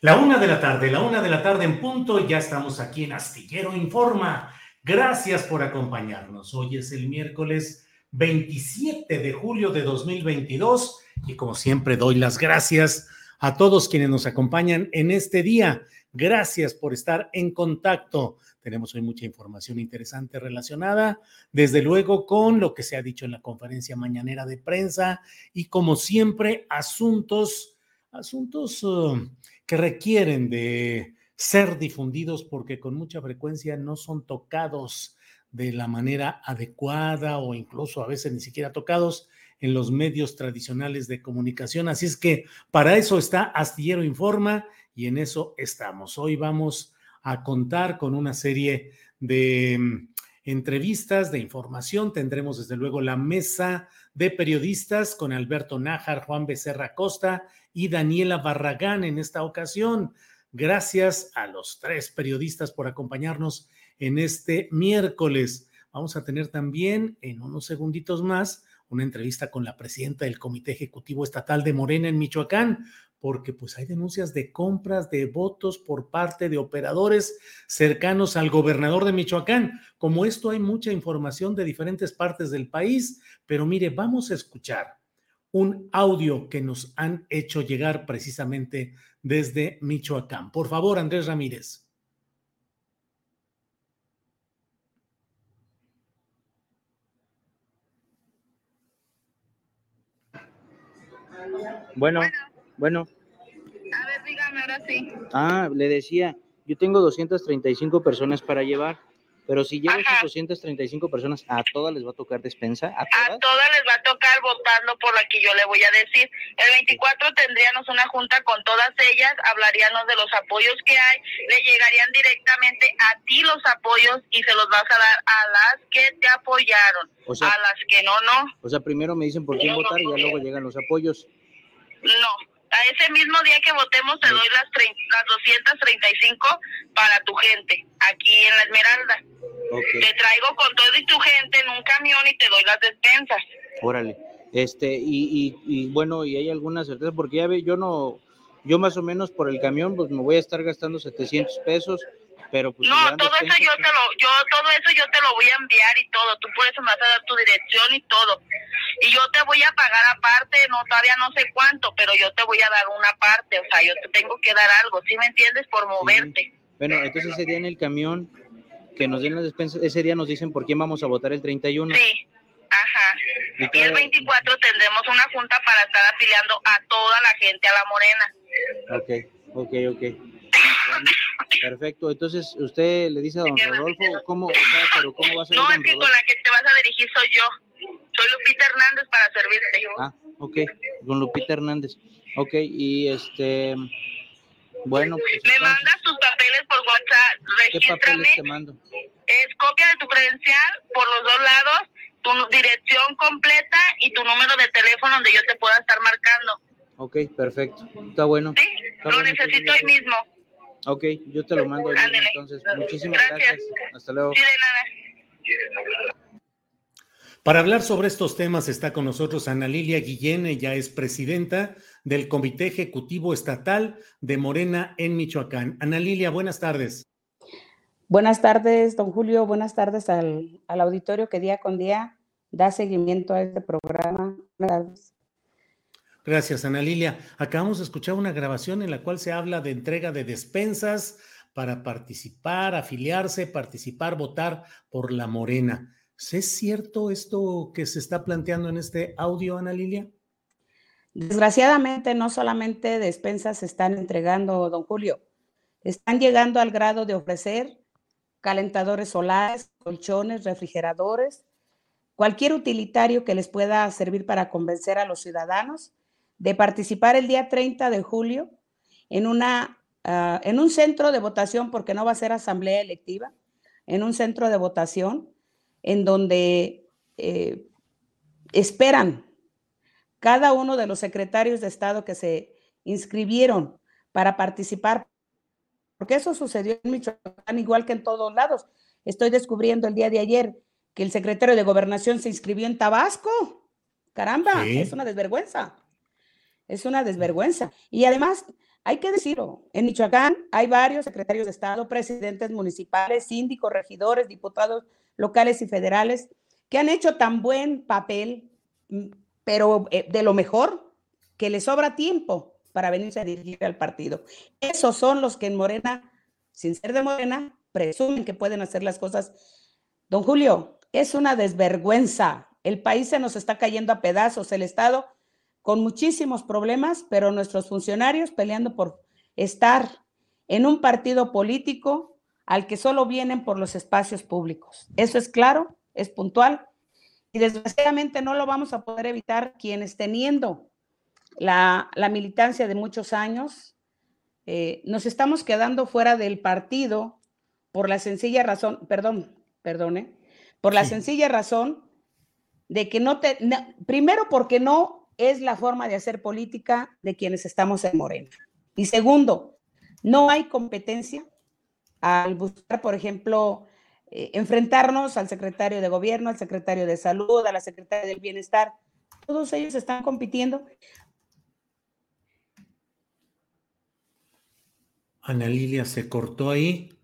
La una de la tarde, la una de la tarde en punto, ya estamos aquí en Astillero Informa. Gracias por acompañarnos. Hoy es el miércoles 27 de julio de 2022 y como siempre doy las gracias a todos quienes nos acompañan en este día. Gracias por estar en contacto. Tenemos hoy mucha información interesante relacionada, desde luego, con lo que se ha dicho en la conferencia mañanera de prensa y como siempre, asuntos, asuntos... Uh, que requieren de ser difundidos porque con mucha frecuencia no son tocados de la manera adecuada o incluso a veces ni siquiera tocados en los medios tradicionales de comunicación. Así es que para eso está Astillero Informa y en eso estamos. Hoy vamos a contar con una serie de mm, entrevistas, de información. Tendremos desde luego la mesa de periodistas con Alberto Nájar, Juan Becerra Costa y Daniela Barragán en esta ocasión. Gracias a los tres periodistas por acompañarnos en este miércoles. Vamos a tener también en unos segunditos más una entrevista con la presidenta del Comité Ejecutivo Estatal de Morena en Michoacán, porque pues hay denuncias de compras de votos por parte de operadores cercanos al gobernador de Michoacán. Como esto hay mucha información de diferentes partes del país, pero mire, vamos a escuchar un audio que nos han hecho llegar precisamente desde Michoacán. Por favor, Andrés Ramírez. Bueno, bueno. A ver, dígame ahora sí. Ah, le decía, yo tengo 235 personas para llevar. Pero si llevo esas 235 personas, ¿a todas les va a tocar despensa? ¿A todas? les va a tocar votarlo por la que yo le voy a decir. El 24 tendríamos una junta con todas ellas, hablaríamos de los apoyos que hay, le llegarían directamente a ti los apoyos y se los vas a dar a las que te apoyaron, a las que no, no. O sea, primero me dicen por quién votar y ya luego llegan los apoyos. No, a ese mismo día que votemos te doy las, las 235 para tu gente, aquí en la Esmeralda. Te traigo con todo y tu gente en un camión y te doy las despensas. Órale. Este, y, y, bueno, y hay alguna certeza, porque ya ve, yo no, yo más o menos por el camión, pues me voy a estar gastando 700 pesos, pero pues... No, todo eso yo te lo, yo, todo eso yo te lo voy a enviar y todo, tú por eso me vas a dar tu dirección y todo. Y yo te voy a pagar aparte, no, todavía no sé cuánto, pero yo te voy a dar una parte, o sea, yo te tengo que dar algo, ¿sí me entiendes? Por moverte. Bueno, entonces ese día en el camión, que nos den las despensas, ese día nos dicen por quién vamos a votar el 31. Sí, ajá. Y, el 24 tendremos una junta para estar afiliando a toda la gente a la morena. Ok, ok, ok. Perfecto. Entonces, usted le dice a don Rodolfo, ¿cómo, pero ¿cómo va a ser? No, es que con la que te vas a dirigir soy yo. Soy Lupita Hernández para servirte. Ah, ok, don Lupita Hernández. Ok, y este... Bueno, pues me mandas tus papeles por WhatsApp, regístrame. ¿Qué te mando? Es copia de tu credencial por los dos lados tu dirección completa y tu número de teléfono donde yo te pueda estar marcando. Ok, perfecto. Está bueno. Sí, lo necesito hoy mismo. Ok, yo te lo mando. entonces, muchísimas gracias. Hasta luego. Sí, de nada. Para hablar sobre estos temas está con nosotros Ana Lilia Guillén, ella es presidenta del Comité Ejecutivo Estatal de Morena en Michoacán. Ana Lilia, buenas tardes. Buenas tardes, don Julio. Buenas tardes al, auditorio que día con día da seguimiento a este programa. Gracias. Gracias, Ana Lilia. Acabamos de escuchar una grabación en la cual se habla de entrega de despensas para participar, afiliarse, participar, votar por la Morena. ¿Es cierto esto que se está planteando en este audio, Ana Lilia? Desgraciadamente, no solamente despensas se están entregando, don Julio, están llegando al grado de ofrecer calentadores solares, colchones, refrigeradores, cualquier utilitario que les pueda servir para convencer a los ciudadanos de participar el día 30 de julio en, una, ah, en un centro de votación, porque no va a ser asamblea electiva, en un centro de votación en donde eh, esperan cada uno de los secretarios de Estado que se inscribieron para participar, porque eso sucedió en Michoacán igual que en todos lados. Estoy descubriendo el día de ayer que el secretario de Gobernación se inscribió en Tabasco. Caramba, es una desvergüenza. Es una desvergüenza. Y además, hay que decirlo, en Michoacán hay varios secretarios de Estado, presidentes municipales, síndicos, regidores, diputados locales y federales que han hecho tan buen papel, mm, pero eh, de lo mejor, que les sobra tiempo para venirse a dirigir al partido. Esos son los que en Morena, sin ser de Morena, presumen que pueden hacer las cosas. Don Julio, es una desvergüenza. El país se nos está cayendo a pedazos, el Estado con muchísimos problemas, pero nuestros funcionarios peleando por estar en un partido político al que solo vienen por los espacios públicos. Eso es claro, es puntual y desgraciadamente no lo vamos a poder evitar quienes teniendo la, militancia de muchos años, eh, nos estamos quedando fuera del partido por la sencilla razón, perdón, perdone, por la sencilla razón de que no te, primero porque no es la forma de hacer política de quienes estamos en Morena. Y segundo, no hay competencia al buscar, por ejemplo, eh, enfrentarnos al secretario de gobierno, al secretario de salud, a la secretaria del bienestar. Todos ellos están compitiendo. Ana Lilia, se cortó ahí.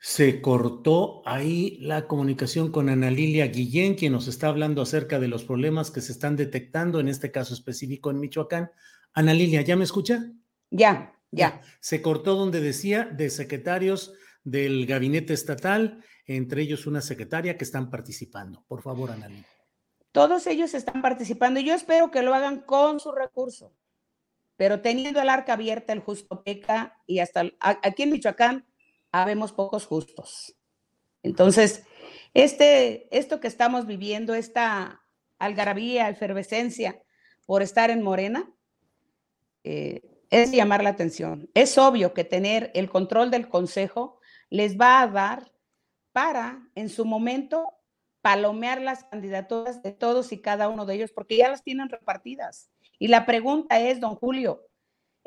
Se cortó ahí la comunicación con Ana Lilia Guillén, quien nos está hablando acerca de los problemas que se están detectando, en este caso específico en Michoacán. Ana Lilia, ¿ya me escucha? Ya. Ya. Se cortó donde decía de secretarios del gabinete estatal, entre ellos una secretaria que están participando. Por favor, Analí. Todos ellos están participando y yo espero que lo hagan con su recurso, pero teniendo el arca abierta, el justo peca y hasta aquí en Michoacán habemos pocos justos. Entonces, este, esto que estamos viviendo, esta algarabía, efervescencia por estar en Morena, eh, es llamar la atención. Es obvio que tener el control del Consejo les va a dar para, en su momento, palomear las candidaturas de todos y cada uno de ellos, porque ya las tienen repartidas. Y la pregunta es, don Julio,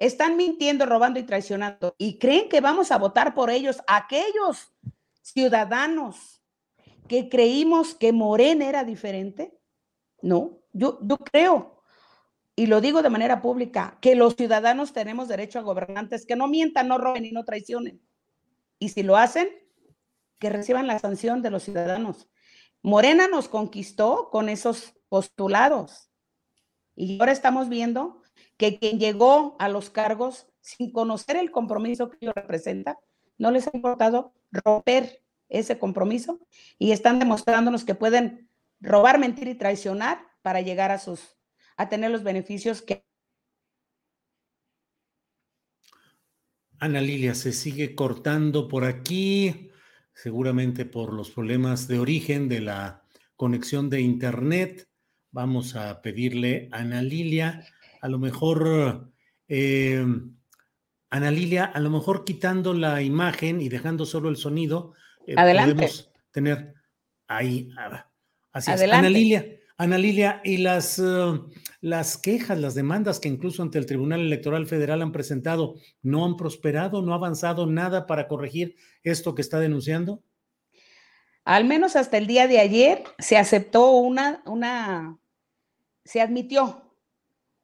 ¿están mintiendo, robando y traicionando? ¿Y creen que vamos a votar por ellos, aquellos ciudadanos que creímos que Morena era diferente? No, yo, yo creo y lo digo de manera pública, que los ciudadanos tenemos derecho a gobernantes que no mientan, no roben y no traicionen. Y si lo hacen, que reciban la sanción de los ciudadanos. Morena nos conquistó con esos postulados. Y ahora estamos viendo que quien llegó a los cargos sin conocer el compromiso que ellos representan, no les ha importado romper ese compromiso y están demostrándonos que pueden robar, mentir y traicionar para llegar a sus a tener los beneficios que... Ana Lilia, se sigue cortando por aquí, seguramente por los problemas de origen de la conexión de Internet. Vamos a pedirle a Ana Lilia, a lo mejor, eh, Ana Lilia, a lo mejor quitando la imagen y dejando solo el sonido, eh, Adelante. podemos tener ahí. Así es. Ana Lilia, Ana Lilia, y las, eh, las quejas, las demandas que incluso ante el Tribunal Electoral Federal han presentado, ¿no han prosperado? ¿No ha avanzado nada para corregir esto que está denunciando? Al menos hasta el día de ayer se aceptó una, una, se admitió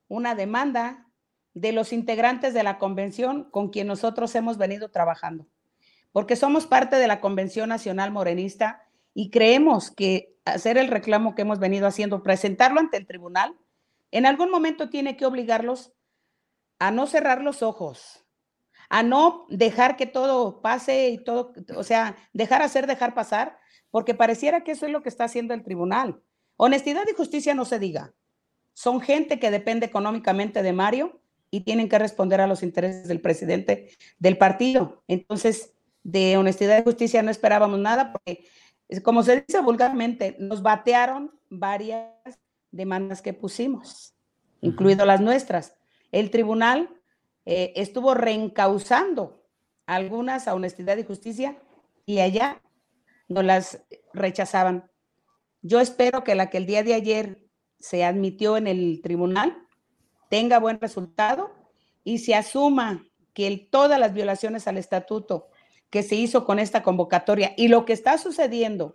una demanda de los integrantes de la convención con quien nosotros hemos venido trabajando, porque somos parte de la Convención Nacional Morenista y creemos que hacer el reclamo que hemos venido haciendo, presentarlo ante el tribunal, en algún momento tiene que obligarlos a no cerrar los ojos, a no dejar que todo pase y todo, o sea, dejar hacer, dejar pasar, porque pareciera que eso es lo que está haciendo el tribunal. Honestidad y justicia no se diga. Son gente que depende económicamente de Mario y tienen que responder a los intereses del presidente del partido. Entonces, de honestidad y justicia no esperábamos nada porque, como se dice vulgarmente, nos batearon varias demandas que pusimos, incluido las nuestras. El tribunal eh, estuvo reencausando algunas a honestidad y justicia y allá no las rechazaban. Yo espero que la que el día de ayer se admitió en el tribunal tenga buen resultado y se asuma que todas las violaciones al estatuto que se hizo con esta convocatoria y lo que está sucediendo,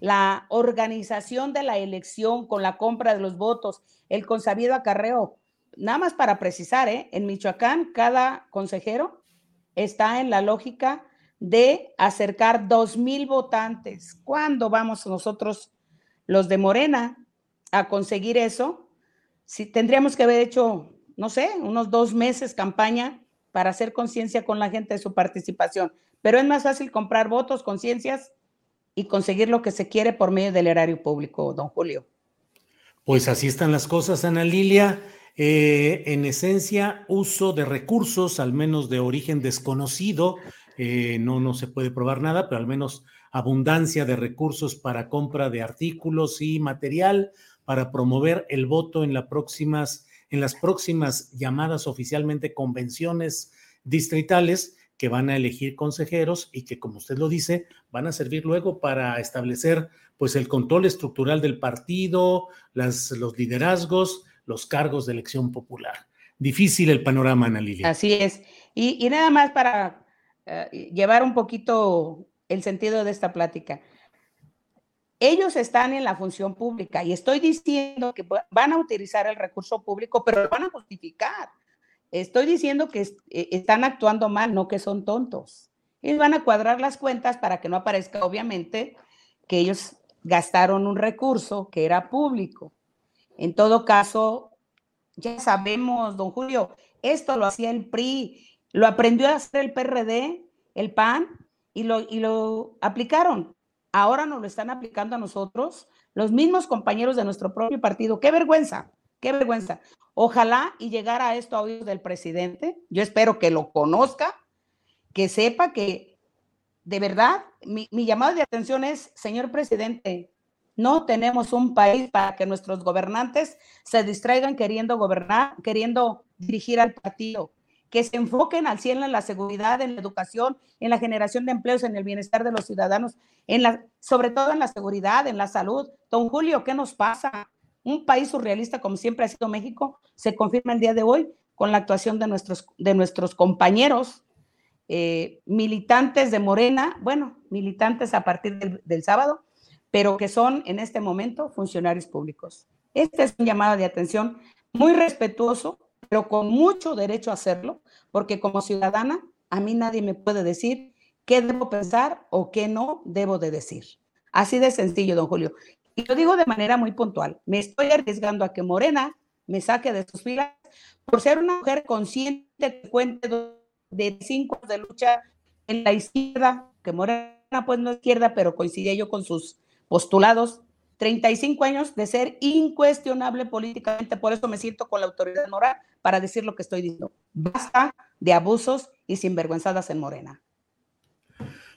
la organización de la elección con la compra de los votos, el consabido acarreo, nada más para precisar, ¿eh? en Michoacán cada consejero está en la lógica de acercar dos mil votantes. ¿Cuándo vamos nosotros, los de Morena, a conseguir eso? Si tendríamos que haber hecho, no sé, unos dos meses campaña para hacer conciencia con la gente de su participación. Pero es más fácil comprar votos, conciencias y conseguir lo que se quiere por medio del erario público, don Julio. Pues así están las cosas, Ana Lilia. Eh, en esencia, uso de recursos, al menos de origen desconocido, eh, no, no se puede probar nada, pero al menos abundancia de recursos para compra de artículos y material para promover el voto en, próximas, en las próximas llamadas oficialmente convenciones distritales que van a elegir consejeros y que, como usted lo dice, van a servir luego para establecer pues el control estructural del partido, las, los liderazgos, los cargos de elección popular. Difícil el panorama, Ana Lilia. Así es. y nada más para eh, llevar un poquito el sentido de esta plática. Ellos están en la función pública y estoy diciendo que van a utilizar el recurso público, pero lo van a justificar. Estoy diciendo que eh, están actuando mal, no que son tontos. Y van a cuadrar las cuentas para que no aparezca, obviamente, que ellos gastaron un recurso que era público. En todo caso, ya sabemos, don Julio, esto lo hacía el PRI, lo aprendió a hacer el PRD, el PAN, y lo, y lo aplicaron. Ahora nos lo están aplicando a nosotros, los mismos compañeros de nuestro propio partido. ¡Qué vergüenza! ¡Qué vergüenza! Ojalá y llegara esto a oídos del presidente. Yo espero que lo conozca, que sepa que de verdad mi, mi llamado de atención es, señor presidente, no tenemos un país para que nuestros gobernantes se distraigan queriendo gobernar, queriendo dirigir al partido que se enfoquen al cielo en la seguridad, en la educación, en la generación de empleos, en el bienestar de los ciudadanos, sobre todo en la seguridad, en la salud. Don Julio, ¿qué nos pasa? Un país surrealista como siempre ha sido México se confirma el día de hoy con la actuación de nuestros, de nuestros compañeros eh, militantes de Morena, bueno, militantes a partir del, del sábado, pero que son en este momento funcionarios públicos. Este es un llamado de atención muy respetuoso pero con mucho derecho a hacerlo, porque como ciudadana a mí nadie me puede decir qué debo pensar o qué no debo de decir. Así de sencillo, don Julio. Y lo digo de manera muy puntual. Me estoy arriesgando a que Morena me saque de sus filas por ser una mujer consciente que cuente de cinco de lucha en la izquierda, que Morena pues no es izquierda, pero coincidía yo con sus postulados 35 años de ser incuestionable políticamente, por eso me siento con la autoridad moral para decir lo que estoy diciendo. Basta de abusos y sinvergüenzadas en Morena.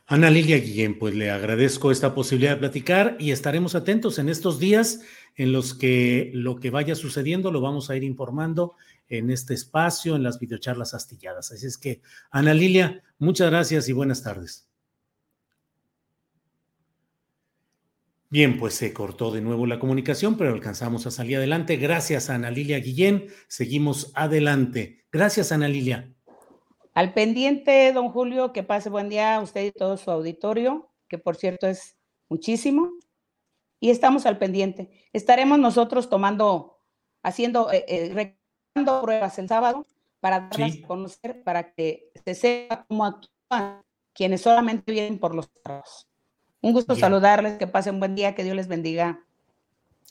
Ana Lilia Guillén, pues le agradezco esta posibilidad de platicar y estaremos atentos en estos días en los que lo que vaya sucediendo lo vamos a ir informando en este espacio, en las videocharlas astilladas. Así es que, Ana Lilia, muchas gracias y buenas tardes. Bien, pues se cortó de nuevo la comunicación, pero alcanzamos a salir adelante. Gracias a Ana Lilia Guillén. Seguimos adelante. Gracias, Ana Lilia. Al pendiente, don Julio, que pase buen día a usted y todo su auditorio, que por cierto es muchísimo. Y estamos al pendiente. Estaremos nosotros tomando, haciendo, eh, eh pruebas el sábado para darlas a conocer, para que se sepa cómo actúan quienes solamente vienen por los trabajos. Un gusto saludarles, que pasen un buen día, que Dios les bendiga.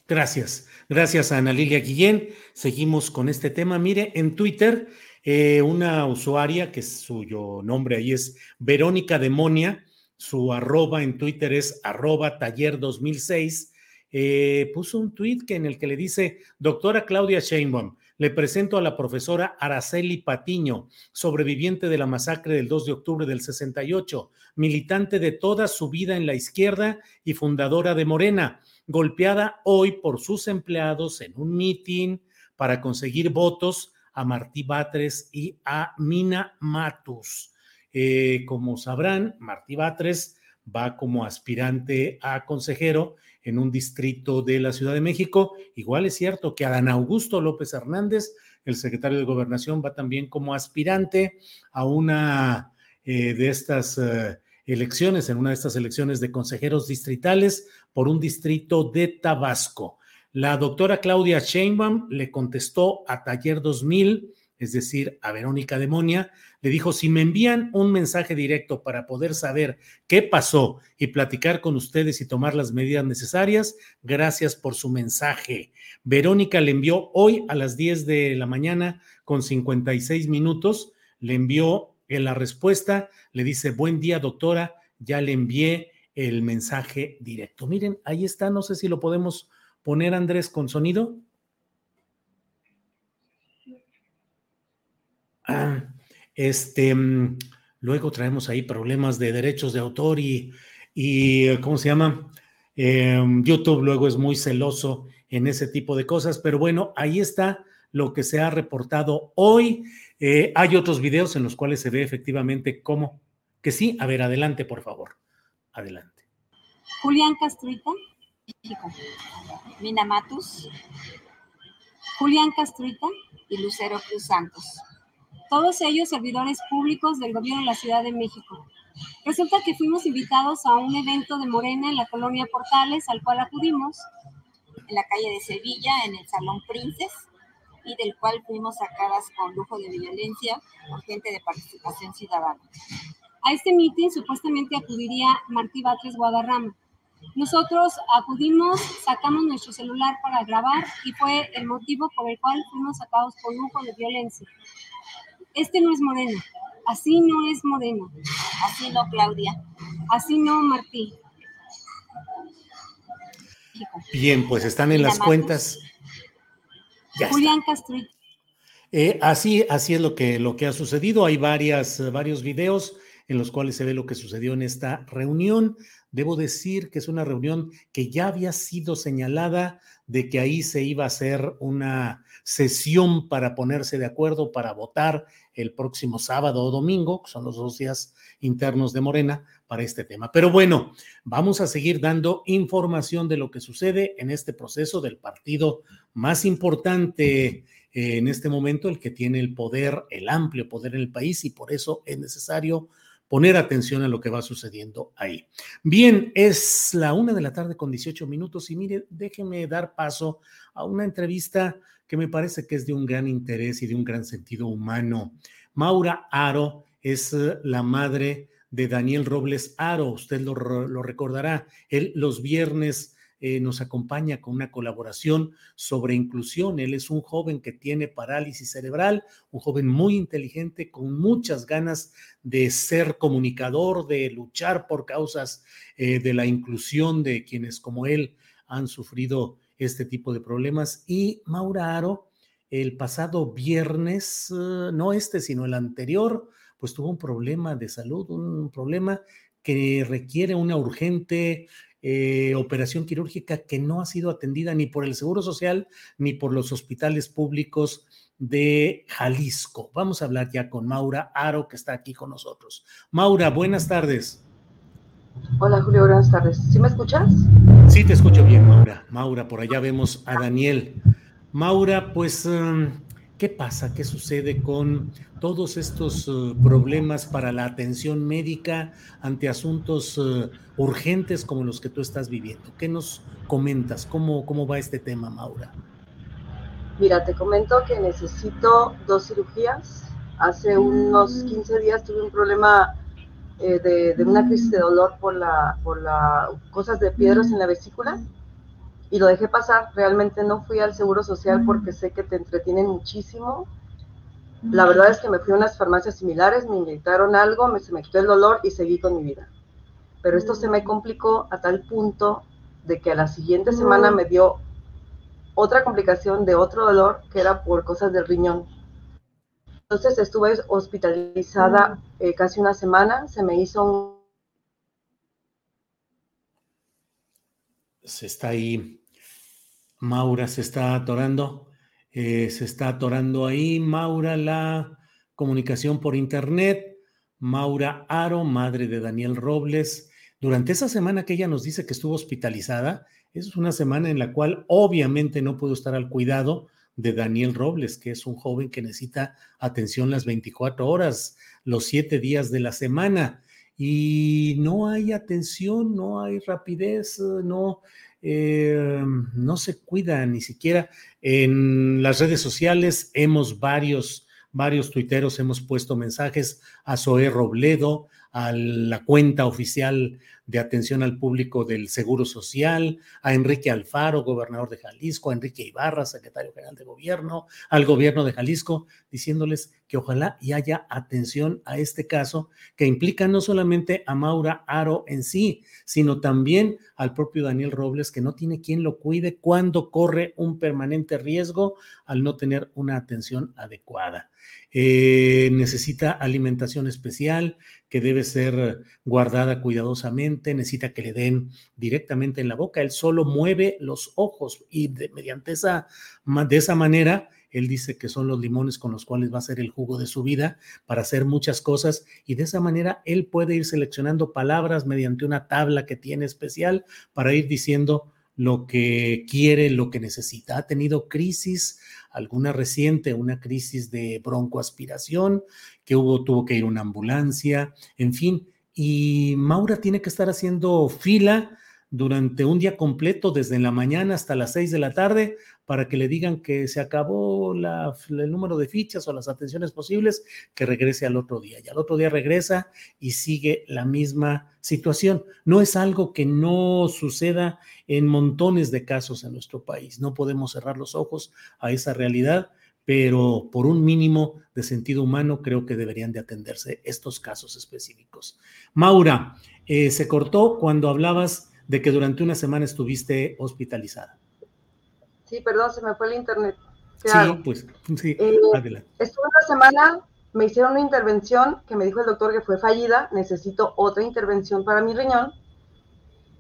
Gracias, gracias a Ana Lilia Guillén. Seguimos con este tema. Mire, en Twitter, eh, una usuaria que suyo nombre ahí es Verónica Demonia, su arroba en Twitter es arroba taller 2006, eh, puso un tweet que en el que le dice, doctora Claudia Sheinbaum, le presento a la profesora Araceli Patiño, sobreviviente de la masacre del 2 de octubre del 68, militante de toda su vida en la izquierda y fundadora de Morena, golpeada hoy por sus empleados en un mitin para conseguir votos a Martí Batres y a Mina Matus. Eh, como sabrán, Martí Batres va como aspirante a consejero en un distrito de la Ciudad de México. Igual es cierto que Adán Augusto López Hernández, el secretario de Gobernación, va también como aspirante a una eh, de estas eh, elecciones, en una de estas elecciones de consejeros distritales por un distrito de Tabasco. La doctora Claudia Sheinbaum le contestó a Taller 2000 es decir, a Verónica Demonia, le dijo, si me envían un mensaje directo para poder saber qué pasó y platicar con ustedes y tomar las medidas necesarias, gracias por su mensaje. Verónica le envió hoy a las 10 de la mañana con 56 minutos, le envió en la respuesta, le dice, buen día doctora, ya le envié el mensaje directo. Miren, ahí está, no sé si lo podemos poner Andrés con sonido. Este, luego traemos ahí problemas de derechos de autor y, y ¿cómo se llama? Em, YouTube luego es muy celoso en ese tipo de cosas, pero bueno, ahí está lo que se ha reportado hoy. Eh, hay otros videos en los cuales se ve efectivamente cómo, que sí, a ver, adelante, por favor, adelante. Julián Castruita, Minamatus, Julián Castruita y Lucero Cruz Santos todos ellos servidores públicos del gobierno de la Ciudad de México. Resulta que fuimos invitados a un evento de Morena en la colonia Portales, al cual acudimos, en la calle de Sevilla, en el Salón Princes, y del cual fuimos sacadas con lujo de violencia por gente de participación ciudadana. A este mitin supuestamente acudiría Martí Batres Guadarrama. Nosotros acudimos, sacamos nuestro celular para grabar y fue el motivo por el cual fuimos sacados con lujo de violencia. Este no es Morena. Así no es Morena. Así no, Claudia. Así no, Martí. Bien, pues están en las cuentas. Julián Castro. Eh, así, así es lo que, lo que ha sucedido. Hay varias, varios videos en los cuales se ve lo que sucedió en esta reunión. Debo decir que es una reunión que ya había sido señalada de que ahí se iba a hacer una sesión para ponerse de acuerdo para votar el próximo sábado o domingo, que son los dos días internos de Morena, para este tema. Pero bueno, vamos a seguir dando información de lo que sucede en este proceso del partido más importante eh, en este momento, el que tiene el poder, el amplio poder en el país, y por eso es necesario poner atención a lo que va sucediendo ahí. Bien, es la una de la tarde con 18 minutos y mire, déjeme dar paso a una entrevista que me parece que es de un gran interés y de un gran sentido humano. Maura Aro es eh, la madre de Daniel Robles Aro, usted lo, recordará, él los viernes eh, nos acompaña con una colaboración sobre inclusión. Él es un joven que tiene parálisis cerebral, un joven muy inteligente, con muchas ganas de ser comunicador, de luchar por causas eh, de la inclusión de quienes como él han sufrido este tipo de problemas. Y Maura Aro, el pasado viernes, eh, no este, sino el anterior, pues tuvo un problema de salud, un problema que requiere una urgente eh, operación quirúrgica que no ha sido atendida ni por el Seguro Social ni por los hospitales públicos de Jalisco. Vamos a hablar ya con Maura Aro, que está aquí con nosotros. Maura, buenas tardes. Hola Julio, buenas tardes. ¿Sí me escuchas? Sí, te escucho bien, Maura. Maura, por allá vemos a Daniel. Maura, pues, em, ¿qué pasa? ¿Qué sucede con todos estos eh, problemas para la atención médica ante asuntos eh, urgentes como los que tú estás viviendo? ¿Qué nos comentas? ¿Cómo, cómo va este tema, Maura? Mira, te comento que necesito dos cirugías. Hace unos 15 días tuve un problema eh, de, una crisis de dolor por la, por la cosas de piedras en la vesícula y lo dejé pasar. Realmente no fui al seguro social porque sé que te entretienen muchísimo. La verdad es que me fui a unas farmacias similares, me inyectaron algo, me, se me quitó el dolor y seguí con mi vida. Pero esto se me complicó a tal punto de que a la siguiente semana me dio otra complicación de otro dolor que era por cosas del riñón. Entonces estuve hospitalizada eh, casi una semana, se me hizo un... Se está ahí, Maura se está atorando, eh, se está atorando ahí, Maura, la comunicación por internet, Maura Aro, madre de Daniel Robles. Durante esa semana que ella nos dice que estuvo hospitalizada, es una semana en la cual obviamente no puedo estar al cuidado de Daniel Robles, que es un joven que necesita atención las 24 horas, los 7 días de la semana. Y no hay atención, no hay rapidez, no, eh, no se cuida ni siquiera. En las redes sociales hemos varios, varios tuiteros, hemos puesto mensajes a Zoé Robledo, a la cuenta oficial de atención al público del Seguro Social, a Enrique Alfaro, gobernador de Jalisco, a Enrique Ibarra, secretario general de gobierno, al gobierno de Jalisco, diciéndoles que ojalá y haya atención a este caso que implica no solamente a Maura Aro en sí, sino también al propio Daniel Robles, que no tiene quien lo cuide cuando corre un permanente riesgo al no tener una atención adecuada. Eh, necesita alimentación especial que debe ser guardada cuidadosamente, necesita que le den directamente en la boca, él solo mueve los ojos y mediante esa, de esa manera, él dice que son los limones con los cuales va a ser el jugo de su vida para hacer muchas cosas y de esa manera él puede ir seleccionando palabras mediante una tabla que tiene especial para ir diciendo lo que quiere, lo que necesita. Ha tenido crisis, alguna reciente, una crisis de broncoaspiración, que hubo, tuvo que ir una ambulancia, en fin. Y Maura tiene que estar haciendo fila durante un día completo, desde la mañana hasta las seis de la tarde, para que le digan que se acabó el número de fichas o las atenciones posibles, que regrese al otro día. Y al otro día regresa y sigue la misma situación. No es algo que no suceda en montones de casos en nuestro país. No podemos cerrar los ojos a esa realidad, pero por un mínimo de sentido humano creo que deberían de atenderse estos casos específicos. Maura, eh, se cortó cuando hablabas de que durante una semana estuviste hospitalizada. Sí, perdón, se me fue el internet. sí, pues sí, eh, adelante. Estuve una semana, me hicieron una intervención que me dijo el doctor que fue fallida, necesito otra intervención para mi riñón.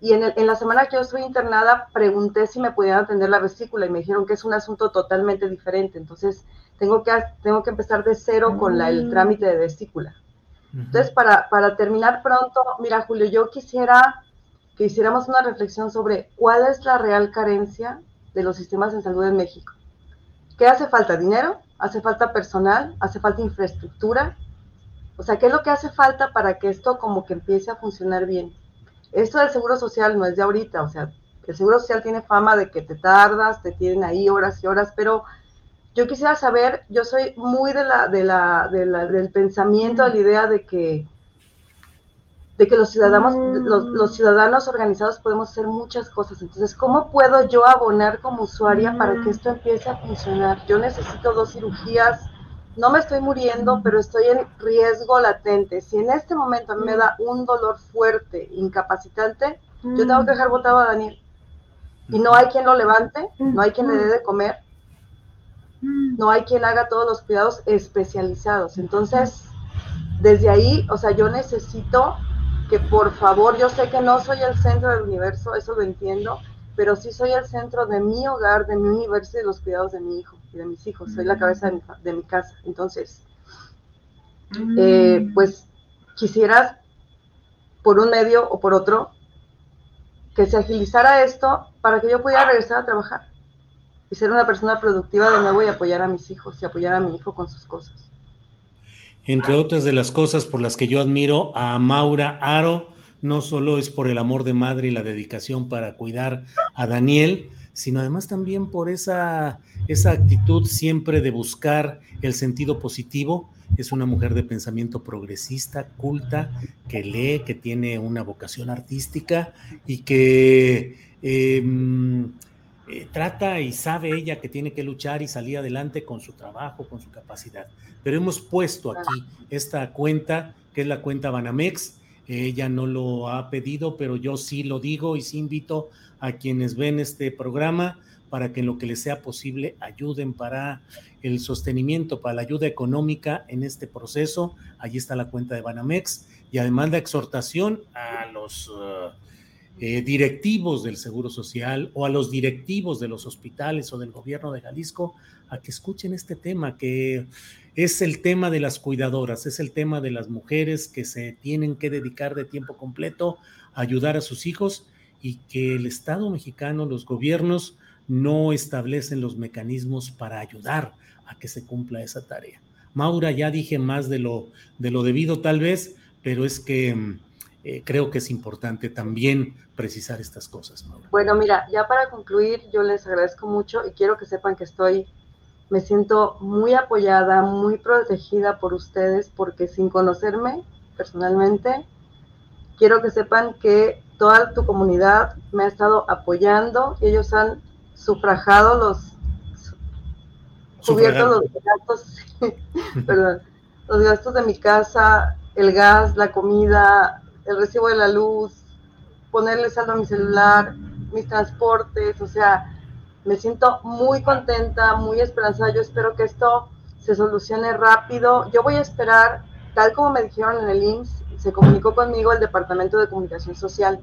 Y en, en la semana que yo estuve internada, pregunté si me podían atender la vesícula y me dijeron que es un asunto totalmente diferente. Entonces, tengo que, tengo que empezar de cero con la, el mm. trámite de vesícula. Entonces, para, para terminar pronto, mira, Julio, yo quisiera que hiciéramos una reflexión sobre cuál es la real carencia de los sistemas de salud en México. ¿Qué hace falta? ¿Dinero? ¿Hace falta personal? ¿Hace falta infraestructura? O sea, ¿qué es lo que hace falta para que esto como que empiece a funcionar bien? Esto del seguro social no es de ahorita, o sea, el seguro social tiene fama de que te tardas, te tienen ahí horas y horas, pero yo quisiera saber, yo soy muy de la, de la, del pensamiento, de la idea de que de que los ciudadanos, los, mm. los, ciudadanos organizados podemos hacer muchas cosas. Entonces, ¿cómo puedo yo abonar como usuaria para que mm. esto empiece a funcionar? Yo necesito dos cirugías, no me estoy muriendo, pero estoy en riesgo latente. Si en este momento me da mm. un dolor fuerte, incapacitante, yo tengo que dejar botado a Daniel. Y no hay quien lo levante, no hay quien le dé de comer, no hay quien haga todos los cuidados especializados. Entonces, desde ahí, o sea, yo necesito que por favor, yo sé que no soy el centro del universo, eso lo entiendo, pero sí soy el centro de mi hogar, de mi universo y de los cuidados de mi hijo y de mis hijos. Soy la cabeza de mi, casa. Entonces, eh, pues quisieras por un medio o por otro, que se agilizara esto para que yo pudiera regresar a trabajar y ser una persona productiva de nuevo y apoyar a mis hijos y apoyar a mi hijo con sus cosas. Entre otras de las cosas por las que yo admiro a Maura Aro, no solo es por el amor de madre y la dedicación para cuidar a Daniel, sino además también por esa, esa actitud siempre de buscar el sentido positivo. Es una mujer de pensamiento progresista, culta, que lee, que tiene una vocación artística y que em, eh, trata y sabe ella que tiene que luchar y salir adelante con su trabajo, con su capacidad. Pero hemos puesto aquí esta cuenta, que es la cuenta Banamex. Ella no lo ha pedido, pero yo sí lo digo y sí invito a quienes ven este programa para que en lo que les sea posible ayuden para el sostenimiento, para la ayuda económica en este proceso. Allí está la cuenta de Banamex y además la exhortación a los uh, eh, directivos del Seguro Social o a los directivos de los hospitales o del gobierno de Jalisco a que escuchen este tema, que es el tema de las cuidadoras, es el tema de las mujeres que se tienen que dedicar de tiempo completo a ayudar a sus hijos y que el Estado mexicano, los gobiernos, no establecen los mecanismos para ayudar a que se cumpla esa tarea. Maura, ya dije más de lo, de lo debido tal vez, pero es que mm, eh, creo que es importante también precisar estas cosas. Maura. Bueno, mira, ya para concluir, yo les agradezco mucho y quiero que sepan que estoy, me siento muy apoyada, muy protegida por ustedes, porque sin conocerme personalmente, quiero que sepan que toda tu comunidad me ha estado apoyando. Ellos han sufragado los, cubierto los gastos, perdón, los gastos de mi casa, el gas, la comida, el recibo de la luz, ponerle saldo a mi celular, mis transportes, o sea, me siento muy contenta, muy esperanzada. Yo espero que esto se solucione rápido. Yo voy a esperar, tal como me dijeron en el IMSS, se comunicó conmigo el Departamento de Comunicación Social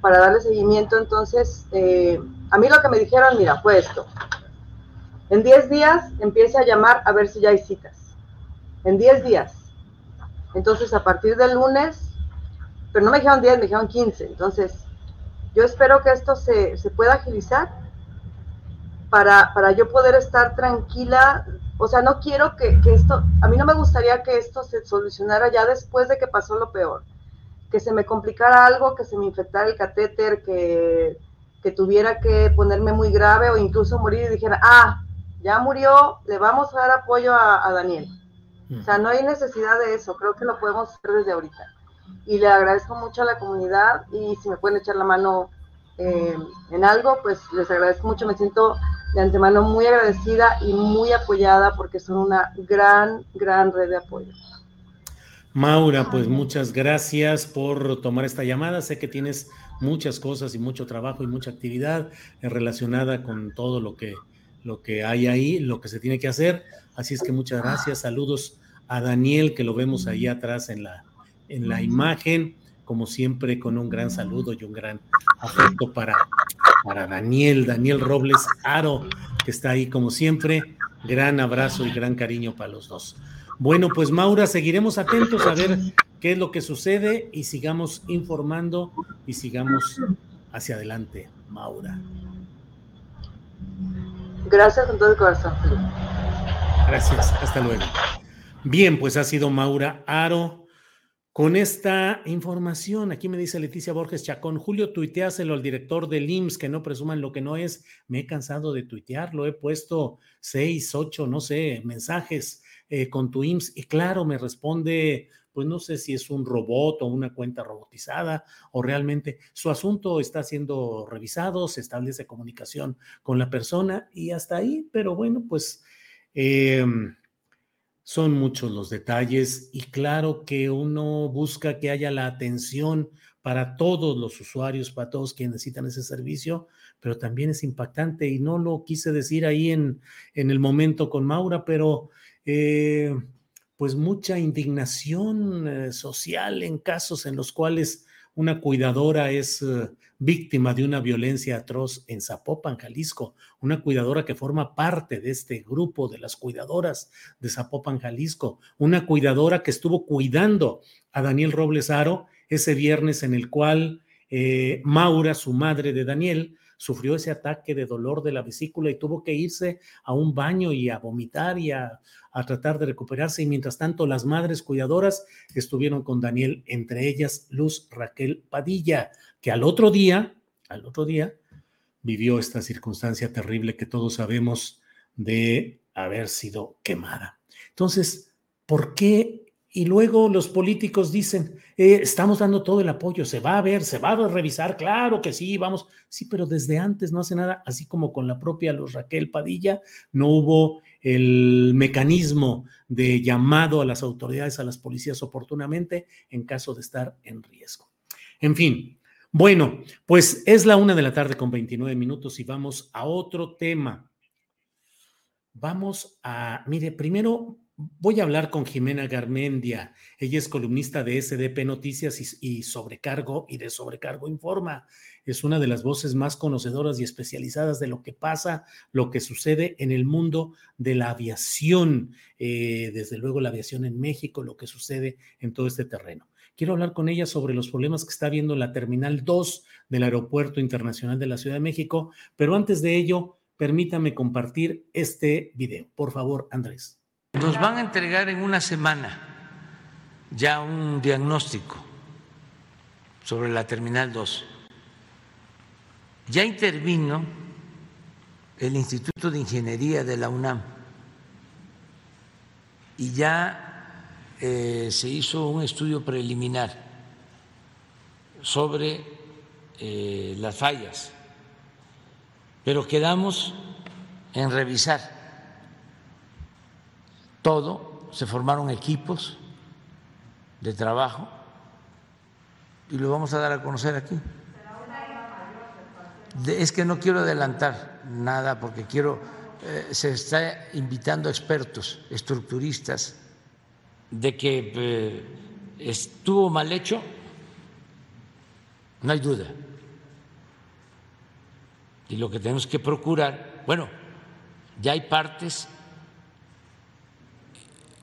para darle seguimiento. Entonces, eh, a mí lo que me dijeron, mira, fue esto. En 10 días empieza a llamar a ver si ya hay citas. En 10 días. Entonces, a partir del lunes, pero no me dijeron 10, me dijeron 15. Entonces, yo espero que esto se, se pueda agilizar para, para, yo poder estar tranquila. O sea, no quiero que, que esto, a mí no me gustaría que esto se solucionara ya después de que pasó lo peor que se me complicara algo, que se me infectara el catéter, que, que tuviera que ponerme muy grave o incluso morir y dijera, ah, ya murió, le vamos a dar apoyo a, Daniel. O sea, no hay necesidad de eso, creo que lo podemos hacer desde ahorita. Y le agradezco mucho a la comunidad y si me pueden echar la mano eh, en algo, pues les agradezco mucho, me siento de antemano muy agradecida y muy apoyada porque son una gran, gran red de apoyo. Maura, pues muchas gracias por tomar esta llamada. Sé que tienes muchas cosas y mucho trabajo y mucha actividad relacionada con todo lo que, lo que hay ahí, lo que se tiene que hacer. Así es que muchas gracias. Saludos a Daniel, que lo vemos ahí atrás en la, en la imagen. Como siempre, con un gran saludo y un gran afecto para, para Daniel, Daniel Robles Aro, que está ahí como siempre. Gran abrazo y gran cariño para los dos. Bueno, pues Maura, seguiremos atentos a ver qué es lo que sucede y sigamos informando y sigamos hacia adelante, Maura. Gracias con todo el corazón. Gracias, hasta luego. Bien, pues ha sido Maura Aro con esta información. Aquí me dice Leticia Borges Chacón, Julio, tuiteáselo al director del IMSS, que no presuman lo que no es. Me he cansado de tuitearlo, he puesto seis, ocho, no sé, mensajes eh, con tu IMSS y claro, me responde, pues no sé si es un robot o una cuenta robotizada o realmente su asunto está siendo revisado, se establece comunicación con la persona y hasta ahí, pero bueno, pues em, son muchos los detalles y claro que uno busca que haya la atención para todos los usuarios, para todos quienes necesitan ese servicio, pero también es impactante y no lo quise decir ahí en, en el momento con Maura, pero eh, pues mucha indignación eh, social en casos en los cuales una cuidadora es eh, víctima de una violencia atroz en Zapopan, Jalisco, una cuidadora que forma parte de este grupo de las cuidadoras de Zapopan, Jalisco, una cuidadora que estuvo cuidando a Daniel Robles Aro ese viernes en el cual eh, Maura, su madre de Daniel, sufrió ese ataque de dolor de la vesícula y tuvo que irse a un baño y a vomitar y a, tratar de recuperarse. Y mientras tanto, las madres cuidadoras estuvieron con Daniel, entre ellas Luz Raquel Padilla, que al otro día, al otro día, vivió esta circunstancia terrible que todos sabemos de haber sido quemada. Entonces, ¿por qué y luego los políticos dicen, eh, estamos dando todo el apoyo, se va a ver, se va a revisar, claro que sí, vamos. Sí, pero desde antes no hace nada, así como con la propia Luz Raquel Padilla, no hubo el mecanismo de llamado a las autoridades, a las policías oportunamente en caso de estar en riesgo. En fin, bueno, pues es la una de la tarde con 29 minutos y vamos a otro tema. Vamos a, mire, primero Voy a hablar con Jimena Garmendia. Ella es columnista de SDP Noticias y, Sobrecargo y de Sobrecargo Informa. Es una de las voces más conocedoras y especializadas de lo que pasa, lo que sucede en el mundo de la aviación, eh, desde luego la aviación en México, lo que sucede en todo este terreno. Quiero hablar con ella sobre los problemas que está viendo la Terminal 2 del Aeropuerto Internacional de la Ciudad de México, pero antes de ello, permítame compartir este video. Por favor, Andrés. Nos van a entregar en una semana ya un diagnóstico sobre la Terminal 2. Ya intervino el Instituto de Ingeniería de la UNAM y ya eh, se hizo un estudio preliminar sobre eh, las fallas, pero quedamos en revisar todo, se formaron equipos de trabajo y lo vamos a dar a conocer aquí. es que no quiero adelantar nada porque quiero, eh, se está invitando a expertos, estructuristas, de que eh, estuvo mal hecho, no hay duda. Y lo que tenemos que procurar, bueno, ya hay partes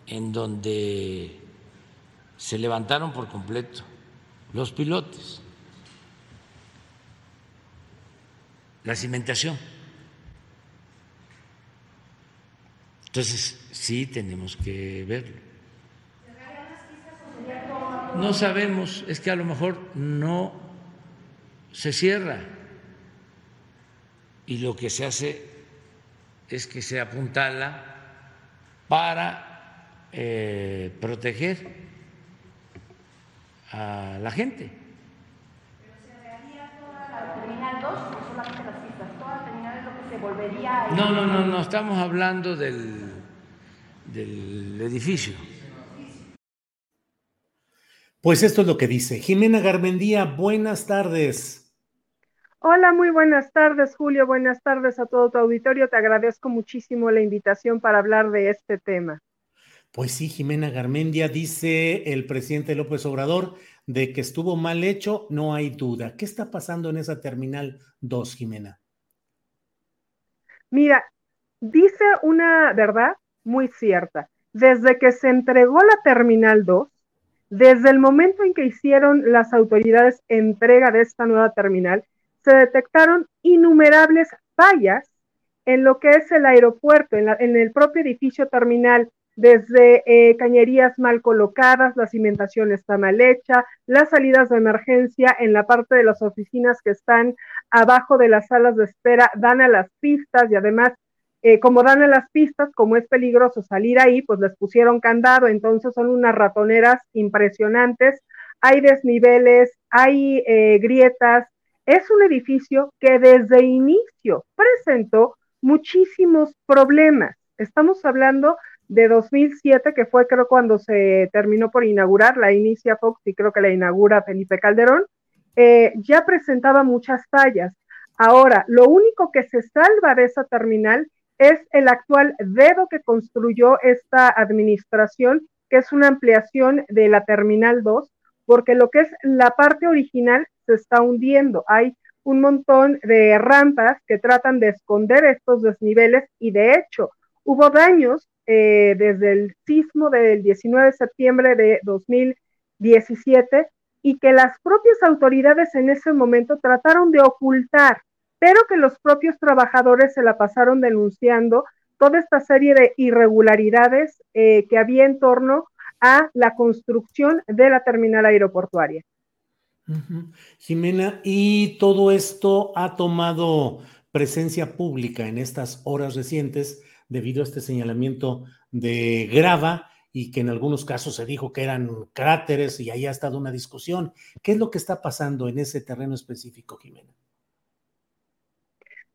en donde se levantaron por completo los pilotes, la cimentación. Entonces, sí tenemos que verlo. No sabemos, es que a lo mejor no se cierra y lo que se hace es que se apuntala para eh, proteger a la gente. ¿Pero se cerraría toda la terminal 2 o solamente las pistas? ¿Toda la terminal es lo que se volvería a... No, no, no, no, estamos hablando del, del edificio. Pues esto es lo que dice. Jimena Garmendía, buenas tardes. Hola, muy buenas tardes, Julio. Buenas tardes a todo tu auditorio. Te agradezco muchísimo la invitación para hablar de este tema. Pues sí, Jimena Garmendia dice el presidente López Obrador de que estuvo mal hecho, no hay duda. ¿Qué está pasando en esa terminal 2, Jimena? Mira, dice una verdad muy cierta. Desde que se entregó la terminal 2, desde el momento en que hicieron las autoridades entrega de esta nueva terminal, se detectaron innumerables fallas en lo que es el aeropuerto, en, en el propio edificio terminal desde eh, cañerías mal colocadas, la cimentación está mal hecha, las salidas de emergencia en la parte de las oficinas que están abajo de las salas de espera dan a las pistas y además, eh, como dan a las pistas, como es peligroso salir ahí, pues les pusieron candado, entonces son unas ratoneras impresionantes, hay desniveles, hay eh, grietas, es un edificio que desde inicio presentó muchísimos problemas. Estamos hablando de 2007, que fue creo cuando se terminó por inaugurar, la inicia Fox y creo que la inaugura Felipe Calderón, eh, ya presentaba muchas fallas. Ahora, lo único que se salva de esa terminal es el actual dedo que construyó esta administración, que es una ampliación de la Terminal 2, porque lo que es la parte original se está hundiendo. Hay un montón de rampas que tratan de esconder estos desniveles y de hecho hubo daños eh, desde el sismo del 19 de septiembre de 2017, y que las propias autoridades en ese momento trataron de ocultar, pero que los propios trabajadores se la pasaron denunciando toda esta serie de irregularidades eh, que había en torno a la construcción de la terminal aeroportuaria. Jimena, y todo esto ha tomado presencia pública en estas horas recientes debido a este señalamiento de grava y que en algunos casos se dijo que eran cráteres y ahí ha estado una discusión. ¿Qué es lo que está pasando en ese terreno específico, Jimena?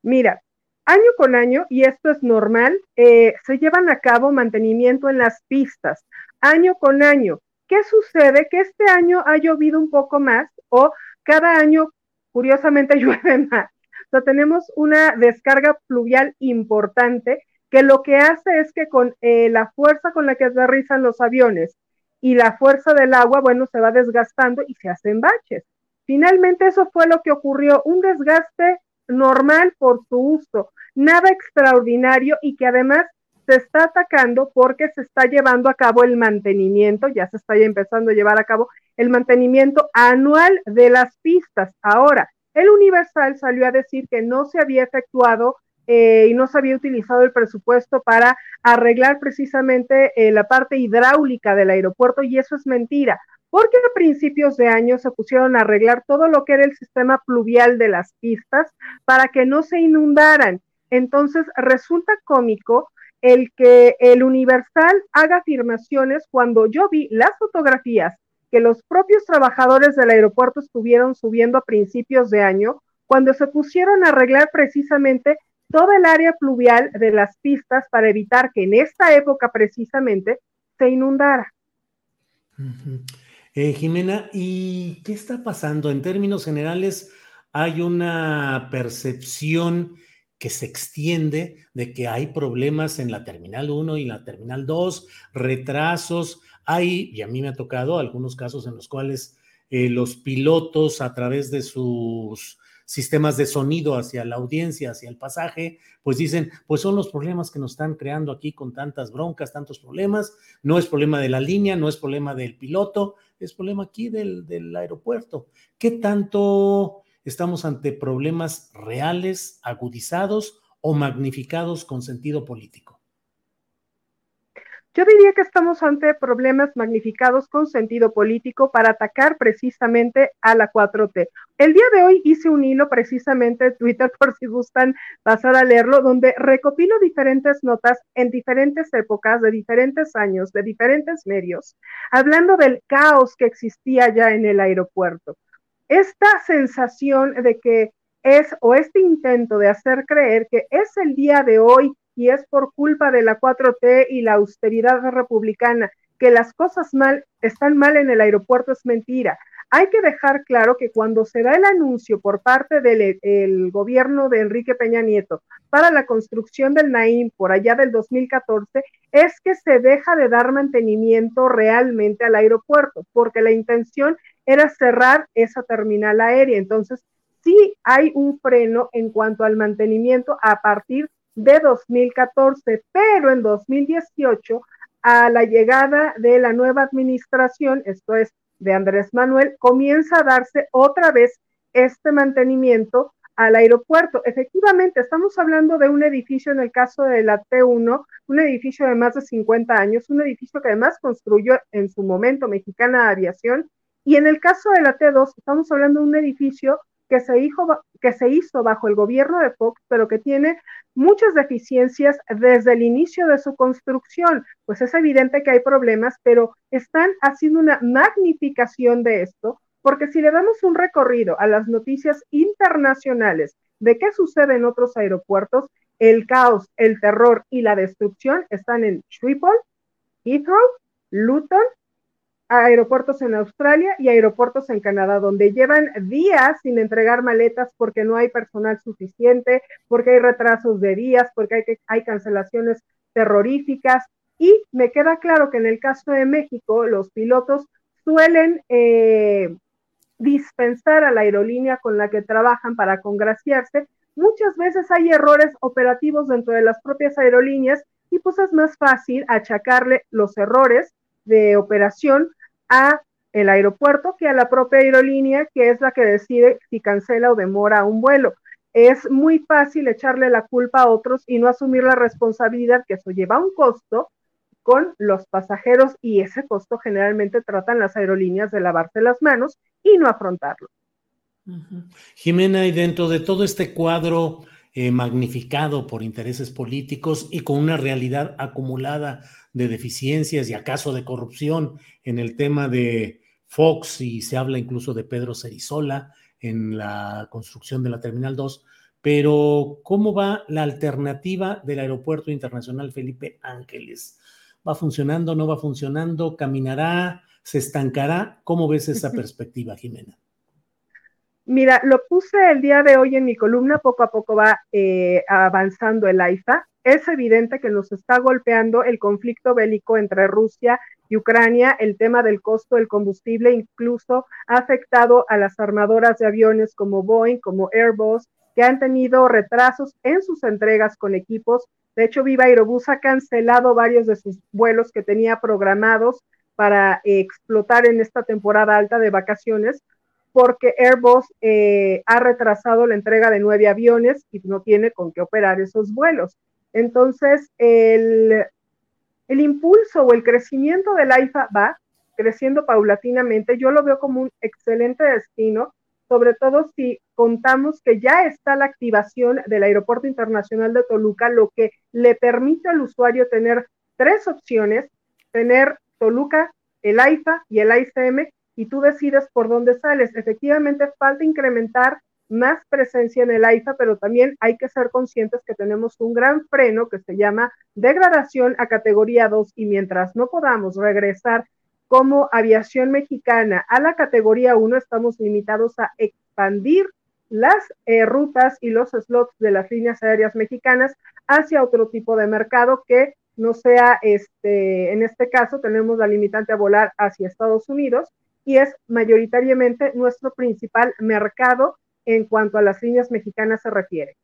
Mira, año con año, y esto es normal, eh, se llevan a cabo mantenimiento en las pistas, año con año. ¿Qué sucede? Que este año ha llovido un poco más o cada año, curiosamente, llueve más. O sea, tenemos una descarga pluvial importante que lo que hace es que con eh, la fuerza con la que aterrizan los aviones y la fuerza del agua, bueno, se va desgastando y se hacen baches. Finalmente eso fue lo que ocurrió, un desgaste normal por su uso, nada extraordinario y que además se está atacando porque se está llevando a cabo el mantenimiento, ya se está empezando a llevar a cabo el mantenimiento anual de las pistas. Ahora, el Universal salió a decir que no se había efectuado eh, y no se había utilizado el presupuesto para arreglar precisamente eh, la parte hidráulica del aeropuerto y eso es mentira, porque a principios de año se pusieron a arreglar todo lo que era el sistema pluvial de las pistas para que no se inundaran. Entonces resulta cómico el que el Universal haga afirmaciones cuando yo vi las fotografías que los propios trabajadores del aeropuerto estuvieron subiendo a principios de año, cuando se pusieron a arreglar precisamente toda el área pluvial de las pistas para evitar que en esta época precisamente se inundara. Eh, Jimena, ¿y qué está pasando? En términos generales, hay una percepción que se extiende de que hay problemas en la Terminal 1 y la Terminal 2, retrasos. Hay, y a mí me ha tocado algunos casos en los cuales eh, los pilotos a través de sus sistemas de sonido hacia la audiencia, hacia el pasaje, pues dicen, pues son los problemas que nos están creando aquí con tantas broncas, tantos problemas, no es problema de la línea, no es problema del piloto, es problema aquí del, del aeropuerto. ¿Qué tanto estamos ante problemas reales, agudizados o magnificados con sentido político? Yo diría que estamos ante problemas magnificados con sentido político para atacar precisamente a la 4T. El día de hoy hice un hilo precisamente en Twitter, por si gustan pasar a leerlo, donde recopilo diferentes notas en diferentes épocas, de diferentes años, de diferentes medios, hablando del caos que existía ya en el aeropuerto. Esta sensación de que es, o este intento de hacer creer que es el día de hoy y es por culpa de la 4T y la austeridad republicana que las cosas mal están mal en el aeropuerto es mentira. Hay que dejar claro que cuando se da el anuncio por parte del gobierno de Enrique Peña Nieto para la construcción del Naim por allá del 2014, es que se deja de dar mantenimiento realmente al aeropuerto, porque la intención era cerrar esa terminal aérea. Entonces, sí hay un freno en cuanto al mantenimiento a partir de 2014, pero en 2018, a la llegada de la nueva administración, esto es de Andrés Manuel, comienza a darse otra vez este mantenimiento al aeropuerto. Efectivamente, estamos hablando de un edificio, en el caso de la T1, un edificio de más de 50 años, un edificio que además construyó en su momento Mexicana Aviación, y en el caso de la T2, estamos hablando de un edificio que se, hizo, que se hizo bajo el gobierno de Fox, pero que tiene muchas deficiencias desde el inicio de su construcción. Pues es evidente que hay problemas, pero están haciendo una magnificación de esto, porque si le damos un recorrido a las noticias internacionales de qué sucede en otros aeropuertos, el caos, el terror y la destrucción están en Schiphol, Heathrow, Luton aeropuertos en Australia y aeropuertos en Canadá, donde llevan días sin entregar maletas porque no hay personal suficiente, porque hay retrasos de días, porque hay, hay cancelaciones terroríficas. Y me queda claro que en el caso de México, los pilotos suelen eh, dispensar a la aerolínea con la que trabajan para congraciarse. Muchas veces hay errores operativos dentro de las propias aerolíneas y pues es más fácil achacarle los errores de operación a el aeropuerto que a la propia aerolínea, que es la que decide si cancela o demora un vuelo. Es muy fácil echarle la culpa a otros y no asumir la responsabilidad que eso lleva un costo con los pasajeros y ese costo generalmente tratan las aerolíneas de lavarse las manos y no afrontarlo. Jimena, y dentro de todo este cuadro eh, magnificado por intereses políticos y con una realidad acumulada de deficiencias y acaso de corrupción en el tema de Fox y se habla incluso de Pedro Cerizola en la construcción de la Terminal 2, pero ¿cómo va la alternativa del Aeropuerto Internacional Felipe Ángeles? ¿Va funcionando, no va funcionando? ¿Caminará? ¿Se estancará? ¿Cómo ves esa perspectiva, Jimena? Mira, lo puse el día de hoy en mi columna, poco a poco va eh, avanzando el AIFA. Es evidente que nos está golpeando el conflicto bélico entre Rusia y Ucrania, el tema del costo del combustible incluso ha afectado a las armadoras de aviones como Boeing, como Airbus, que han tenido retrasos en sus entregas con equipos. De hecho, Viva Aerobús ha cancelado varios de sus vuelos que tenía programados para eh, explotar en esta temporada alta de vacaciones porque Airbus eh, ha retrasado la entrega de nueve aviones y no tiene con qué operar esos vuelos. Entonces, el, el impulso o el crecimiento del AIFA va creciendo paulatinamente. Yo lo veo como un excelente destino, sobre todo si contamos que ya está la activación del Aeropuerto Internacional de Toluca, lo que le permite al usuario tener tres opciones, tener Toluca, el AIFA y el ICM, y tú decides por dónde sales. Efectivamente, falta incrementar más presencia en el AIFA, pero también hay que ser conscientes que tenemos un gran freno que se llama degradación a categoría 2 y mientras no podamos regresar como aviación mexicana a la categoría 1, estamos limitados a expandir las eh, rutas y los slots de las líneas aéreas mexicanas hacia otro tipo de mercado que no sea, este, en este caso tenemos la limitante a volar hacia Estados Unidos y es mayoritariamente nuestro principal mercado en cuanto a las líneas mexicanas se refiere.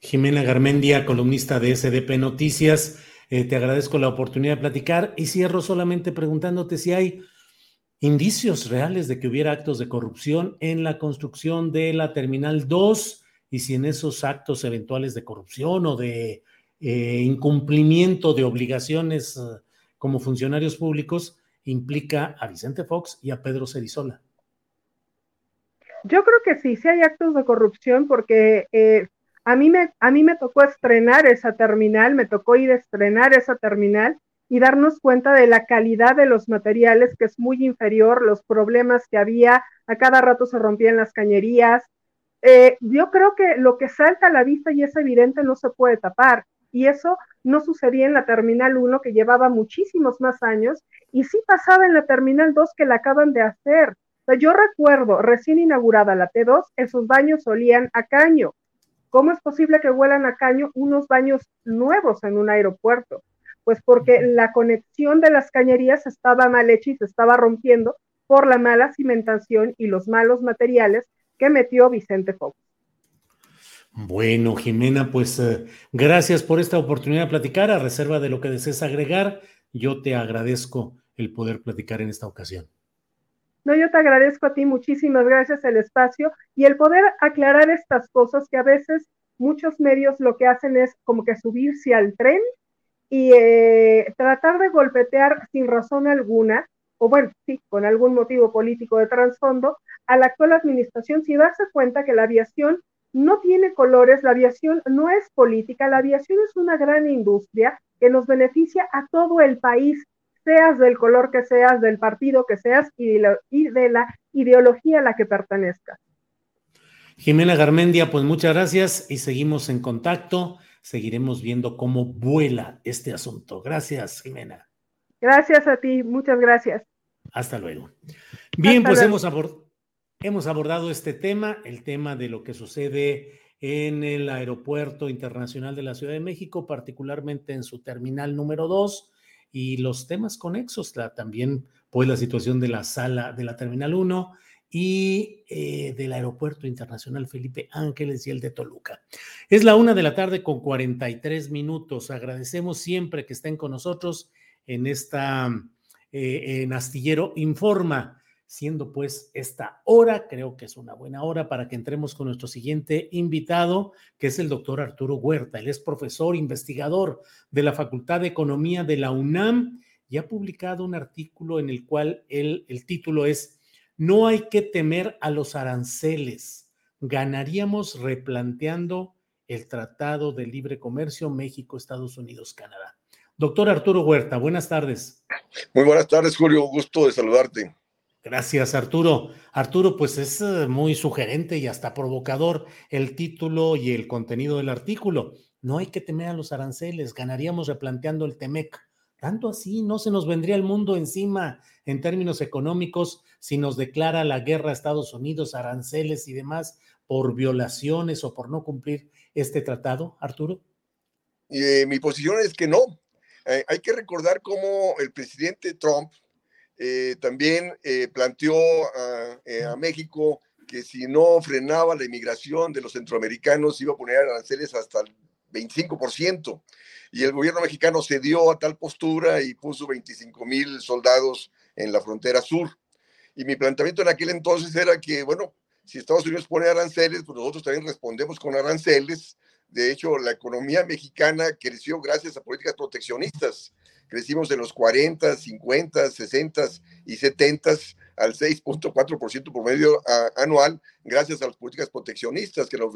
Jimena Garmendia, columnista de SDP Noticias, eh, te agradezco la oportunidad de platicar y cierro solamente preguntándote si hay indicios reales de que hubiera actos de corrupción en la construcción de la Terminal 2 y si en esos actos eventuales de corrupción o de eh, incumplimiento de obligaciones eh, como funcionarios públicos implica a Vicente Fox y a Pedro Cerizola. Yo creo que sí, sí hay actos de corrupción porque eh, a, mí me, a mí me tocó estrenar esa terminal, me tocó ir a estrenar esa terminal y darnos cuenta de la calidad de los materiales, que es muy inferior, los problemas que había, a cada rato se rompían las cañerías. Eh, yo creo que lo que salta a la vista y es evidente no se puede tapar. Y eso no sucedía en la Terminal 1, que llevaba muchísimos más años, y sí pasaba en la Terminal 2 que la acaban de hacer. yo recuerdo, recién inaugurada la T2, esos baños olían a caño. ¿Cómo es posible que huelan a caño unos baños nuevos en un aeropuerto? Pues porque la conexión de las cañerías estaba mal hecha y se estaba rompiendo por la mala cimentación y los malos materiales que metió Vicente Fox. Bueno, Jimena, pues eh, gracias por esta oportunidad de platicar. A reserva de lo que desees agregar, yo te agradezco el poder platicar en esta ocasión. No, yo te agradezco a ti, muchísimas gracias el espacio y el poder aclarar estas cosas que a veces muchos medios lo que hacen es como que subirse al tren y eh, tratar de golpetear sin razón alguna, o bueno, sí, con algún motivo político de trasfondo, a la actual administración, si darse cuenta que la aviación no tiene colores, la aviación no es política, la aviación es una gran industria que nos beneficia a todo el país, seas del color que seas, del partido que seas y de la, ideología a la que pertenezcas. Jimena Garmendia, pues muchas gracias y seguimos en contacto. Seguiremos viendo cómo vuela este asunto. Gracias, Jimena. Gracias a ti, muchas gracias. Hasta luego. Bien, pues hemos abordado Hemos abordado este tema, el tema de lo que sucede en el Aeropuerto Internacional de la Ciudad de México, particularmente en su terminal número 2 y los temas conexos, también pues la situación de la sala de la terminal 1 y eh, del Aeropuerto Internacional Felipe Ángeles y el de Toluca. Es la una de la tarde con 43 minutos. Agradecemos siempre que estén con nosotros en esta eh, en Astillero Informa siendo pues esta hora, creo que es una buena hora para que entremos con nuestro siguiente invitado, que es el doctor Arturo Huerta. Él es profesor, investigador de la Facultad de Economía de la UNAM y ha publicado un artículo en el cual el título es No hay que temer a los aranceles, ganaríamos replanteando el Tratado de Libre Comercio México, Estados Unidos, Canadá. Doctor Arturo Huerta, buenas tardes. Muy buenas tardes, Julio. Gusto de saludarte. Gracias, Arturo. Arturo, pues es eh, muy sugerente y hasta provocador el título y el contenido del artículo. No hay que temer a los aranceles, ganaríamos replanteando el TEMEC. Tanto así, no se nos vendría el mundo encima en términos económicos si nos declara la guerra a Estados Unidos, aranceles y demás por violaciones o por no cumplir este tratado, Arturo. Eh, mi posición es que no. Eh, hay que recordar cómo el presidente Trump eh, también eh, planteó eh, a, México que si no frenaba la inmigración de los centroamericanos iba a poner aranceles hasta el 25%. Y el gobierno mexicano cedió a tal postura y puso 25 mil soldados en la frontera sur. Y mi planteamiento en aquel entonces era que, bueno, si Estados Unidos pone aranceles, pues nosotros también respondemos con aranceles. De hecho, la economía mexicana creció gracias a políticas proteccionistas crecimos de los 40, 50, 60 y 70 al 6.4% por medio anual gracias a las políticas proteccionistas que nos,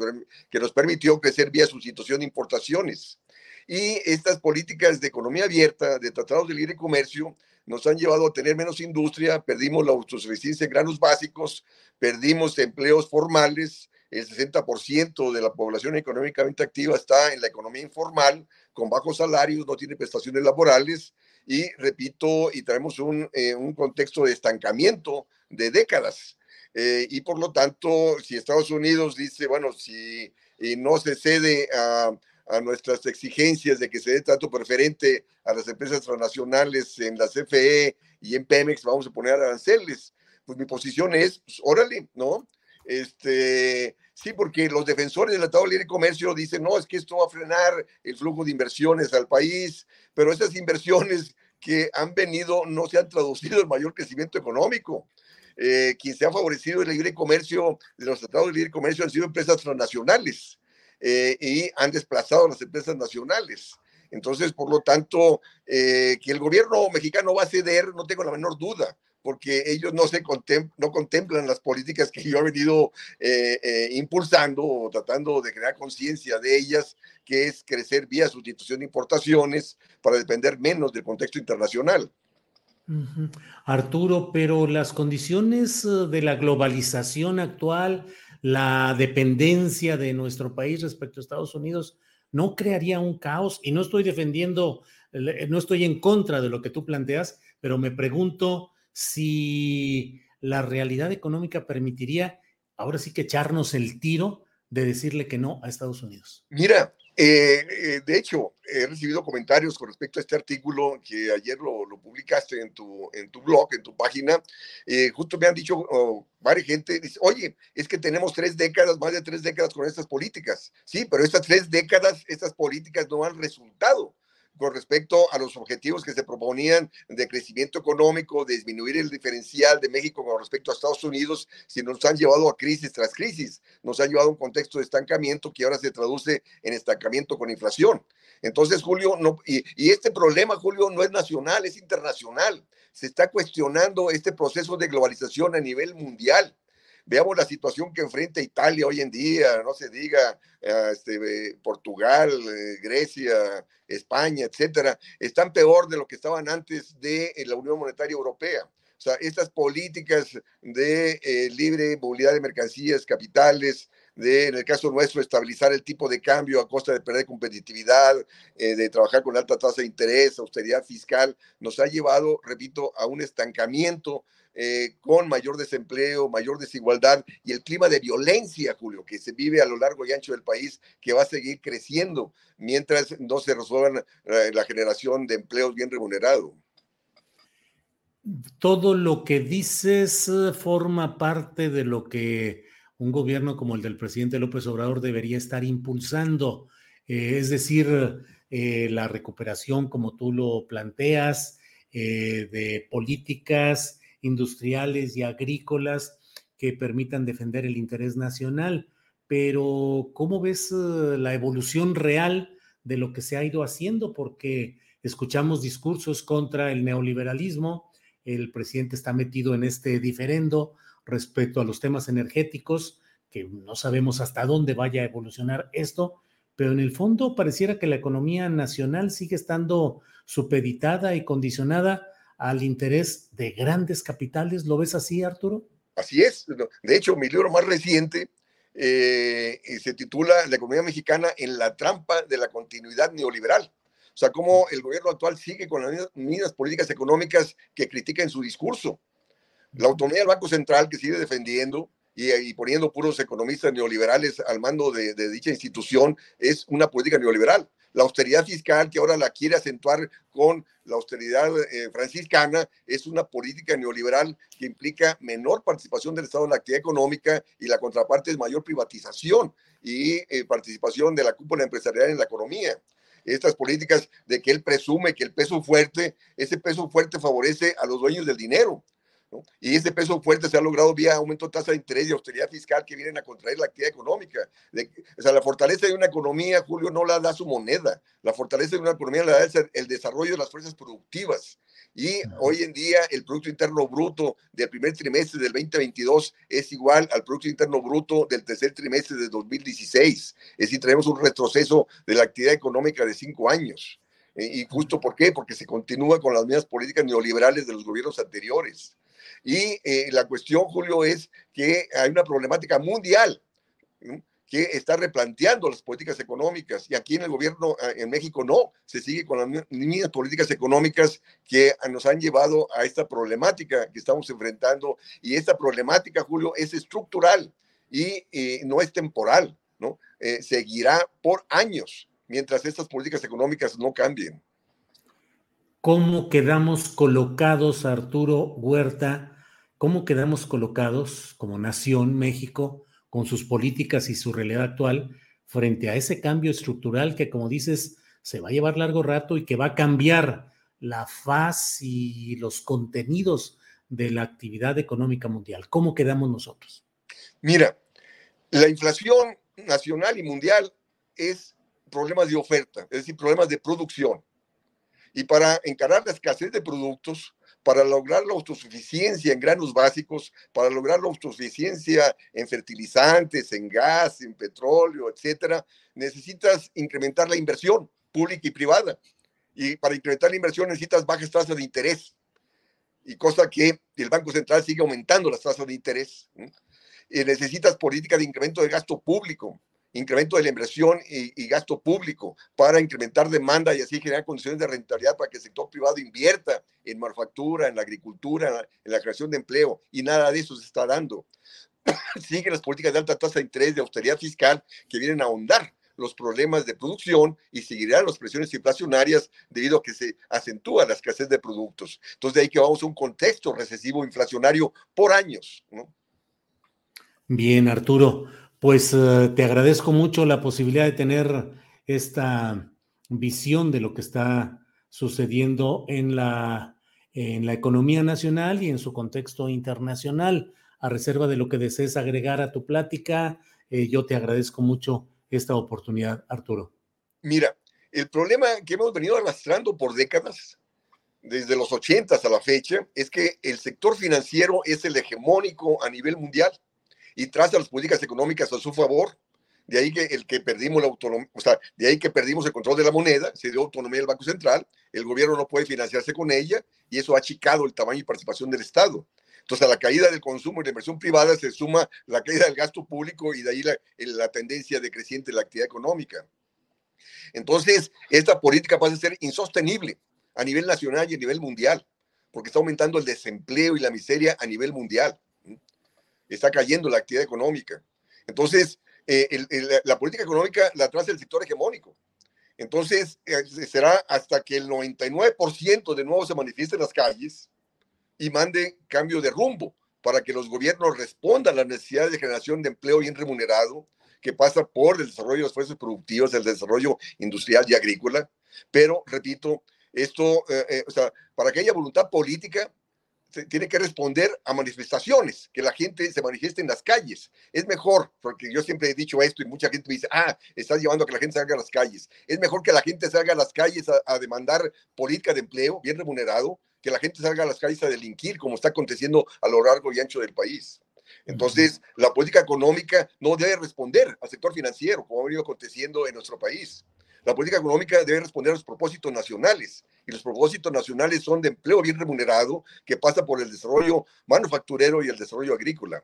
que nos permitió crecer vía sustitución de importaciones. Y estas políticas de economía abierta, de tratados de libre comercio, nos han llevado a tener menos industria, perdimos la autosuficiencia en granos básicos, perdimos empleos formales, el 60% de la población económicamente activa está en la economía informal, con bajos salarios, no tiene prestaciones laborales y, repito, y traemos un, eh, un contexto de estancamiento de décadas. Eh, y por lo tanto, si Estados Unidos dice, bueno, si no se cede a, a, nuestras exigencias de que se dé trato preferente a las empresas transnacionales en la CFE y en Pemex, vamos a poner aranceles. Pues mi posición es, pues órale, ¿no? Este, sí, porque los defensores del Tratado de Libre Comercio dicen, no, es que esto va a frenar el flujo de inversiones al país, pero esas inversiones que han venido no se han traducido en mayor crecimiento económico. Eh, quien se ha favorecido el libre comercio de los tratados de libre comercio han sido empresas transnacionales eh, y han desplazado a las empresas nacionales. Entonces, por lo tanto, eh, que el gobierno mexicano va a ceder, no tengo la menor duda, porque ellos no, se no contemplan las políticas que yo he venido eh, eh, impulsando o tratando de crear conciencia de ellas, que es crecer vía sustitución de importaciones para depender menos del contexto internacional. Arturo, pero las condiciones eh, de la globalización actual, la dependencia de nuestro país respecto a Estados Unidos, ¿no crearía un caos? Y no estoy defendiendo, no estoy en contra de lo que tú planteas, pero me pregunto si la realidad económica permitiría ahora sí que echarnos el tiro de decirle que no a Estados Unidos. Mira, eh, eh, de hecho, he recibido comentarios con respecto a este artículo que ayer lo, publicaste en tu, en tu blog, en tu página. Eh, justo me han dicho oh, varias gente, dice, oye, es que tenemos tres décadas, más de tres décadas con estas políticas. Sí, pero estas tres décadas, estas políticas no han resultado con respecto a los objetivos que se proponían de crecimiento económico, de disminuir el diferencial de México con respecto a Estados Unidos, si nos han llevado a crisis tras crisis, nos han llevado a un contexto de estancamiento que ahora se traduce en estancamiento con inflación. Entonces, Julio, no, y, y este problema, Julio, no es nacional, es internacional. Se está cuestionando este proceso de globalización a nivel mundial. Veamos la situación que enfrenta Italia hoy en día, no se diga eh, este, Portugal, eh, Grecia, España, etcétera, están peor de lo que estaban antes de eh, la Unión Monetaria Europea. O sea, estas políticas de libre movilidad de mercancías, capitales, de, en el caso nuestro, estabilizar el tipo de cambio a costa de perder competitividad, de trabajar con alta tasa de interés, austeridad fiscal, nos ha llevado, repito, a un estancamiento eh, con mayor desempleo, mayor desigualdad y el clima de violencia, Julio, que se vive a lo largo y ancho del país, que va a seguir creciendo mientras no se resuelvan eh, la generación de empleos bien remunerados. Todo lo que dices eh, forma parte de lo que un gobierno como el del presidente López Obrador debería estar impulsando, es decir, la recuperación como tú lo planteas, eh, de políticas industriales y agrícolas que permitan defender el interés nacional. Pero, ¿cómo ves eh, la evolución real de lo que se ha ido haciendo? Porque escuchamos discursos contra el neoliberalismo, el presidente está metido en este diferendo respecto a los temas energéticos, que no sabemos hasta dónde vaya a evolucionar esto, pero en el fondo pareciera que la economía nacional sigue estando supeditada y condicionada al interés de grandes capitales. ¿Lo ves así, Arturo? Así es. De hecho, mi libro más reciente eh, se titula La economía mexicana en la trampa de la continuidad neoliberal. O sea, cómo el gobierno actual sigue con las mismas políticas económicas que critica en su discurso. La autonomía del Banco Central que sigue defendiendo y, poniendo puros economistas neoliberales al mando de, dicha institución es una política neoliberal. La austeridad fiscal que ahora la quiere acentuar con la austeridad eh, franciscana es una política neoliberal que implica menor participación del Estado en la actividad económica y la contraparte es mayor privatización y eh, participación de la cúpula empresarial en la economía estas políticas de que él presume que el peso fuerte, ese peso fuerte favorece a los dueños del dinero. Y ese peso fuerte se ha logrado vía aumento de tasa de interés y austeridad fiscal que vienen a contraer la actividad económica. o sea, la fortaleza de una economía, Julio, no la da su moneda. La fortaleza de una economía la da el, el desarrollo de las fuerzas productivas. Y hoy en día el Producto Interno Bruto del primer trimestre del 2022 es igual al Producto Interno Bruto del tercer trimestre de 2016. Es decir, tenemos un retroceso de la actividad económica de cinco años. ¿Y justo por qué? Porque se continúa con las mismas políticas neoliberales de los gobiernos anteriores. Y eh, la cuestión, Julio, es que hay una problemática mundial que está replanteando las políticas económicas. Y aquí en el gobierno, ah, en México, no. Se sigue con las mismas políticas económicas que nos han llevado a esta problemática que estamos enfrentando. Y esta problemática, Julio, es estructural y no es temporal, ¿no? Eh, seguirá por años mientras estas políticas económicas no cambien. ¿Cómo quedamos colocados, Arturo Huerta? ¿Cómo quedamos colocados como nación México? con sus políticas y su realidad actual frente a ese cambio estructural que, como dices, se va a llevar largo rato y que va a cambiar la faz y los contenidos de la actividad económica mundial. ¿Cómo quedamos nosotros? Mira, la inflación nacional y mundial es problemas de oferta, es decir, problemas de producción. Y para encarar la escasez de productos, para lograr la autosuficiencia en granos básicos, para lograr la autosuficiencia en fertilizantes, en gas, en petróleo, etcétera, necesitas incrementar la inversión pública y privada. Y para incrementar la inversión necesitas bajas tasas de interés. Y cosa que el Banco Central sigue aumentando las tasas de interés. Necesitas política de incremento de gasto público incremento de la inversión y, gasto público para incrementar demanda y así generar condiciones de rentabilidad para que el sector privado invierta en manufactura, en la agricultura, en la creación de empleo. Y nada de eso se está dando. Siguen las políticas de alta tasa de interés, de austeridad fiscal, que vienen a ahondar los problemas de producción y seguirán las presiones inflacionarias debido a que se acentúa la escasez de productos. Entonces, de ahí que vamos a un contexto recesivo inflacionario por años. Bien, Arturo. Pues eh, te agradezco mucho la posibilidad de tener esta visión de lo que está sucediendo en la, en la economía nacional y en su contexto internacional. A reserva de lo que desees agregar a tu plática, eh, yo te agradezco mucho esta oportunidad, Arturo. Mira, el problema que hemos venido arrastrando por décadas, desde los 80 a la fecha, es que el sector financiero es el hegemónico a nivel mundial y traza las políticas económicas a su favor. De ahí que el que perdimos la autonomía, o sea, de ahí que perdimos el control de la moneda, se dio autonomía del Banco Central, el gobierno no puede financiarse con ella y eso ha achicado el tamaño y participación del Estado. Entonces, a la caída del consumo y la inversión privada se suma la caída del gasto público y de ahí la, la tendencia decreciente de la actividad económica. Entonces, esta política pasa a ser insostenible a nivel nacional y a nivel mundial, porque está aumentando el desempleo y la miseria a nivel mundial está cayendo la actividad económica. Entonces, eh, la política económica la traza el sector hegemónico. Entonces, eh, será hasta que el 99% de nuevo se manifieste en las calles y mande cambio de rumbo para que los gobiernos respondan a las necesidades de generación de empleo bien remunerado, que pasa por el desarrollo de las fuerzas productivas, el desarrollo industrial y agrícola. Pero, repito, Esto, eh, eh, para que haya voluntad política, tiene que responder a manifestaciones, que la gente se manifieste en las calles. Es mejor, porque yo siempre he dicho esto y mucha gente me dice, ah, estás llevando a que la gente salga a las calles. Es mejor que la gente salga a las calles a, demandar política de empleo bien remunerado, que la gente salga a las calles a delinquir, como está aconteciendo a lo largo y ancho del país. Entonces, la política económica no debe responder al sector financiero, como ha venido aconteciendo en nuestro país. La política económica debe responder a los propósitos nacionales y los propósitos nacionales son de empleo bien remunerado que pasa por el desarrollo manufacturero y el desarrollo agrícola.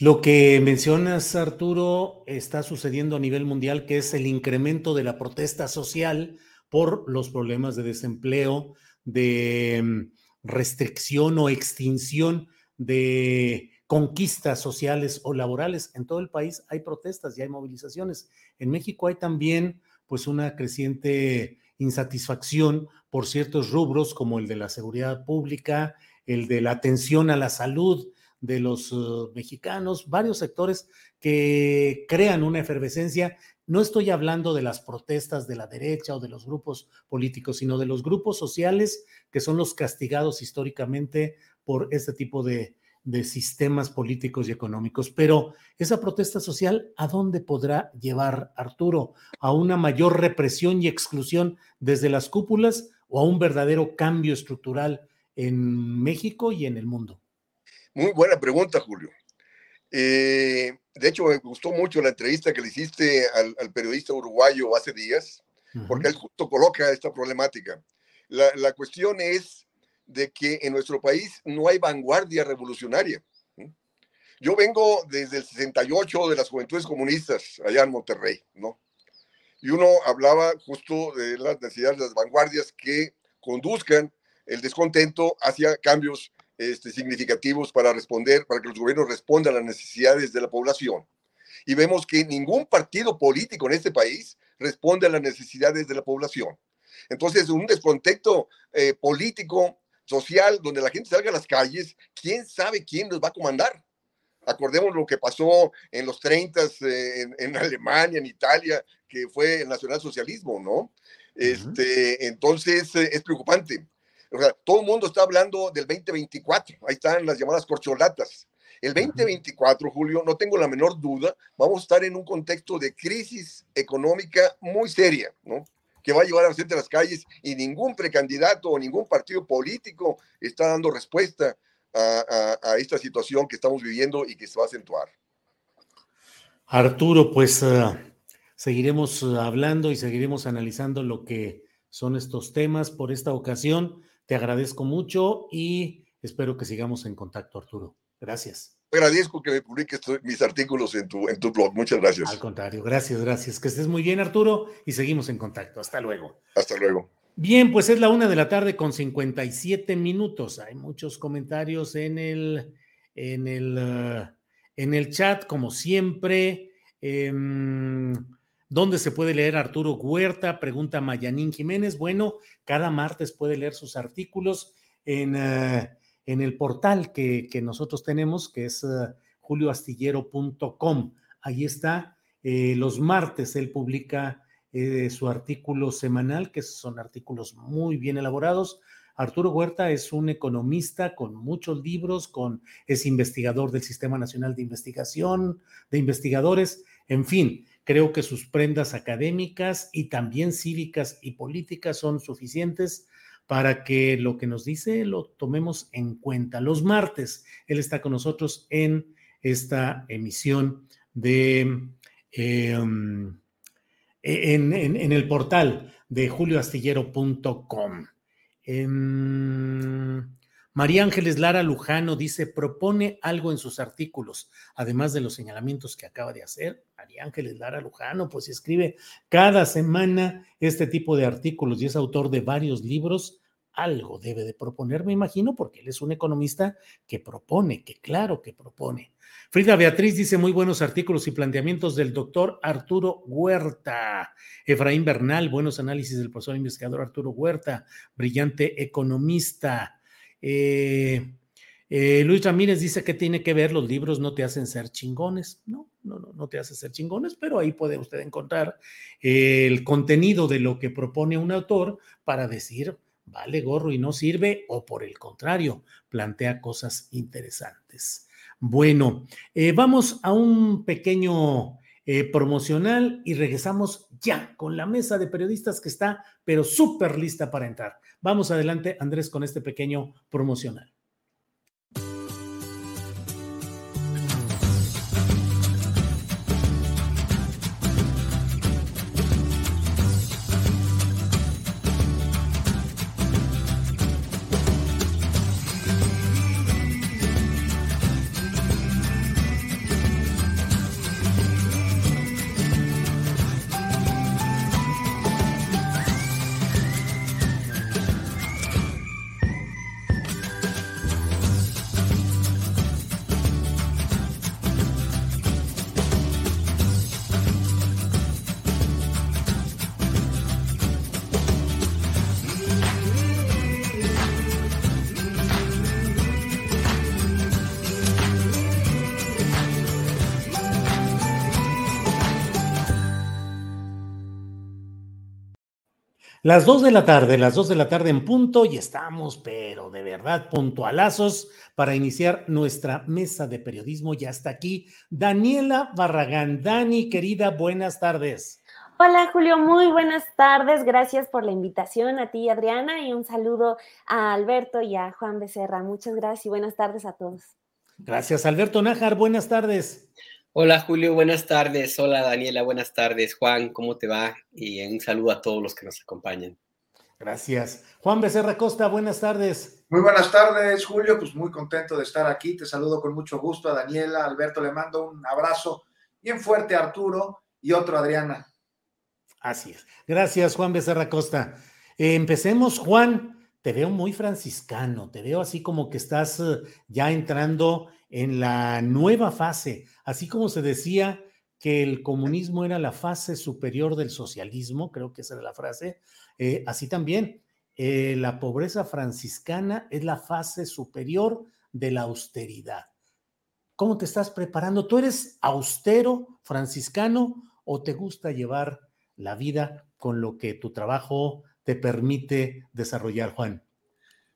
Lo que mencionas, Arturo, está sucediendo a nivel mundial, que es el incremento de la protesta social por los problemas de desempleo, de mm, restricción o extinción de conquistas sociales o laborales. En todo el país hay protestas y hay movilizaciones. En México hay también pues una creciente insatisfacción por ciertos rubros como el de la seguridad pública, el de la atención a la salud de los uh, mexicanos, varios sectores que crean una efervescencia. No estoy hablando de las protestas de la derecha o de los grupos políticos, sino de los grupos sociales que son los castigados históricamente por este tipo de, de sistemas políticos y económicos. Pero esa protesta social, ¿a dónde podrá llevar Arturo? ¿A una mayor represión y exclusión desde las cúpulas o a un verdadero cambio estructural en México y en el mundo? Muy buena pregunta, Julio. Eh, de hecho, me gustó mucho la entrevista que le hiciste al, periodista uruguayo hace días, porque él justo coloca esta problemática. La, la cuestión es de que en nuestro país no hay vanguardia revolucionaria. Yo vengo desde el 68 de las juventudes comunistas allá en Monterrey, ¿no? Y uno hablaba justo de las necesidades de las vanguardias que conduzcan el descontento hacia cambios este, significativos para responder, para que los gobiernos respondan a las necesidades de la población. Y vemos que ningún partido político en este país responde a las necesidades de la población. Entonces, un descontento eh, político social donde la gente salga a las calles, quién sabe quién nos va a comandar. Acordemos lo que pasó en los 30 eh, en, Alemania, en Italia, que fue el nacionalsocialismo, ¿no? Este, entonces eh, es preocupante. O sea, todo el mundo está hablando del 2024, ahí están las llamadas corcholatas. El 2024, Julio, no tengo la menor duda, vamos a estar en un contexto de crisis económica muy seria, ¿no? Que va a llevar a la gente a las calles y ningún precandidato o ningún partido político está dando respuesta a, esta situación que estamos viviendo y que se va a acentuar. Arturo, pues eh, seguiremos eh, hablando y seguiremos analizando lo que son estos temas por esta ocasión. Te agradezco mucho y espero que sigamos en contacto, Arturo. Gracias agradezco que me publiques mis artículos en tu, en tu blog. Muchas gracias. Al contrario, gracias, gracias. Que estés muy bien, Arturo, y seguimos en contacto. Hasta luego. Hasta luego. Bien, pues es la una de la tarde con 57 minutos. Hay muchos comentarios en el, en el, uh, en el chat, como siempre. Em, ¿Dónde se puede leer Arturo Huerta? Pregunta Mayanín Jiménez. Bueno, cada martes puede leer sus artículos en uh, en el portal que, nosotros tenemos, que es uh, julioastillero.com. Ahí está. Eh, los martes él publica eh, su artículo semanal, que son artículos muy bien elaborados. Arturo Huerta es un economista con muchos libros, con, es investigador del Sistema Nacional de Investigación, de investigadores, en fin, creo que sus prendas académicas y también cívicas y políticas son suficientes para que lo que nos dice lo tomemos en cuenta. Los martes, él está con nosotros en esta emisión de... Em, en, el portal de julioastillero.com. María Ángeles Lara Lujano dice, propone algo en sus artículos, además de los señalamientos que acaba de hacer. María Ángeles Lara Lujano, pues escribe cada semana este tipo de artículos y es autor de varios libros. Algo debe de proponer, me imagino, porque él es un economista que propone, que claro que propone. Frida Beatriz dice muy buenos artículos y planteamientos del doctor Arturo Huerta. Efraín Bernal, buenos análisis del profesor investigador Arturo Huerta, brillante economista. Eh, Eh, Luis Ramírez dice que tiene que ver, los libros no te hacen ser chingones. No, no, no, no te hacen ser chingones, pero ahí puede usted encontrar el contenido de lo que propone un autor para decir, vale gorro y no sirve, o por el contrario, plantea cosas interesantes. Bueno, eh, vamos a un pequeño eh, promocional y regresamos ya con la mesa de periodistas que está, pero súper lista para entrar. Vamos adelante, Andrés, con este pequeño promocional. Las dos de la tarde, las dos de la tarde en punto y estamos, pero de verdad, puntualazos para iniciar nuestra mesa de periodismo. Ya está aquí Daniela Barragán. Dani, querida, buenas tardes. Hola Julio, muy buenas tardes. Gracias por la invitación a ti, Adriana, y un saludo a Alberto y a Juan Becerra. Muchas gracias y buenas tardes a todos. Gracias, Alberto Nájar. Buenas tardes. Hola Julio, buenas tardes. Hola Daniela, buenas tardes. Juan, ¿cómo te va? Y un saludo a todos los que nos acompañan. Gracias. Juan Becerra Costa, buenas tardes. Muy buenas tardes, Julio. Pues muy contento de estar aquí. Te saludo con mucho gusto a Daniela, Alberto, le mando un abrazo bien fuerte a Arturo y otro a Adriana. Así es. Gracias, Juan Becerra Costa. Eh, empecemos, Juan. Te veo muy franciscano, te veo así como que estás eh, ya entrando en la nueva fase, así como se decía que el comunismo era la fase superior del socialismo, creo que esa era la frase, eh, así también eh, la pobreza franciscana es la fase superior de la austeridad. ¿Cómo te estás preparando? ¿Tú eres austero franciscano o te gusta llevar la vida con lo que tu trabajo te permite desarrollar, Juan?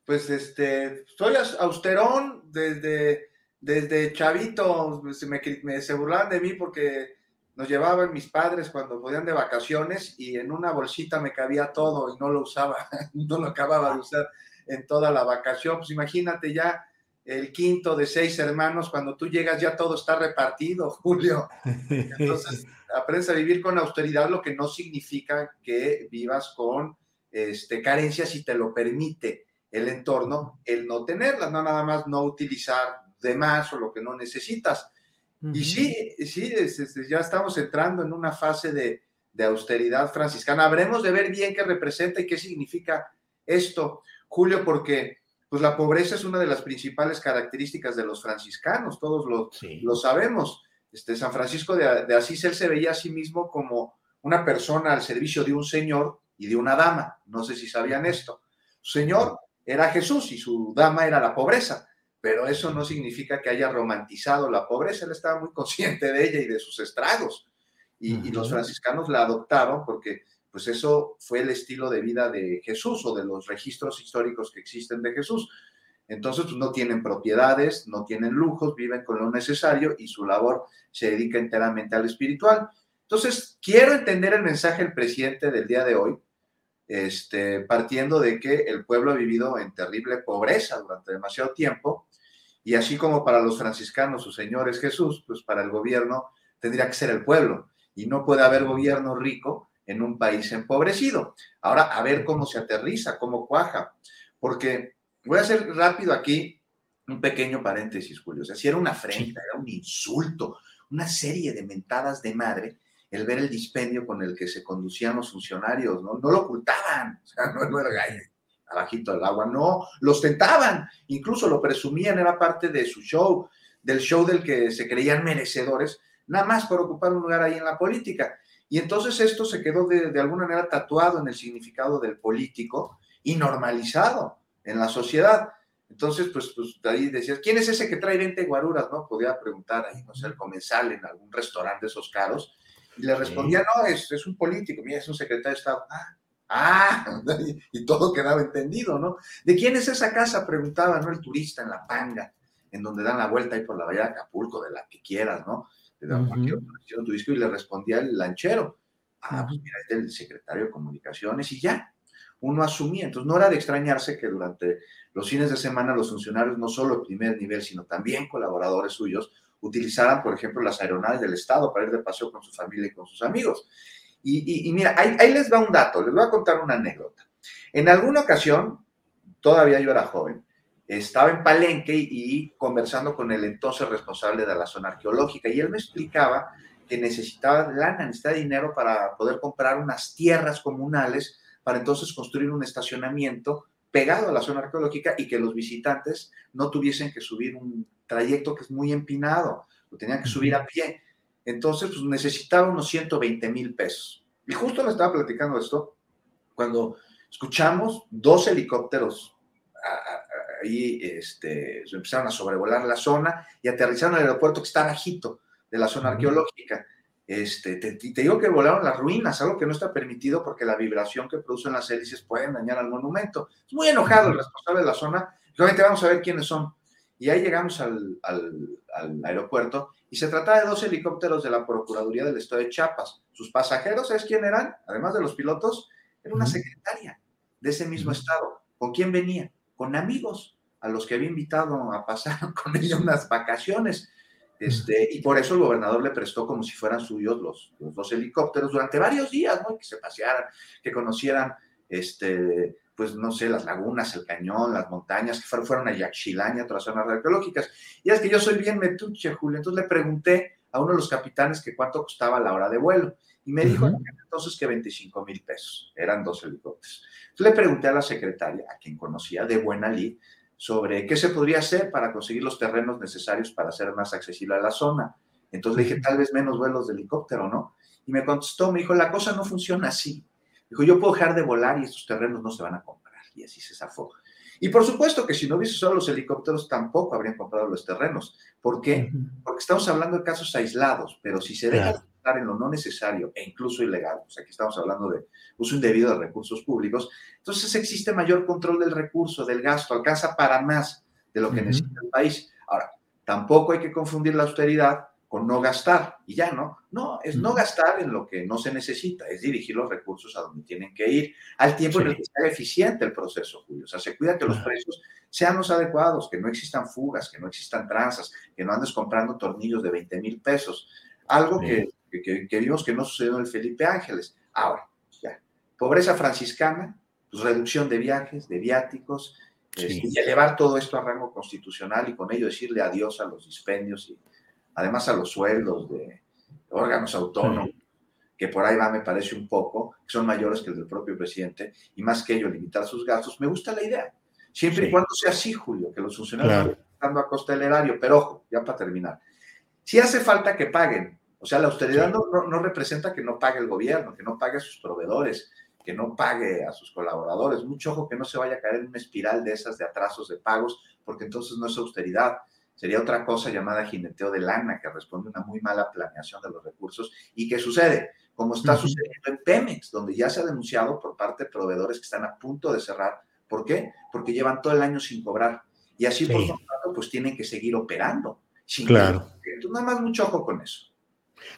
Pues este, soy austerón desde desde chavito se, me, se burlaban de mí porque nos llevaban mis padres cuando podían de vacaciones y en una bolsita me cabía todo y no lo usaba, no lo acababa de usar en toda la vacación. Pues imagínate ya el quinto de seis hermanos, cuando tú llegas ya todo está repartido, Julio. Entonces, aprendes a vivir con austeridad, lo que no significa que vivas con este, carencias si te lo permite el entorno, el no tenerlas, no nada más no utilizar de más o lo que no necesitas. Y sí, sí, ya estamos entrando en una fase de, austeridad franciscana. Habremos de ver bien qué representa y qué significa esto, Julio, porque pues la pobreza es una de las principales características de los franciscanos, todos lo, lo sabemos. Este, San Francisco de, de, Asís, él se veía a sí mismo como una persona al servicio de un señor y de una dama. No sé si sabían esto. Su señor era Jesús y su dama era la pobreza pero eso no significa que haya romantizado la pobreza, él estaba muy consciente de ella y de sus estragos. Y, los franciscanos la adoptaron porque pues eso fue el estilo de vida de Jesús o de los registros históricos que existen de Jesús. Entonces pues, no tienen propiedades, no tienen lujos, viven con lo necesario y su labor se dedica enteramente al espiritual. Entonces, quiero entender el mensaje del presidente del día de hoy, este, partiendo de que el pueblo ha vivido en terrible pobreza durante demasiado tiempo y así como para los franciscanos su Señor es Jesús, pues para el gobierno tendría que ser el pueblo. Y no puede haber gobierno rico en un país empobrecido. Ahora, a ver cómo se aterriza, cómo cuaja. Porque voy a hacer rápido aquí un pequeño paréntesis, Julio. O sea, si era una afrenta, era un insulto, una serie de mentadas de madre el ver el dispendio con el que se conducían los funcionarios, ¿no? No lo ocultaban, o sea, no, no era abajito del agua, no, los tentaban, incluso lo presumían, era parte de su show, del show del que se creían merecedores, nada más por ocupar un lugar ahí en la política. Y entonces esto se quedó de, de alguna manera tatuado en el significado del político y normalizado en la sociedad. Entonces, pues, pues ahí decías, ¿quién es ese que trae 20 guaruras? ¿No? Podía preguntar ahí, no sé, el comensal en algún restaurante de esos caros. Y le respondía, no, es, es un político, mira, es un secretario de Estado. Ah, ah, y todo quedaba entendido, ¿no? ¿De quién es esa casa? Preguntaba, ¿no? El turista en La Panga, en donde dan la vuelta ahí por la bahía de Acapulco, de la que quieras, ¿no? De cualquier turístico, y le respondía el lanchero. Ah, pues mira, es del secretario de Comunicaciones y ya. Uno asumía. Entonces, no era de extrañarse que durante los fines de semana los funcionarios, no solo el primer nivel, sino también colaboradores suyos, utilizaran, por ejemplo, las aeronaves del Estado para ir de paseo con su familia y con sus amigos. Y, mira, ahí, ahí, les va un dato, les voy a contar una anécdota. En alguna ocasión, todavía yo era joven, estaba en Palenque y conversando con el entonces responsable de la zona arqueológica y él me explicaba que necesitaba lana, necesitaba dinero para poder comprar unas tierras comunales para entonces construir un estacionamiento pegado a la zona arqueológica y que los visitantes no tuviesen que subir un trayecto que es muy empinado, lo tenían que subir a pie. Entonces, pues necesitaba unos 120 mil pesos. Y justo me estaba platicando esto cuando escuchamos dos helicópteros ahí este, empezaron a sobrevolar la zona y aterrizaron en el aeropuerto que está bajito de la zona arqueológica. Este, te, te, digo que volaron las ruinas, algo que no está permitido porque la vibración que producen las hélices puede dañar al monumento. Es muy enojado el responsable de la zona. Realmente vamos a ver quiénes son. Y ahí llegamos al, al, aeropuerto y se trataba de dos helicópteros de la Procuraduría del Estado de Chiapas. Sus pasajeros, ¿sabes quién eran? Además de los pilotos, era una secretaria de ese mismo estado. ¿Con quién venía? Con amigos a los que había invitado a pasar con ella unas vacaciones. Este, y por eso el gobernador le prestó como si fueran suyos los, los dos helicópteros durante varios días, ¿no? Que se pasearan, que conocieran, este, pues no sé, las lagunas, el cañón, las montañas, que fueron, a Yaxchilán y a otras zonas arqueológicas. Y es que yo soy bien metuche, Julio, entonces le pregunté a uno de los capitanes que cuánto costaba la hora de vuelo. Y me dijo entonces que 25 mil pesos, eran dos helicópteros. Entonces le pregunté a la secretaria, a quien conocía de buena lid, sobre qué se podría hacer para conseguir los terrenos necesarios para hacer más accesible a la zona. Entonces le dije, tal vez menos vuelos de helicóptero, ¿no? Y me contestó, me dijo, la cosa no funciona así. Dijo, yo puedo dejar de volar y estos terrenos no se van a comprar. Y así se zafó. Y por supuesto que si no hubiese solo los helicópteros, tampoco habrían comprado los terrenos. ¿Por qué? Porque estamos hablando de casos aislados, pero si se deja en lo no necesario e incluso ilegal, o sea, aquí estamos hablando de uso indebido de recursos públicos, entonces existe mayor control del recurso, del gasto, alcanza para más de lo que necesita el país. Ahora, tampoco hay que confundir la austeridad con no gastar y ya, ¿no? No, es no gastar en lo que no se necesita, es dirigir los recursos a donde tienen que ir, al tiempo en el que sea eficiente el proceso, Julio. O sea, se cuida que los precios sean los adecuados, que no existan fugas, que no existan tranzas, que no andes comprando tornillos de 20 mil pesos. Algo que que, vimos que no sucedió en el Felipe Ángeles. Ahora, ya, pobreza franciscana, pues reducción de viajes, de viáticos, este, y elevar todo esto a rango constitucional y con ello decirle adiós a los dispendios y además a los sueldos de órganos autónomos, que por ahí va, me parece un poco, que son mayores que el del propio presidente, y más que ello, limitar sus gastos. Me gusta la idea, siempre y cuando sea así, Julio, que los funcionarios estén dando a costa del erario, pero ojo, ya para terminar, si hace falta que paguen o sea, la austeridad no, no, representa que no pague el gobierno, que no pague a sus proveedores, que no pague a sus colaboradores. Mucho ojo que no se vaya a caer en una espiral de esas de atrasos de pagos, porque entonces no es austeridad. Sería otra cosa llamada jineteo de lana, que responde a una muy mala planeación de los recursos. ¿Y qué sucede? Como está sucediendo en Pemex, donde ya se ha denunciado por parte de proveedores que están a punto de cerrar. ¿Por qué? Porque llevan todo el año sin cobrar. Y así, por lo tanto, pues tienen que seguir operando. claro. Entonces, nada más mucho ojo con eso.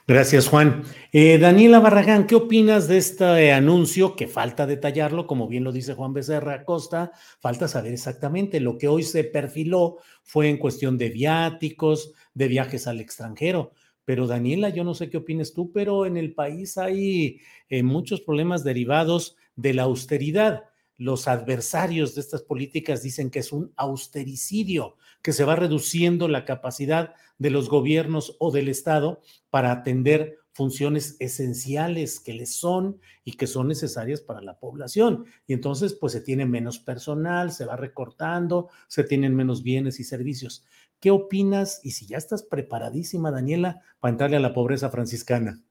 Gracias, Juan. Eh, Daniela Barragán, ¿qué opinas de este anuncio? Que falta detallarlo, como bien lo dice Juan Becerra Acosta, falta saber exactamente. Lo que hoy se perfiló fue en cuestión de viáticos, de viajes al extranjero. Pero Daniela, yo no sé qué opinas tú, pero en el país hay eh, muchos problemas derivados de la austeridad los adversarios de estas políticas dicen que es un austericidio, que se va reduciendo la capacidad de los gobiernos o del Estado para atender funciones esenciales que les son y que son necesarias para la población. Y entonces, pues se tiene menos personal, se va recortando, se tienen menos bienes y servicios. ¿Qué opinas? Y si ya estás preparadísima, Daniela, para entrarle a la pobreza franciscana.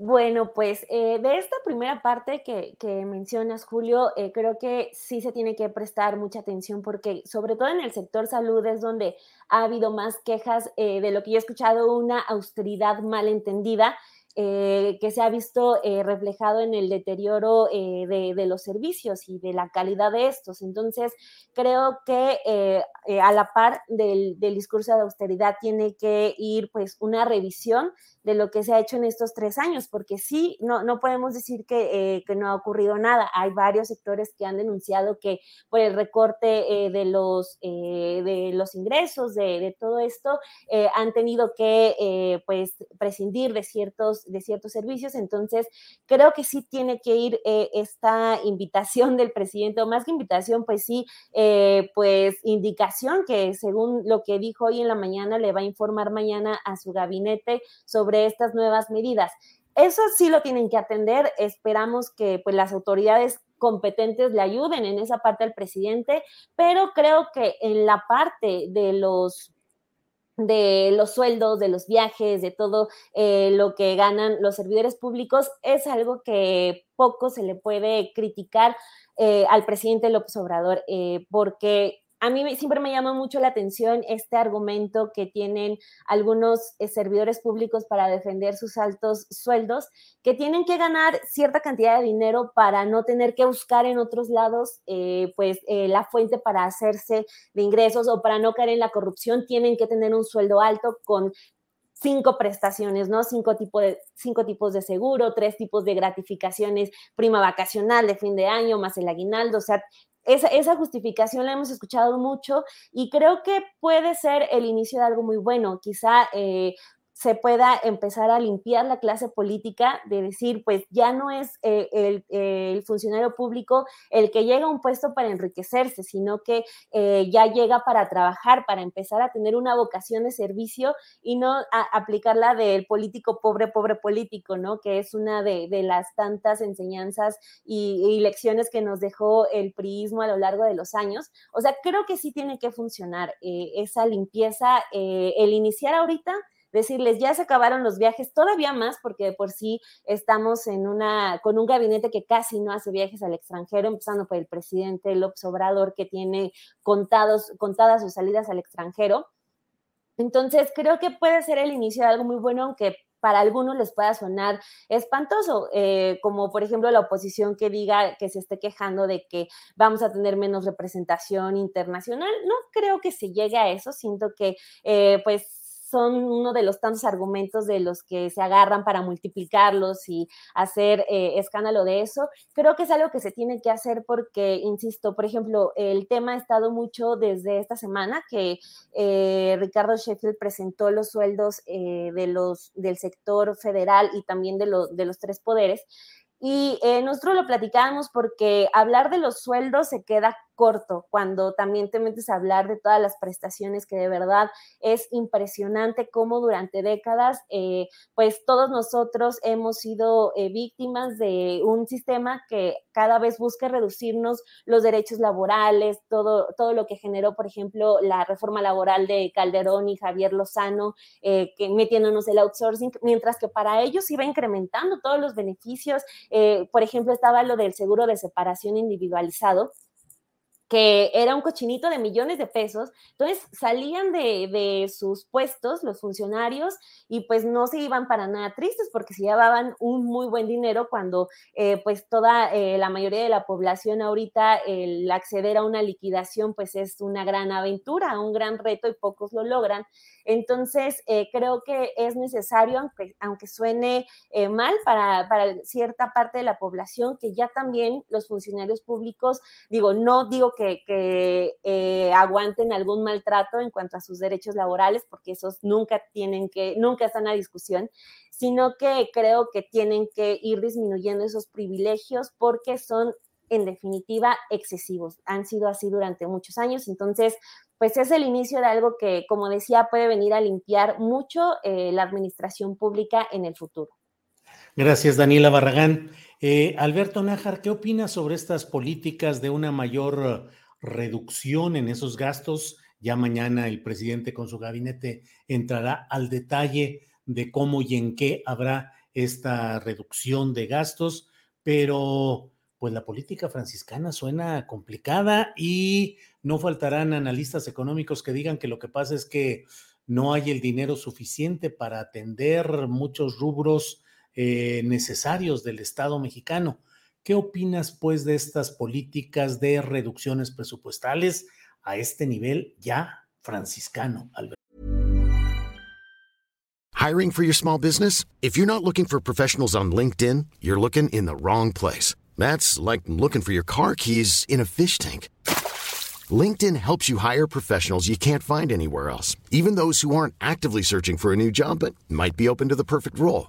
Bueno, pues eh, de esta primera parte que, que mencionas, Julio, eh, creo que sí se tiene que prestar mucha atención porque sobre todo en el sector salud es donde ha habido más quejas eh, de lo que yo he escuchado, una austeridad mal entendida eh, que se ha visto eh, reflejado en el deterioro eh, de, los servicios y de la calidad de estos. Entonces, creo que a la par del, del, discurso de austeridad tiene que ir pues una revisión de lo que se ha hecho en estos tres años, porque sí, no, no podemos decir que, que no ha ocurrido nada. Hay varios sectores que han denunciado que por el recorte de, los, de los ingresos, de, de todo esto, han tenido que pues prescindir de ciertos de ciertos servicios. Entonces, creo que sí tiene que ir eh, esta invitación del presidente, o más que invitación, pues sí, eh, pues indicación que según lo que dijo hoy en la mañana, le va a informar mañana a su gabinete sobre estas nuevas medidas. Eso sí lo tienen que atender. Esperamos que pues, las autoridades competentes le ayuden en esa parte al presidente, pero creo que en la parte de los de los sueldos, de los viajes, de todo eh, lo que ganan los servidores públicos, es algo que poco se le puede criticar eh, al presidente López Obrador, eh, porque a mí siempre me llama mucho la atención este argumento que tienen algunos eh, servidores públicos para defender sus altos sueldos, que tienen que ganar cierta cantidad de dinero para no tener que buscar en otros lados, eh, pues, eh, la fuente para hacerse de ingresos o para no caer en la corrupción, tienen que tener un sueldo alto con cinco prestaciones, ¿no? Cinco, tipo de, cinco tipos de seguro, tres tipos de gratificaciones, prima vacacional de fin de año, más el aguinaldo, o sea, esa, esa, justificación la hemos escuchado mucho y creo que puede ser el inicio de algo muy bueno. Quizá eh, se pueda empezar a limpiar la clase política de decir, pues ya no es eh, el, el, funcionario público el que llega a un puesto para enriquecerse, sino que eh, ya llega para trabajar, para empezar a tener una vocación de servicio y no a aplicar la del político pobre, pobre político, ¿no? Que es una de, de las tantas enseñanzas y, lecciones que nos dejó el priismo a lo largo de los años. O sea, creo que sí tiene que funcionar eh, esa limpieza, eh, el iniciar ahorita decirles, ya se acabaron los viajes, todavía más, porque de por sí estamos en una, con un gabinete que casi no hace viajes al extranjero, empezando por el presidente López Obrador, que tiene contados, contadas sus salidas al extranjero. Entonces, creo que puede ser el inicio de algo muy bueno, aunque para algunos les pueda sonar espantoso, eh, como por ejemplo la oposición que diga que se esté quejando de que vamos a tener menos representación internacional. No creo que se llegue a eso, siento que eh, pues son uno de los tantos argumentos de los que se agarran para multiplicarlos y hacer eh, escándalo de eso. Creo que es algo que se tiene que hacer porque, insisto, por ejemplo, el tema ha estado mucho desde esta semana que eh, Ricardo Sheffield presentó los sueldos eh, de los, del sector federal y también de, lo, de los tres poderes. Y nosotros lo platicábamos porque hablar de los sueldos se queda corto cuando también te metes a hablar de todas las prestaciones que de verdad es impresionante cómo durante décadas eh, pues todos nosotros hemos sido eh, víctimas de un sistema que cada vez busca reducirnos los derechos laborales, todo, todo lo que generó, por ejemplo, la reforma laboral de Calderón y Javier Lozano, eh, que metiéndonos el outsourcing, mientras que para ellos iba incrementando todos los beneficios. Eh, por ejemplo, estaba lo del seguro de separación individualizado que era un cochinito de millones de pesos. Entonces salían de, de, sus puestos los funcionarios y pues no se iban para nada tristes porque se llevaban un muy buen dinero cuando eh, pues toda eh, la mayoría de la población ahorita el acceder a una liquidación pues es una gran aventura, un gran reto y pocos lo logran. Entonces, eh, creo que es necesario, aunque, aunque suene eh, mal para, para, cierta parte de la población, que ya también los funcionarios públicos, digo, no digo que, eh, aguanten algún maltrato en cuanto a sus derechos laborales, porque esos nunca tienen que, nunca están a discusión, sino que creo que tienen que ir disminuyendo esos privilegios porque son en definitiva excesivos. Han sido así durante muchos años. Entonces, pues es el inicio de algo que, como decía, puede venir a limpiar mucho eh, la administración pública en el futuro. Gracias, Daniela Barragán. Eh, Alberto Nájar, ¿qué opinas sobre estas políticas de una mayor reducción en esos gastos? Ya mañana el presidente con su gabinete entrará al detalle de cómo y en qué habrá esta reducción de gastos, pero pues la política franciscana suena complicada y no faltarán analistas económicos que digan que lo que pasa es que no hay el dinero suficiente para atender muchos rubros eh, necesarios del Estado mexicano. ¿Qué opinas pues de estas políticas de reducciones presupuestales a este nivel ya franciscano, Alberto? Hiring for your small business? If you're not looking for professionals on LinkedIn, you're looking in the wrong place. That's like looking for your car keys in a fish tank. LinkedIn helps you hire professionals you can't find anywhere else, even those who aren't actively searching for a new job but might be open to the perfect role.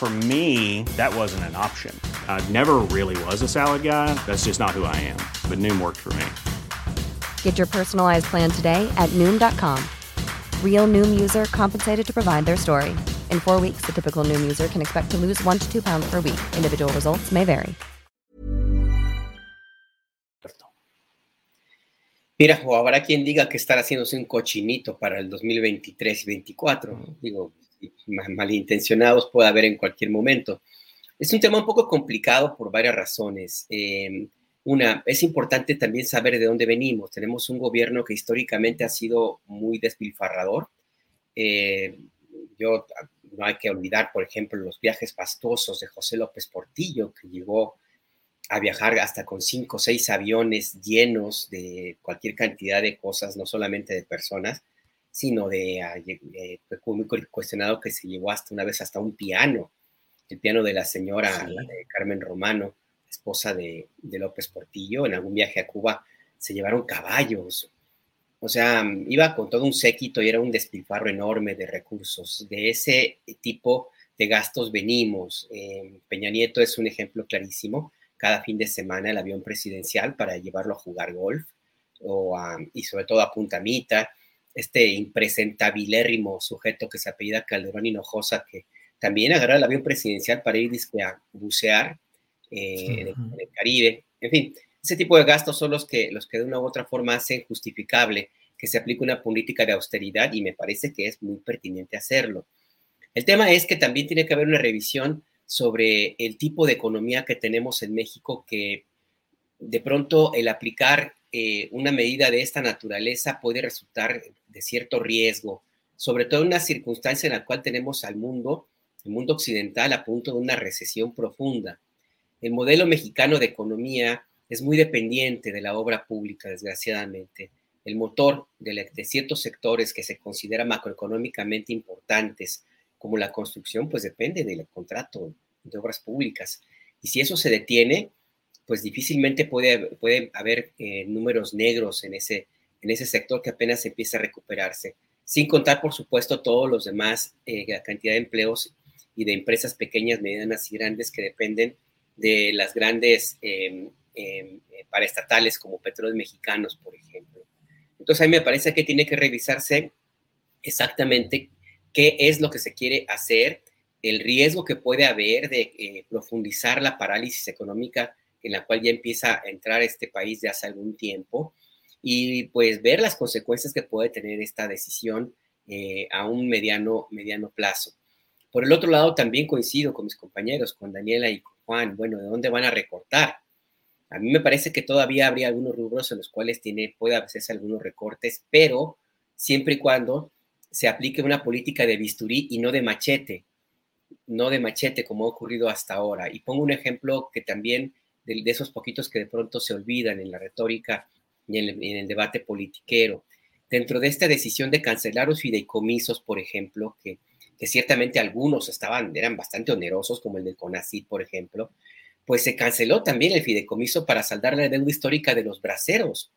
For me, that wasn't an option. I never really was a salad guy. That's just not who I am. But Noom worked for me. Get your personalized plan today at Noom.com. Real Noom user compensated to provide their story. In four weeks, the typical Noom user can expect to lose one to two pounds per week. Individual results may vary. Mira, o habrá quien diga que estar haciéndose un cochinito para el 2023 y 2024. Mm. Digo, malintencionados puede haber en cualquier momento. Es un tema un poco complicado por varias razones. Eh, una, es importante también saber de dónde venimos. Tenemos un gobierno que históricamente ha sido muy despilfarrador. Eh, yo, no hay que olvidar, por ejemplo, los viajes pastosos de José López Portillo, que llegó a viajar hasta con cinco o seis aviones llenos de cualquier cantidad de cosas, no solamente de personas, sino de, fue muy cuestionado que se llevó hasta una vez hasta un piano, el piano de la señora Carmen Romano, esposa de, de, López Portillo, en algún viaje a Cuba se llevaron caballos, o sea, iba con todo un séquito y era un despilfarro enorme de recursos. De ese tipo de gastos venimos. Eh, Peña Nieto es un ejemplo clarísimo cada fin de semana el avión presidencial para llevarlo a jugar golf o y sobre todo a Puntamita, este impresentabilérrimo sujeto que se apellida Calderón Hinojosa, que también agarró el avión presidencial para ir a bucear eh, en, el, Caribe. En fin, ese tipo de gastos son los que, los que de una u otra forma hacen justificable que se aplique una política de austeridad y me parece que es muy pertinente hacerlo. El tema es que también tiene que haber una revisión sobre el tipo de economía que tenemos en México, que de pronto el aplicar eh, una medida de esta naturaleza puede resultar de cierto riesgo, sobre todo en una circunstancia en la cual tenemos al mundo, el mundo occidental, a punto de una recesión profunda. El modelo mexicano de economía es muy dependiente de la obra pública, desgraciadamente. El motor de, de ciertos sectores que se consideran macroeconómicamente importantes, como la construcción, pues depende del contrato de obras públicas. Y si eso se detiene, pues difícilmente puede, puede haber eh, números negros en ese, en ese sector que apenas empieza a recuperarse. Sin contar, por supuesto, todos los demás, eh, la cantidad de empleos y de empresas pequeñas, medianas y grandes que dependen de las grandes em, em, eh, paraestatales como Petróleos Mexicanos, por ejemplo. Entonces, a mí me parece que tiene que revisarse exactamente qué es lo que se quiere hacer, el riesgo que puede haber de eh, profundizar la parálisis económica en la cual ya empieza a entrar este país de hace algún tiempo y pues ver las consecuencias que puede tener esta decisión eh, a un mediano, mediano plazo. Por el otro lado, también coincido con mis compañeros, con Daniela y Juan, bueno, ¿de dónde van a recortar? A mí me parece que todavía habría algunos rubros en los cuales tiene, puede hacerse algunos recortes, pero siempre y cuando se aplique una política de bisturí y no de machete, no de machete como ha ocurrido hasta ahora. Y pongo un ejemplo que también de, esos poquitos que de pronto se olvidan en la retórica y en el, debate politiquero. Dentro de esta decisión de cancelar los fideicomisos, por ejemplo, que, que ciertamente algunos estaban, eran bastante onerosos, como el del CONACYT, por ejemplo, pues se canceló también el fideicomiso para saldar la deuda histórica de los braceros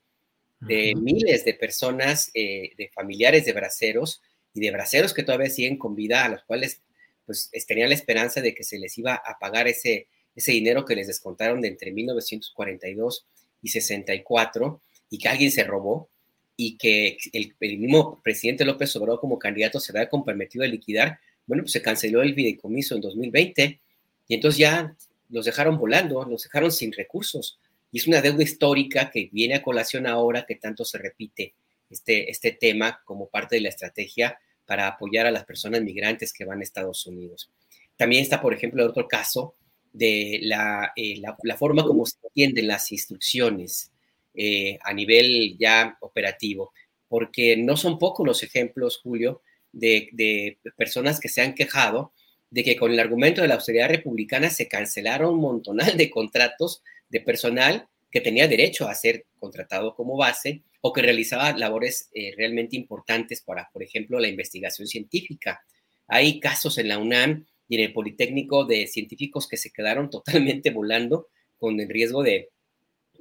de miles de personas, eh, de familiares de braceros y de braceros que todavía siguen con vida, a los cuales pues tenían la esperanza de que se les iba a pagar ese, ese dinero que les descontaron de entre 1942 y 64 y que alguien se robó y que el, mismo presidente López Obrador como candidato se había comprometido a liquidar, bueno, pues se canceló el fideicomiso en 2020 y entonces ya los dejaron volando, los dejaron sin recursos. Y es una deuda histórica que viene a colación ahora que tanto se repite este, este tema como parte de la estrategia para apoyar a las personas migrantes que van a Estados Unidos. También está, por ejemplo, otro caso de la, eh, la, forma como se entienden las instrucciones eh, a nivel ya operativo, porque no son pocos los ejemplos, Julio, de, de, personas que se han quejado de que con el argumento de la austeridad republicana se cancelaron un montonal de contratos de personal que tenía derecho a ser contratado como base o que realizaba labores eh, realmente importantes para, por ejemplo, la investigación científica. Hay casos en la UNAM y en el Politécnico de científicos que se quedaron totalmente volando con el riesgo de,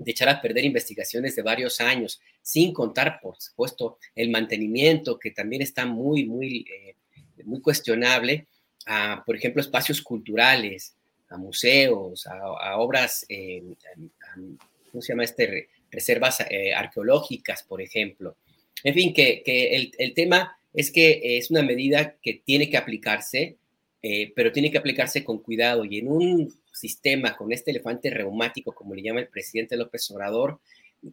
echar a perder investigaciones de varios años, sin contar, por supuesto, el mantenimiento, que también está muy, muy, eh, muy cuestionable, a, por ejemplo, espacios culturales, a museos, a, obras, eh, ¿cómo se llama este? Reservas eh, arqueológicas, por ejemplo. En fin, que, el, tema es que es una medida que tiene que aplicarse, eh, pero tiene que aplicarse con cuidado y en un sistema con este elefante reumático, como le llama el presidente López Obrador,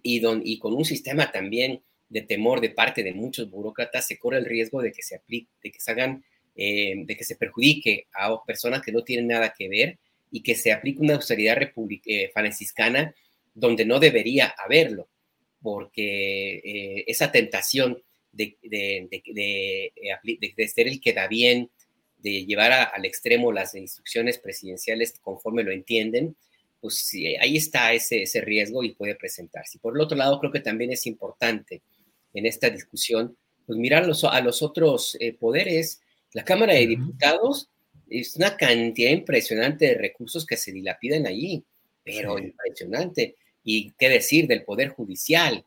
y, con un sistema también de temor de parte de muchos burócratas, se corre el riesgo de que se aplique, de que se hagan, eh, de que se perjudique a personas que no tienen nada que ver y que se aplique una austeridad franciscana donde no debería haberlo, porque eh, esa tentación de, de, de, ser el que da bien, de llevar al extremo las instrucciones presidenciales conforme lo entienden, pues ahí está ese, ese riesgo y puede presentarse. Por el otro lado, creo que también es importante en esta discusión, pues mirar a los, a los otros eh, poderes. La Cámara de Diputados es una cantidad impresionante de recursos que se dilapidan allí, pero impresionante. Y qué decir del Poder Judicial,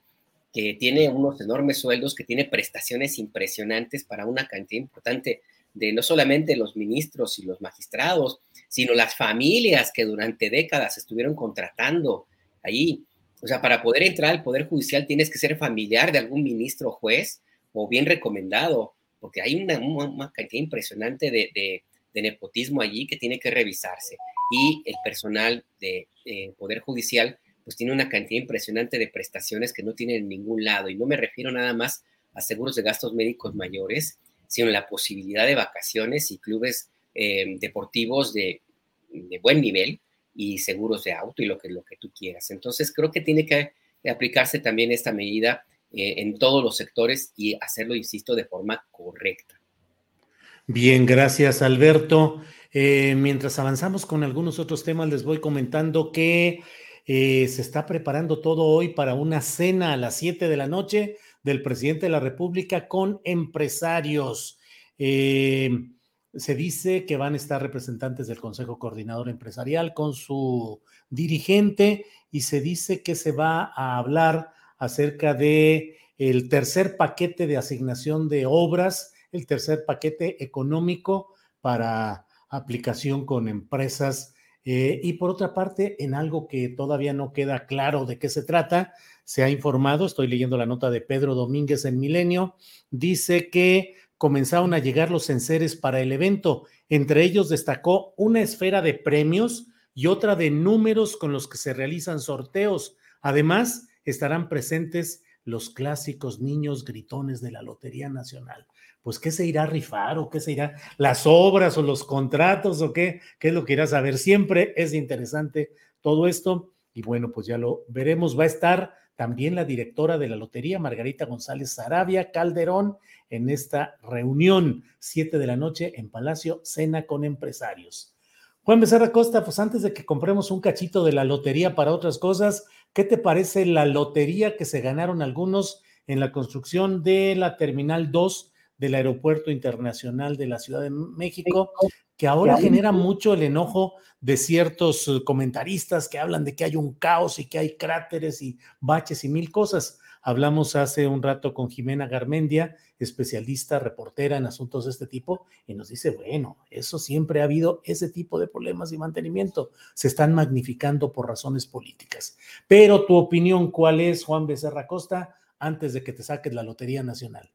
que tiene unos enormes sueldos, que tiene prestaciones impresionantes para una cantidad importante de no solamente los ministros y los magistrados, sino las familias que durante décadas estuvieron contratando ahí. O sea, para poder entrar al Poder Judicial tienes que ser familiar de algún ministro o juez o bien recomendado, porque hay una, cantidad impresionante de, nepotismo allí que tiene que revisarse. Y el personal de eh, Poder Judicial pues tiene una cantidad impresionante de prestaciones que no tiene en ningún lado. Y no me refiero nada más a seguros de gastos médicos mayores, sino la posibilidad de vacaciones y clubes eh, deportivos de, buen nivel y seguros de auto y lo que, lo que tú quieras. Entonces creo que tiene que aplicarse también esta medida eh, en todos los sectores y hacerlo, insisto, de forma correcta. Bien, gracias Alberto. Eh, mientras avanzamos con algunos otros temas, les voy comentando que se está preparando todo hoy para una cena a las 7 de la noche del presidente de la República con empresarios. Eh, se dice que van a estar representantes del Consejo Coordinador Empresarial con su dirigente y se dice que se va a hablar acerca de el tercer paquete de asignación de obras, el tercer paquete económico para aplicación con empresas eh, y por otra parte, en algo que todavía no queda claro de qué se trata, se ha informado, estoy leyendo la nota de Pedro Domínguez en Milenio, dice que comenzaron a llegar los enseres para el evento. Entre ellos destacó una esfera de premios y otra de números con los que se realizan sorteos. Además, estarán presentes los clásicos niños gritones de la Lotería Nacional pues qué se irá a rifar o qué se irá, las obras o los contratos o qué, qué es lo que irá a saber. Siempre es interesante todo esto y bueno, pues ya lo veremos. Va a estar también la directora de la lotería, Margarita González Sarabia Calderón, en esta reunión, siete de la noche en Palacio, cena con empresarios. Juan Becerra Costa, pues antes de que compremos un cachito de la lotería para otras cosas, ¿qué te parece la lotería que se ganaron algunos en la construcción de la Terminal 2 del Aeropuerto Internacional de la Ciudad de México, que ahora genera mucho el enojo de ciertos eh, comentaristas que hablan de que hay un caos y que hay cráteres y baches y mil cosas. Hablamos hace un rato con Jimena Garmendia, especialista, reportera en asuntos de este tipo, y nos dice, bueno, eso siempre ha habido ese tipo de problemas y mantenimiento. Se están magnificando por razones políticas. Pero tu opinión, ¿cuál es, Juan Becerra Costa, antes de que te saques la Lotería Nacional?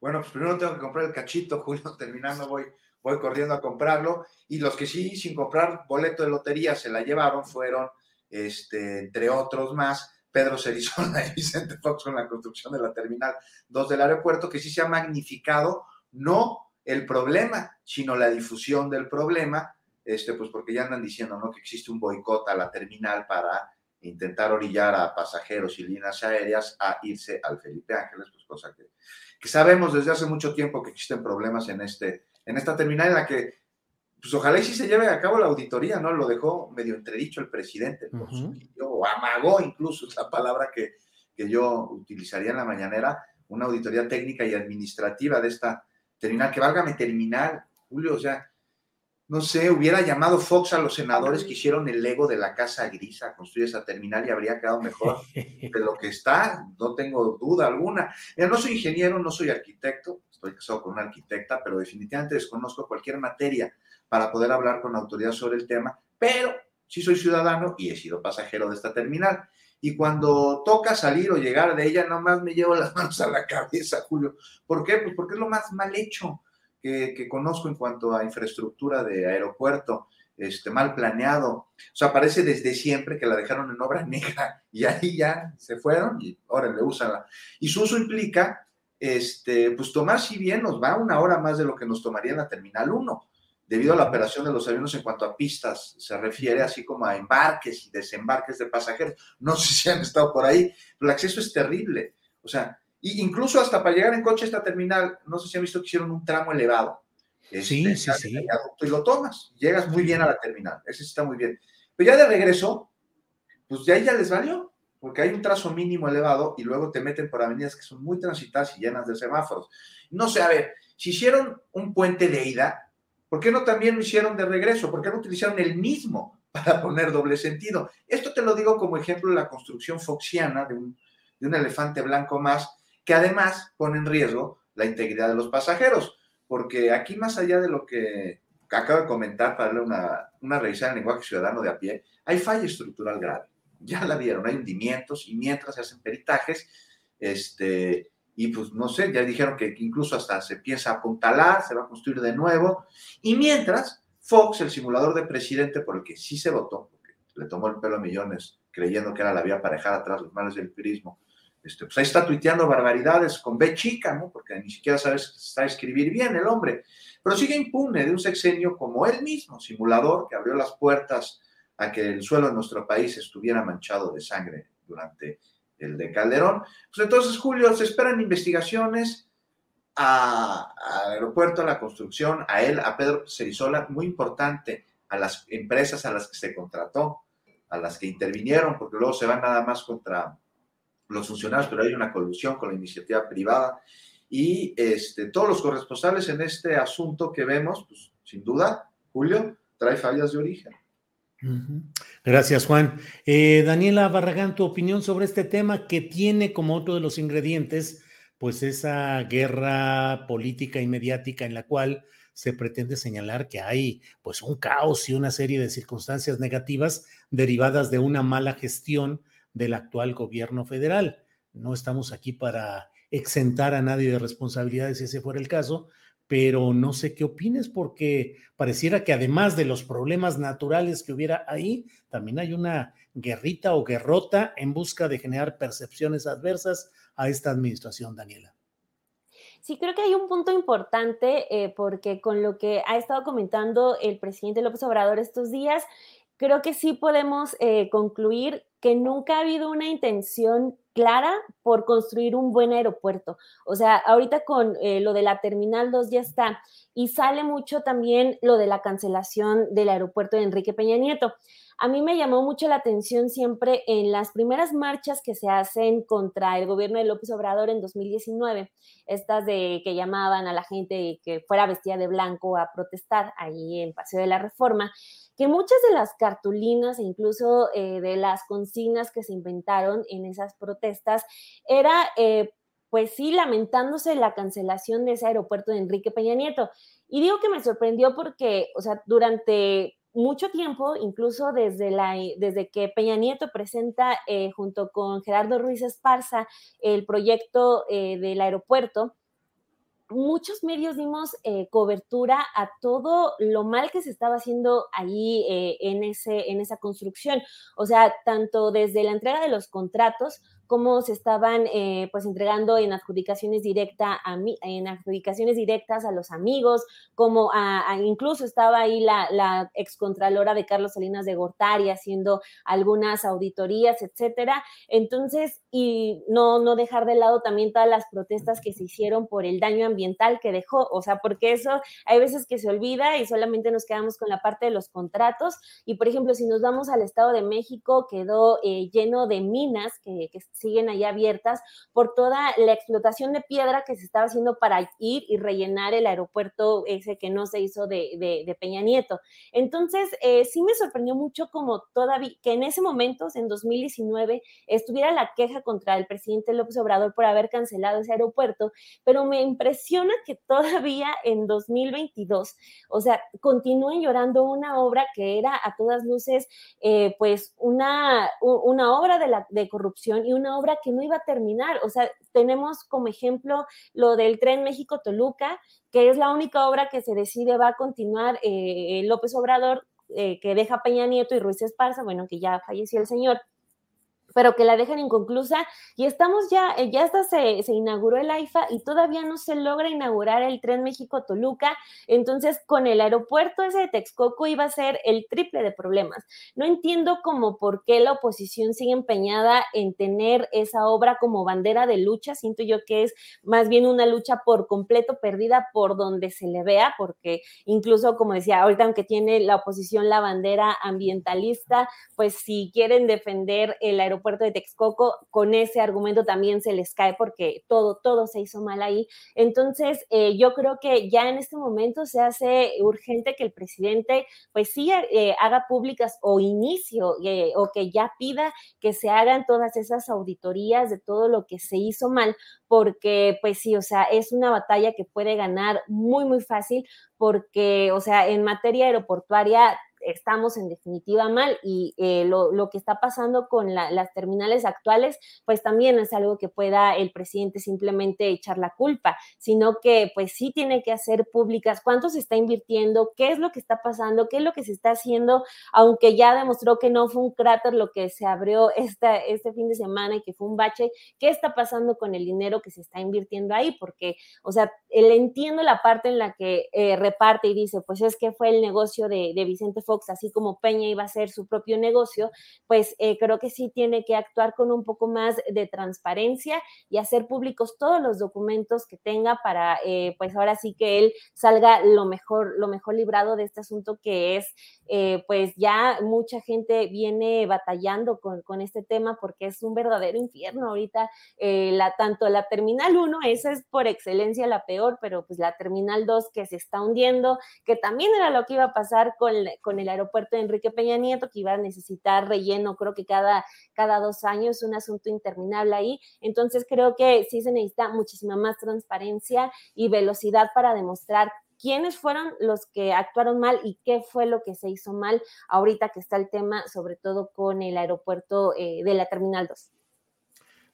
Bueno, pues primero tengo que comprar el cachito, Julio, terminando voy, voy corriendo a comprarlo. Y los que sí, sin comprar boleto de lotería, se la llevaron fueron, este, entre otros más, Pedro Cerizola y Vicente Fox con la construcción de la terminal 2 del aeropuerto, que sí se ha magnificado, no el problema, sino la difusión del problema, este, pues porque ya andan diciendo ¿no? que existe un boicot a la terminal para intentar orillar a pasajeros y líneas aéreas a irse al Felipe Ángeles, pues cosa que, que sabemos desde hace mucho tiempo que existen problemas en, este, en esta terminal en la que pues ojalá y sí se lleve a cabo la auditoría, ¿no? Lo dejó medio entredicho el presidente, por o amagó incluso, es la palabra que, que yo utilizaría en la mañanera, una auditoría técnica y administrativa de esta terminal, que válgame terminal, Julio, o sea, no sé, hubiera llamado Fox a los senadores que hicieron el Lego de la Casa Gris a construir esa terminal y habría quedado mejor de lo que está, no tengo duda alguna. Mira, no soy ingeniero, no soy arquitecto, estoy casado con una arquitecta, pero definitivamente desconozco cualquier materia para poder hablar con autoridad sobre el tema, pero sí soy ciudadano y he sido pasajero de esta terminal. Y cuando toca salir o llegar de ella, nomás me llevo las manos a la cabeza, Julio. ¿Por qué? Pues porque es lo más mal hecho que, que conozco en cuanto a infraestructura de aeropuerto, este, mal planeado. O sea, parece desde siempre que la dejaron en obra negra y ahí ya se fueron y ahora le usan. Y su uso implica, este, pues tomar si bien nos va una hora más de lo que nos tomaría en la Terminal 1 debido a la operación de los aviones en cuanto a pistas se refiere, así como a embarques y desembarques de pasajeros. No sé si han estado por ahí, pero el acceso es terrible. O sea, incluso hasta para llegar en coche a esta terminal, no sé si han visto que hicieron un tramo elevado. Sí, este, sí, sí. Y lo tomas, llegas muy bien a la terminal, ese está muy bien. Pero ya de regreso, pues ya ahí ya les valió, porque hay un trazo mínimo elevado y luego te meten por avenidas que son muy transitadas y llenas de semáforos. No sé, a ver, si hicieron un puente de ida, ¿Por qué no también lo hicieron de regreso? ¿Por qué no utilizaron el mismo para poner doble sentido? Esto te lo digo como ejemplo de la construcción foxiana de un, elefante blanco más, que además pone en riesgo la integridad de los pasajeros, porque aquí más allá de lo que acabo de comentar para darle una, una revisada en lenguaje ciudadano de a pie, hay falla estructural grave. Ya la vieron, hay hundimientos y mientras se hacen peritajes, este, y pues no sé, ya dijeron que incluso hasta se piensa apuntalar, se va a construir de nuevo. Y mientras, Fox, el simulador de presidente por el que sí se votó, porque le tomó el pelo a millones creyendo que era la vía para atrás los males del turismo, este, pues ahí está tuiteando barbaridades con B chica, ¿no? Porque ni siquiera sabes está escribir bien el hombre. Pero sigue impune de un sexenio como él mismo, simulador, que abrió las puertas a que el suelo de nuestro país estuviera manchado de sangre durante el de Calderón. Pues entonces, Julio, se esperan investigaciones al aeropuerto, a la construcción, a él, a Pedro Cerizola, muy importante, a las empresas a las que se contrató, a las que intervinieron, porque luego se van nada más contra los funcionarios, pero hay una colusión con la iniciativa privada. Y este, todos los corresponsables en este asunto que vemos, pues sin duda, Julio, trae fallas de origen. Gracias, Juan. Eh, Daniela Barragán, tu opinión sobre este tema que tiene como otro de los ingredientes, pues esa guerra política y mediática en la cual se pretende señalar que hay pues un caos y una serie de circunstancias negativas derivadas de una mala gestión del actual gobierno federal. No estamos aquí para exentar a nadie de responsabilidades si ese fuera el caso, pero no sé qué opines porque pareciera que además de los problemas naturales que hubiera ahí, también hay una guerrita o guerrota en busca de generar percepciones adversas a esta administración, Daniela. Sí, creo que hay un punto importante eh, porque con lo que ha estado comentando el presidente López Obrador estos días, creo que sí podemos eh, concluir que nunca ha habido una intención clara por construir un buen aeropuerto. O sea, ahorita con eh, lo de la Terminal 2 ya está. Y sale mucho también lo de la cancelación del aeropuerto de Enrique Peña Nieto. A mí me llamó mucho la atención siempre en las primeras marchas que se hacen contra el gobierno de López Obrador en 2019, estas de que llamaban a la gente que fuera vestida de blanco a protestar ahí en Paseo de la Reforma que muchas de las cartulinas e incluso eh, de las consignas que se inventaron en esas protestas era, eh, pues sí, lamentándose la cancelación de ese aeropuerto de Enrique Peña Nieto. Y digo que me sorprendió porque, o sea, durante mucho tiempo, incluso desde, la, desde que Peña Nieto presenta eh, junto con Gerardo Ruiz Esparza el proyecto eh, del aeropuerto, muchos medios dimos eh, cobertura a todo lo mal que se estaba haciendo ahí en, ese, en esa construcción. O sea, tanto desde la entrega de los contratos cómo se estaban eh, pues entregando en adjudicaciones, directa a, en adjudicaciones directas a los amigos, como a, incluso estaba ahí la, la excontralora de Carlos Salinas de Gortari haciendo algunas auditorías, etcétera. Entonces, y no, no dejar de lado también todas las protestas que se hicieron por el daño ambiental que dejó, o sea, porque eso hay veces que se olvida y solamente nos quedamos con la parte de los contratos. Y por ejemplo, si nos vamos al Estado de México, quedó eh, lleno de minas que, que siguen ahí abiertas por toda la explotación de piedra que se estaba haciendo para ir y rellenar el aeropuerto ese que no se hizo de, de, Peña Nieto. Entonces, eh, sí me sorprendió mucho como todavía, que en ese momento, en 2019, estuviera la queja contra el presidente López Obrador por haber cancelado ese aeropuerto, pero me impresiona que todavía en 2022, o sea, continúen llorando una obra que era a todas luces, eh, pues una, una obra de, la, de corrupción y una obra que no iba a terminar. O sea, tenemos como ejemplo lo del tren México-Toluca, que es la única obra que se decide va a continuar eh, López Obrador, eh, que deja Peña Nieto y Ruiz Esparza, bueno, que ya falleció el señor pero que la dejan inconclusa y estamos ya, eh, ya hasta se, inauguró el AIFA y todavía no se logra inaugurar el tren México-Toluca, entonces con el aeropuerto ese de Texcoco iba a ser el triple de problemas. No entiendo cómo por qué la oposición sigue empeñada en tener esa obra como bandera de lucha, siento yo que es más bien una lucha por completo perdida por donde se le vea, porque incluso como decía, ahorita aunque tiene la oposición la bandera ambientalista, pues si quieren defender el aeropuerto, puerto de Texcoco, con ese argumento también se les cae porque todo, todo se hizo mal ahí. Entonces, eh, yo creo que ya en este momento se hace urgente que el presidente, pues sí, eh, haga públicas o inicio eh, o que ya pida que se hagan todas esas auditorías de todo lo que se hizo mal, porque pues sí, o sea, es una batalla que puede ganar muy, muy fácil porque, o sea, en materia aeroportuaria estamos en definitiva mal y eh, lo, lo, que está pasando con las terminales actuales, pues también es algo que pueda el presidente simplemente echar la culpa, sino que pues sí tiene que hacer públicas cuánto se está invirtiendo, qué es lo que está pasando, qué es lo que se está haciendo, aunque ya demostró que no fue un cráter lo que se abrió esta, este fin de semana y que fue un bache, qué está pasando con el dinero que se está invirtiendo ahí, porque, o sea, él entiendo la parte en la que eh, reparte y dice, pues es que fue el negocio de, de Vicente Fox, así como Peña iba a hacer su propio negocio, pues eh, creo que sí tiene que actuar con un poco más de transparencia y hacer públicos todos los documentos que tenga para, eh, pues ahora sí que él salga lo mejor, lo mejor librado de este asunto que es, eh, pues ya mucha gente viene batallando con, con, este tema porque es un verdadero infierno ahorita, la, tanto la Terminal 1, esa es por excelencia la peor, pero pues la Terminal 2 que se está hundiendo, que también era lo que iba a pasar con, con el aeropuerto de Enrique Peña Nieto, que iba a necesitar relleno, creo que cada, cada dos años, un asunto interminable ahí. Entonces creo que sí se necesita muchísima más transparencia y velocidad para demostrar quiénes fueron los que actuaron mal y qué fue lo que se hizo mal ahorita que está el tema, sobre todo con el aeropuerto eh, de la Terminal 2.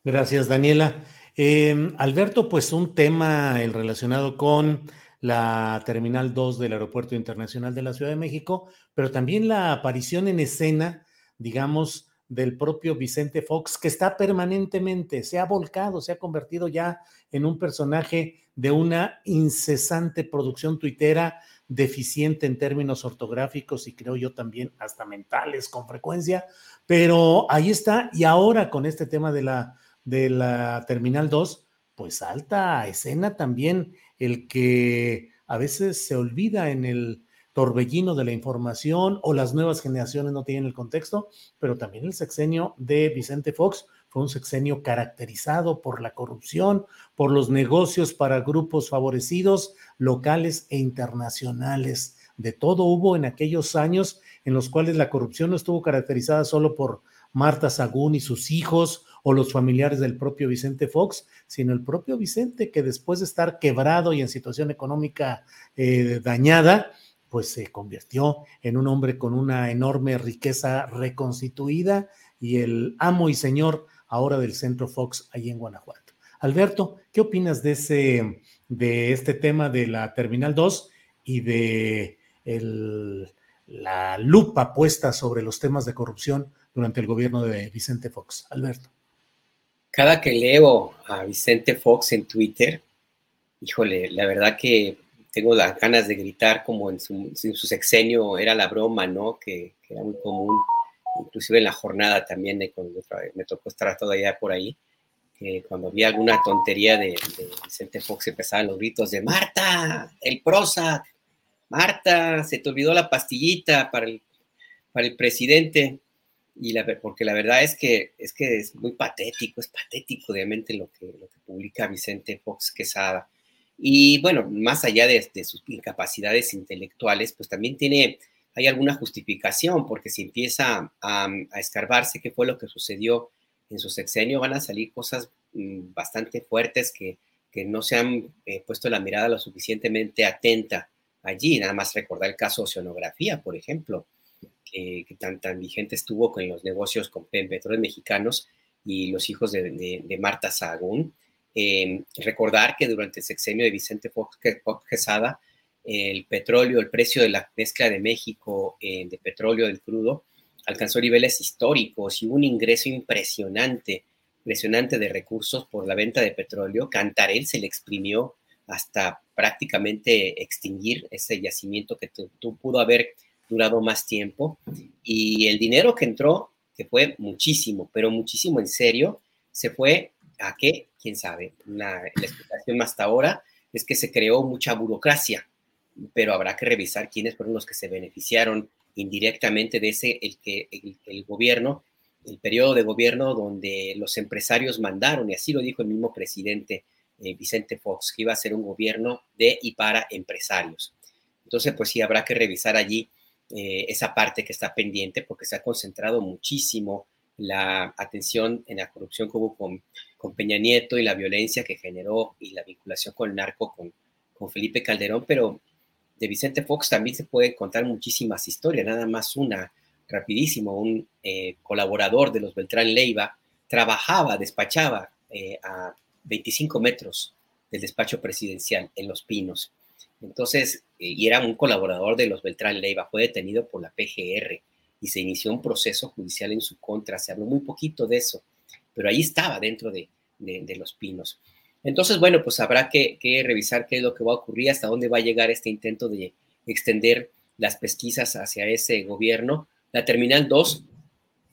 Gracias, Daniela. Eh, Alberto, pues un tema el relacionado con la Terminal 2 del Aeropuerto Internacional de la Ciudad de México, pero también la aparición en escena, digamos, del propio Vicente Fox, que está permanentemente, se ha volcado, se ha convertido ya en un personaje de una incesante producción tuitera, deficiente en términos ortográficos y creo yo también hasta mentales con frecuencia, pero ahí está, y ahora con este tema de la, de la Terminal 2, pues alta escena también el que a veces se olvida en el torbellino de la información o las nuevas generaciones no tienen el contexto, pero también el sexenio de Vicente Fox fue un sexenio caracterizado por la corrupción, por los negocios para grupos favorecidos locales e internacionales. de todo hubo en aquellos años en los cuales la corrupción no estuvo caracterizada solo por Marta Sagún y sus hijos o los familiares del propio Vicente Fox, sino el propio Vicente que después de estar quebrado y en situación económica eh, dañada, pues se convirtió en un hombre con una enorme riqueza reconstituida y el amo y señor ahora del Centro Fox ahí en Guanajuato. Alberto, ¿qué opinas de ese de este tema de la Terminal 2 y de la lupa puesta sobre los temas de corrupción durante el gobierno de Vicente Fox. Alberto. Cada que leo a Vicente Fox en Twitter, híjole, la verdad que tengo las ganas de gritar como en su, sexenio era la broma, ¿no? Que, era muy común, inclusive en la jornada también, me tocó estar todavía por ahí, que cuando había alguna tontería de, Vicente Fox empezaban los gritos de Marta, el Prozac, Marta, se te olvidó la pastillita para el presidente. Y la, porque la verdad es que, es que es muy patético, es patético obviamente lo que, lo que publica Vicente Fox Quesada. Y bueno, más allá de, sus incapacidades intelectuales, pues también tiene, hay alguna justificación, porque si empieza a, escarbarse qué fue lo que sucedió en su sexenio, van a salir cosas mm, bastante fuertes que, que no se han eh, puesto la mirada lo suficientemente atenta allí. Nada más recordar el caso Oceanografía, por ejemplo, que, tan, tan vigente estuvo con los negocios con petróleos mexicanos y los hijos de, Marta Sahagún. Em, recordar que durante el sexenio de Vicente Fox, Quesada, el petróleo, el precio de la mezcla de México eh, de petróleo del crudo alcanzó niveles históricos y un ingreso impresionante, impresionante de recursos por la venta de petróleo. Cantarel se le exprimió hasta prácticamente extinguir ese yacimiento que pudo haber durado más tiempo. Y el dinero que entró, que fue muchísimo, pero muchísimo en serio, se fue a qué, quién sabe. la explicación hasta ahora es que se creó mucha burocracia, pero habrá que revisar quiénes fueron los que se beneficiaron indirectamente de ese, el que el gobierno, el periodo de gobierno donde los empresarios mandaron, y así lo dijo el mismo presidente eh, Vicente Fox, que iba a ser un gobierno de y para empresarios. Entonces, pues sí, habrá que revisar allí eh, esa parte que está pendiente porque se ha concentrado muchísimo la atención en la corrupción que hubo con, con Peña Nieto y la violencia que generó y la vinculación con el narco con, Felipe Calderón, pero de Vicente Fox también se pueden contar muchísimas historias, nada más una, rapidísimo, un eh, colaborador de los Beltrán Leiva trabajaba, despachaba a 25 metros del despacho presidencial en Los Pinos. Entonces, eh, y era un colaborador de los Beltrán Leiva, fue detenido por la PGR y se inició un proceso judicial en su contra. Se habló muy poquito de eso, pero ahí estaba dentro de, Los Pinos. Entonces, bueno, pues habrá que, revisar qué es lo que va a ocurrir, hasta dónde va a llegar este intento de extender las pesquisas hacia ese gobierno. La Terminal 2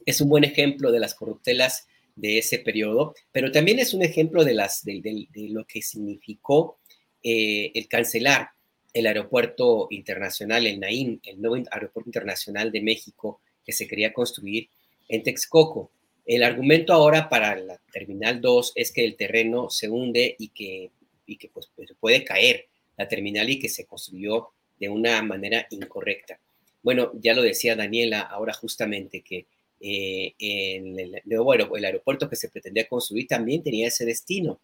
es un buen ejemplo de las corruptelas de ese periodo, pero también es un ejemplo de, las, de, lo que significó eh, el cancelar el aeropuerto internacional, el Naim, el nuevo aeropuerto internacional de México que se quería construir en Texcoco. El argumento ahora para la Terminal 2 es que el terreno se hunde y que, y que pues, pues, puede caer la terminal y que se construyó de una manera incorrecta. Bueno, ya lo decía Daniela ahora justamente que eh, el aeropuerto que se pretendía construir también tenía ese destino.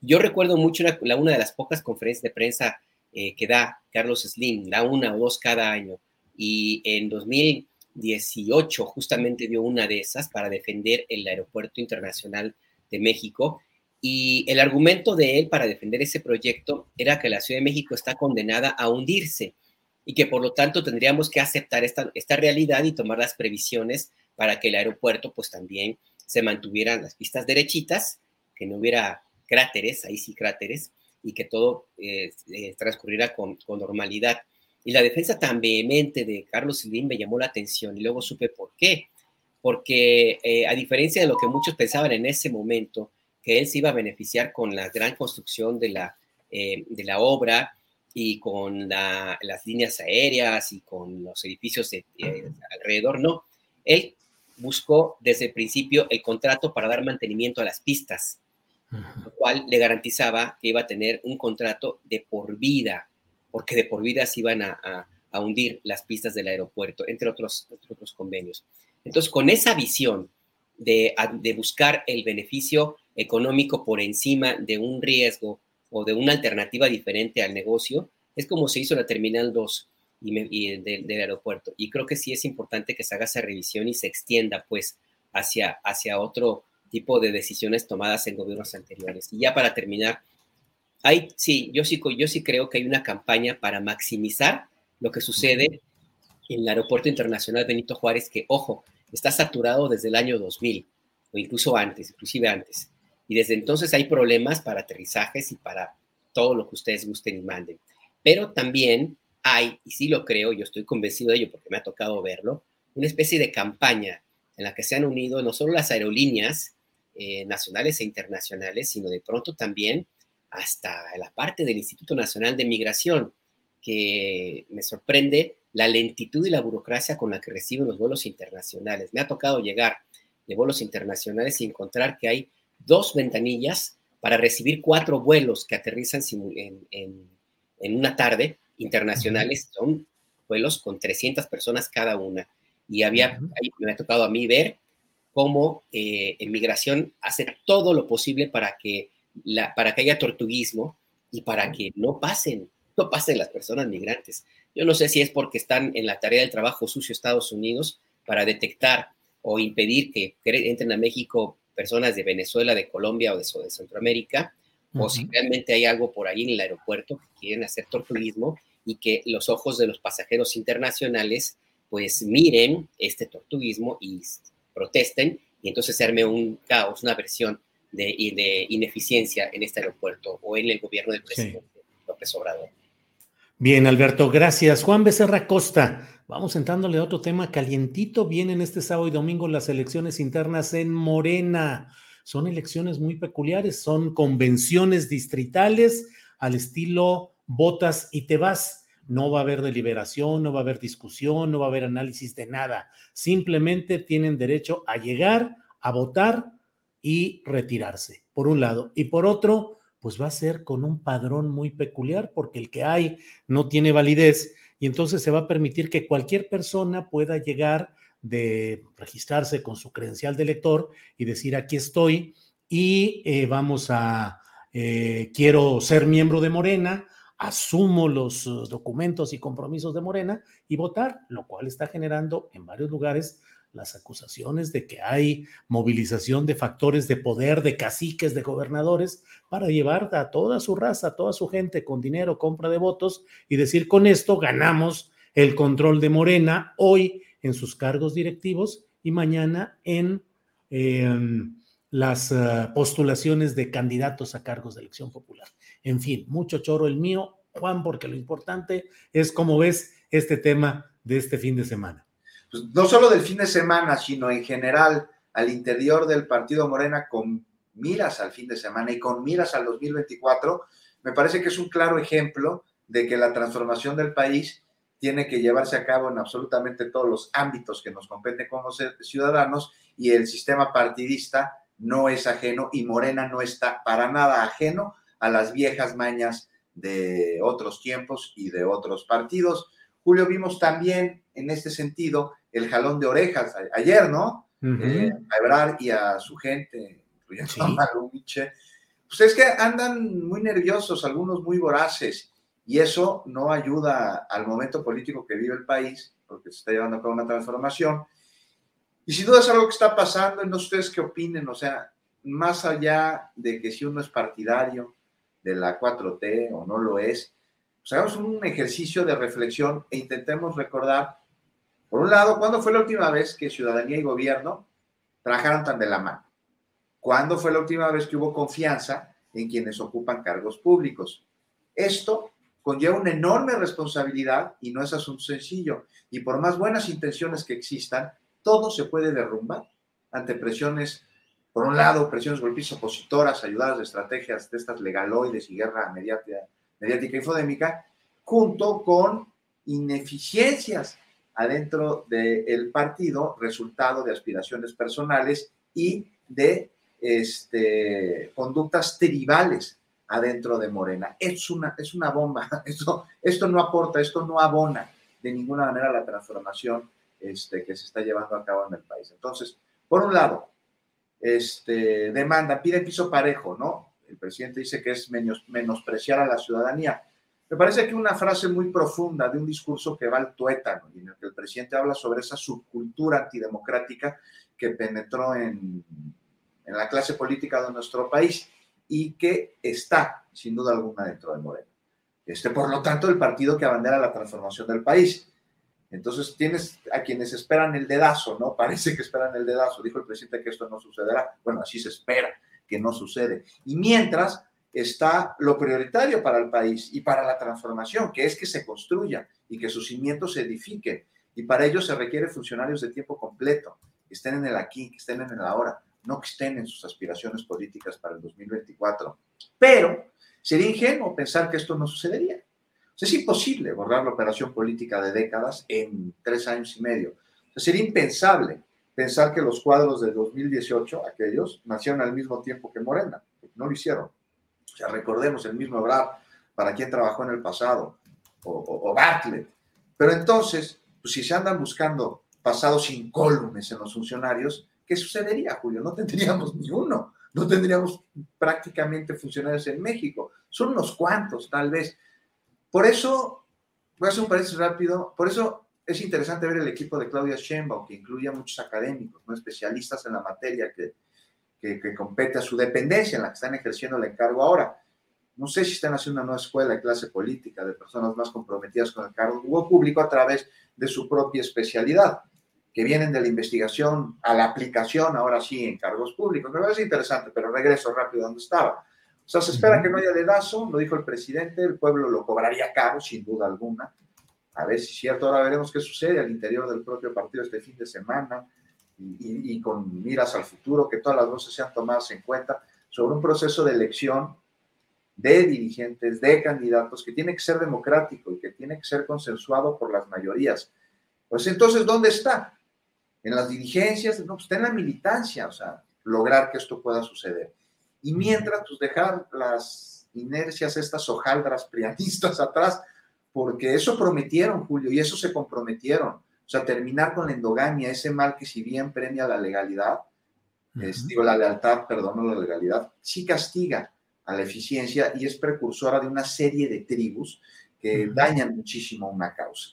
Yo recuerdo mucho la, una de las pocas conferencias de prensa eh, que da Carlos Slim, da una o dos cada año, y en 2018 justamente dio una de esas para defender el Aeropuerto Internacional de México. Y el argumento de él para defender ese proyecto era que la Ciudad de México está condenada a hundirse y que por lo tanto tendríamos que aceptar esta, esta realidad y tomar las previsiones para que el aeropuerto pues también se mantuvieran las pistas derechitas, que no hubiera cráteres, ahí sí cráteres, y que todo eh, eh, transcurriera con, normalidad. Y la defensa tan vehemente de Carlos Slim me llamó la atención y luego supe por qué. Porque eh, a diferencia de lo que muchos pensaban en ese momento, que él se iba a beneficiar con la gran construcción de la, de la obra y con las líneas aéreas y con los edificios alrededor, no. Él buscó desde el principio el contrato para dar mantenimiento a las pistas, lo cual le garantizaba que iba a tener un contrato de por vida, porque de por vida se iban a, a hundir las pistas del aeropuerto, entre otros, otros convenios. Entonces, con esa visión de, de buscar el beneficio económico por encima de un riesgo o de una alternativa diferente al negocio, es como se hizo la Terminal 2 y, del, aeropuerto. Y creo que sí es importante que se haga esa revisión y se extienda pues hacia, hacia otro tipo de decisiones tomadas en gobiernos anteriores. Y ya para terminar, hay, sí, yo sí, yo sí creo que hay una campaña para maximizar lo que sucede en el Aeropuerto Internacional Benito Juárez, que, ojo, está saturado desde el año 2000 o incluso antes, inclusive antes. Y desde entonces hay problemas para aterrizajes y para todo lo que ustedes gusten y manden. Pero también hay, y sí lo creo, yo estoy convencido de ello porque me ha tocado verlo, una especie de campaña en la que se han unido no solo las aerolíneas eh, nacionales e internacionales, sino de pronto también hasta la parte del Instituto Nacional de Migración, que me sorprende la lentitud y la burocracia con la que reciben los vuelos internacionales. Me ha tocado llegar de vuelos internacionales y encontrar que hay dos ventanillas para recibir cuatro vuelos que aterrizan en, una tarde internacionales. Son vuelos con 300 personas cada una. Y había, me ha tocado a mí ver cómo eh, en migración hace todo lo posible para que, la, para que haya tortuguismo y para que no pasen, no pasen las personas migrantes. Yo no sé si es porque están en la tarea del trabajo sucio Estados Unidos para detectar o impedir que entren a México personas de Venezuela, de Colombia o de, Centroamérica, o si realmente hay algo por ahí en el aeropuerto que quieren hacer torturismo y que los ojos de los pasajeros internacionales pues miren este tortuguismo y protesten y entonces se arme un caos, una versión de, de ineficiencia en este aeropuerto o en el gobierno del presidente López Obrador. Bien, Alberto, gracias. Juan Becerra Costa, vamos entrándole a otro tema calientito. Vienen este sábado y domingo las elecciones internas en Morena. Son elecciones muy peculiares, son convenciones distritales al estilo votas y te vas. No va a haber deliberación, no va a haber discusión, no va a haber análisis de nada. Simplemente tienen derecho a llegar, a votar y retirarse, por un lado. Y por otro, pues va a ser con un padrón muy peculiar, porque el que hay no tiene validez y entonces se va a permitir que cualquier persona pueda llegar de registrarse con su credencial de elector y decir aquí estoy y eh, vamos a, eh, quiero ser miembro de Morena, asumo los uh, documentos y compromisos de Morena y votar, lo cual está generando en varios lugares las acusaciones de que hay movilización de factores de poder, de caciques, de gobernadores, para llevar a toda su raza, a toda su gente con dinero, compra de votos y decir con esto ganamos el control de Morena hoy en sus cargos directivos y mañana en em, las eh, postulaciones de candidatos a cargos de elección popular. En fin, mucho choro el mío, Juan, porque lo importante es cómo ves este tema de este fin de semana. Pues, no solo del fin de semana, sino en general al interior del partido Morena con miras al fin de semana y con miras al 2024, me parece que es un claro ejemplo de que la transformación del país tiene que llevarse a cabo en absolutamente todos los ámbitos que nos competen como ciudadanos y el sistema partidista no es ajeno y Morena no está para nada ajeno a las viejas mañas de otros tiempos y de otros partidos. Julio, vimos también en este sentido el jalón de orejas ayer, ¿no? Eh, a Ebrar y a su gente, incluyendo a Malumiche. Pues es que andan muy nerviosos, algunos muy voraces, y eso no ayuda al momento político que vive el país, porque se está llevando a cabo una transformación. Y sin duda es algo que está pasando, no sé ustedes qué opinen, o sea, más allá de que si uno es partidario de la 4T o no lo es, pues hagamos un ejercicio de reflexión e intentemos recordar por un lado, ¿cuándo fue la última vez que ciudadanía y gobierno trabajaron tan de la mano? ¿Cuándo fue la última vez que hubo confianza en quienes ocupan cargos públicos? Esto conlleva una enorme responsabilidad y no es asunto sencillo. Y por más buenas intenciones que existan, todo se puede derrumbar ante presiones, por un lado, presiones golpistas opositoras, ayudadas de estrategias de estas legaloides y guerra mediática, mediática y fodémica, junto con ineficiencias adentro del partido, resultado de aspiraciones personales y de este, conductas tribales adentro de Morena. Es una, es una bomba, esto, esto no aporta, esto no abona de ninguna manera la transformación este, que se está llevando a cabo en el país. Entonces, por un lado, este, demanda, pide piso parejo, ¿no? El presidente dice que es menos, menospreciar a la ciudadanía. Me parece que una frase muy profunda de un discurso que va al tuétano en el que el presidente habla sobre esa subcultura antidemocrática que penetró en, en la clase política de nuestro país y que está, sin duda alguna, dentro de Moreno. Este, por lo tanto, el partido que abandera la transformación del país. Entonces tienes a quienes esperan el dedazo, ¿no? Parece que esperan el dedazo. Dijo el presidente que esto no sucederá. Bueno, así se espera que no sucede. Y mientras está lo prioritario para el país y para la transformación, que es que se construya y que sus cimientos se edifiquen. Y para ello se requiere funcionarios de tiempo completo, que estén en el aquí, que estén en el ahora, no que estén en sus aspiraciones políticas para el 2024. Pero sería ingenuo pensar que esto no sucedería. Es imposible borrar la operación política de décadas en tres años y medio. sería impensable pensar que los cuadros de 2018, aquellos, nacieron al mismo tiempo que Morena. No lo hicieron. O recordemos el mismo Ebrard, para quien trabajó en el pasado, o, Bartlett. Pero entonces, pues, si se andan buscando pasados incólumes en los funcionarios, ¿qué sucedería, Julio? No tendríamos ni uno. No tendríamos prácticamente funcionarios en México. Son unos cuantos, tal vez. Por eso, voy a hacer un paréntesis rápido, por eso es interesante ver el equipo de Claudia Sheinbaum, que incluye a muchos académicos, ¿no? especialistas en la materia que, que, compete a su dependencia, en la que están ejerciendo el encargo ahora. No sé si están haciendo una nueva escuela de clase política de personas más comprometidas con el cargo público a través de su propia especialidad, que vienen de la investigación a la aplicación, ahora sí, en cargos públicos. Me parece interesante, pero regreso rápido a donde estaba. O sea, se espera que no haya dedazo, lo dijo el presidente, el pueblo lo cobraría caro, sin duda alguna. A ver si es cierto, ahora veremos qué sucede al interior del propio partido este fin de semana y, con miras al futuro, que todas las voces sean tomadas en cuenta sobre un proceso de elección de dirigentes, de candidatos, que tiene que ser democrático y que tiene que ser consensuado por las mayorías. Pues entonces, ¿dónde está? En las dirigencias, no, pues está en la militancia, o sea, lograr que esto pueda suceder. Y mientras, pues dejar las inercias, estas hojaldras prianistas atrás, porque eso prometieron, Julio, y eso se comprometieron. O sea, terminar con la endogamia, ese mal que si bien premia la legalidad, digo, la lealtad, perdón, no la legalidad, sí castiga a la eficiencia y es precursora de una serie de tribus que dañan muchísimo una causa.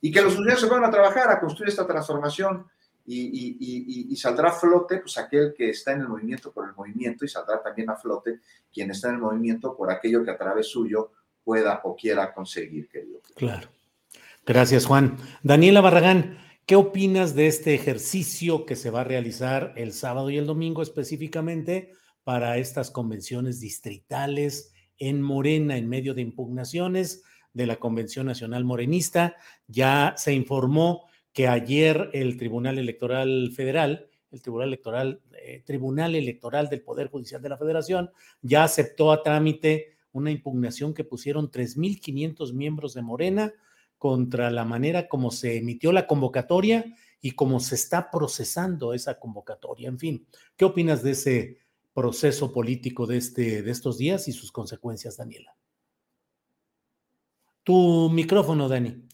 Y que los funcionarios se van a trabajar a construir esta transformación y, saldrá a flote pues aquel que está en el movimiento por el movimiento y saldrá también a flote quien está en el movimiento por aquello que a través suyo pueda o quiera conseguir, querido. Claro. Gracias, Juan. Daniela Barragán, ¿qué opinas de este ejercicio que se va a realizar el sábado y el domingo específicamente para estas convenciones distritales en Morena en medio de impugnaciones de la Convención Nacional Morenista? Ya se informó que ayer el Tribunal Electoral Federal, el Tribunal Electoral, eh, Tribunal Electoral del Poder Judicial de la Federación, ya aceptó a trámite una impugnación que pusieron 3.500 miembros de Morena contra la manera como se emitió la convocatoria y cómo se está procesando esa convocatoria. En fin, ¿qué opinas de ese proceso político de, este, de estos días y sus consecuencias, Daniela? Tu micrófono, Dani.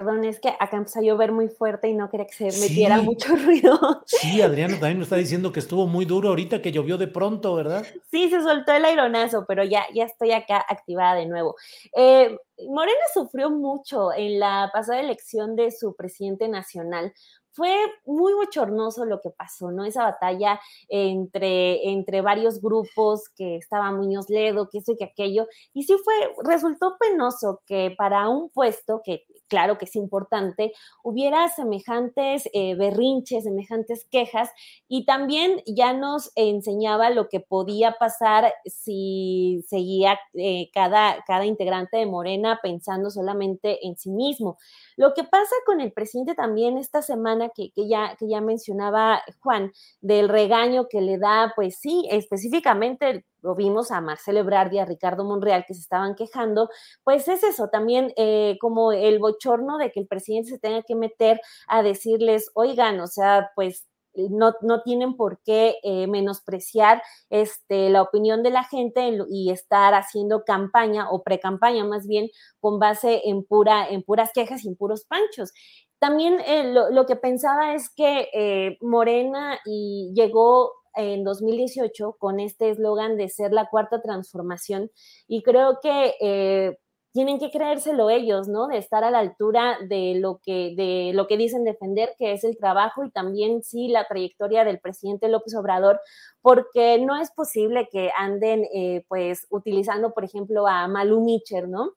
Perdón, es que acá empezó a llover muy fuerte y no quería que se metiera mucho ruido. Sí, Adriano también nos está diciendo que estuvo muy duro ahorita, que llovió de pronto, ¿verdad? Sí, se soltó el aironazo, pero ya, ya estoy acá activada de nuevo. Eh, Morena sufrió mucho en la pasada elección de su presidente nacional fue muy bochornoso lo que pasó, ¿no? Esa batalla entre, entre varios grupos que estaba Muñoz Ledo, que eso y que aquello. Y sí fue, resultó penoso que para un puesto, que claro que es importante, hubiera semejantes eh, berrinches, semejantes quejas, y también ya nos enseñaba lo que podía pasar si seguía eh, cada, cada integrante de Morena pensando solamente en sí mismo. Lo que pasa con el presidente también esta semana que, ya, que ya mencionaba Juan, del regaño que le da, pues sí, específicamente lo vimos a Marcelo Ebrard y a Ricardo Monreal que se estaban quejando, pues es eso, también eh, como el bochorno de que el presidente se tenga que meter a decirles, oigan, o sea, pues no, no, tienen por qué eh, menospreciar este, la opinión de la gente y estar haciendo campaña o pre-campaña más bien con base en, pura, en puras quejas y en puros panchos. También eh, lo, lo, que pensaba es que Morena y llegó en 2018 con este eslogan de ser la cuarta transformación y creo que eh, tienen que creérselo ellos, ¿no? De estar a la altura de lo que de lo que dicen defender, que es el trabajo y también sí la trayectoria del presidente López Obrador, porque no es posible que anden eh, pues utilizando, por ejemplo, a Malu Mitcher, ¿no?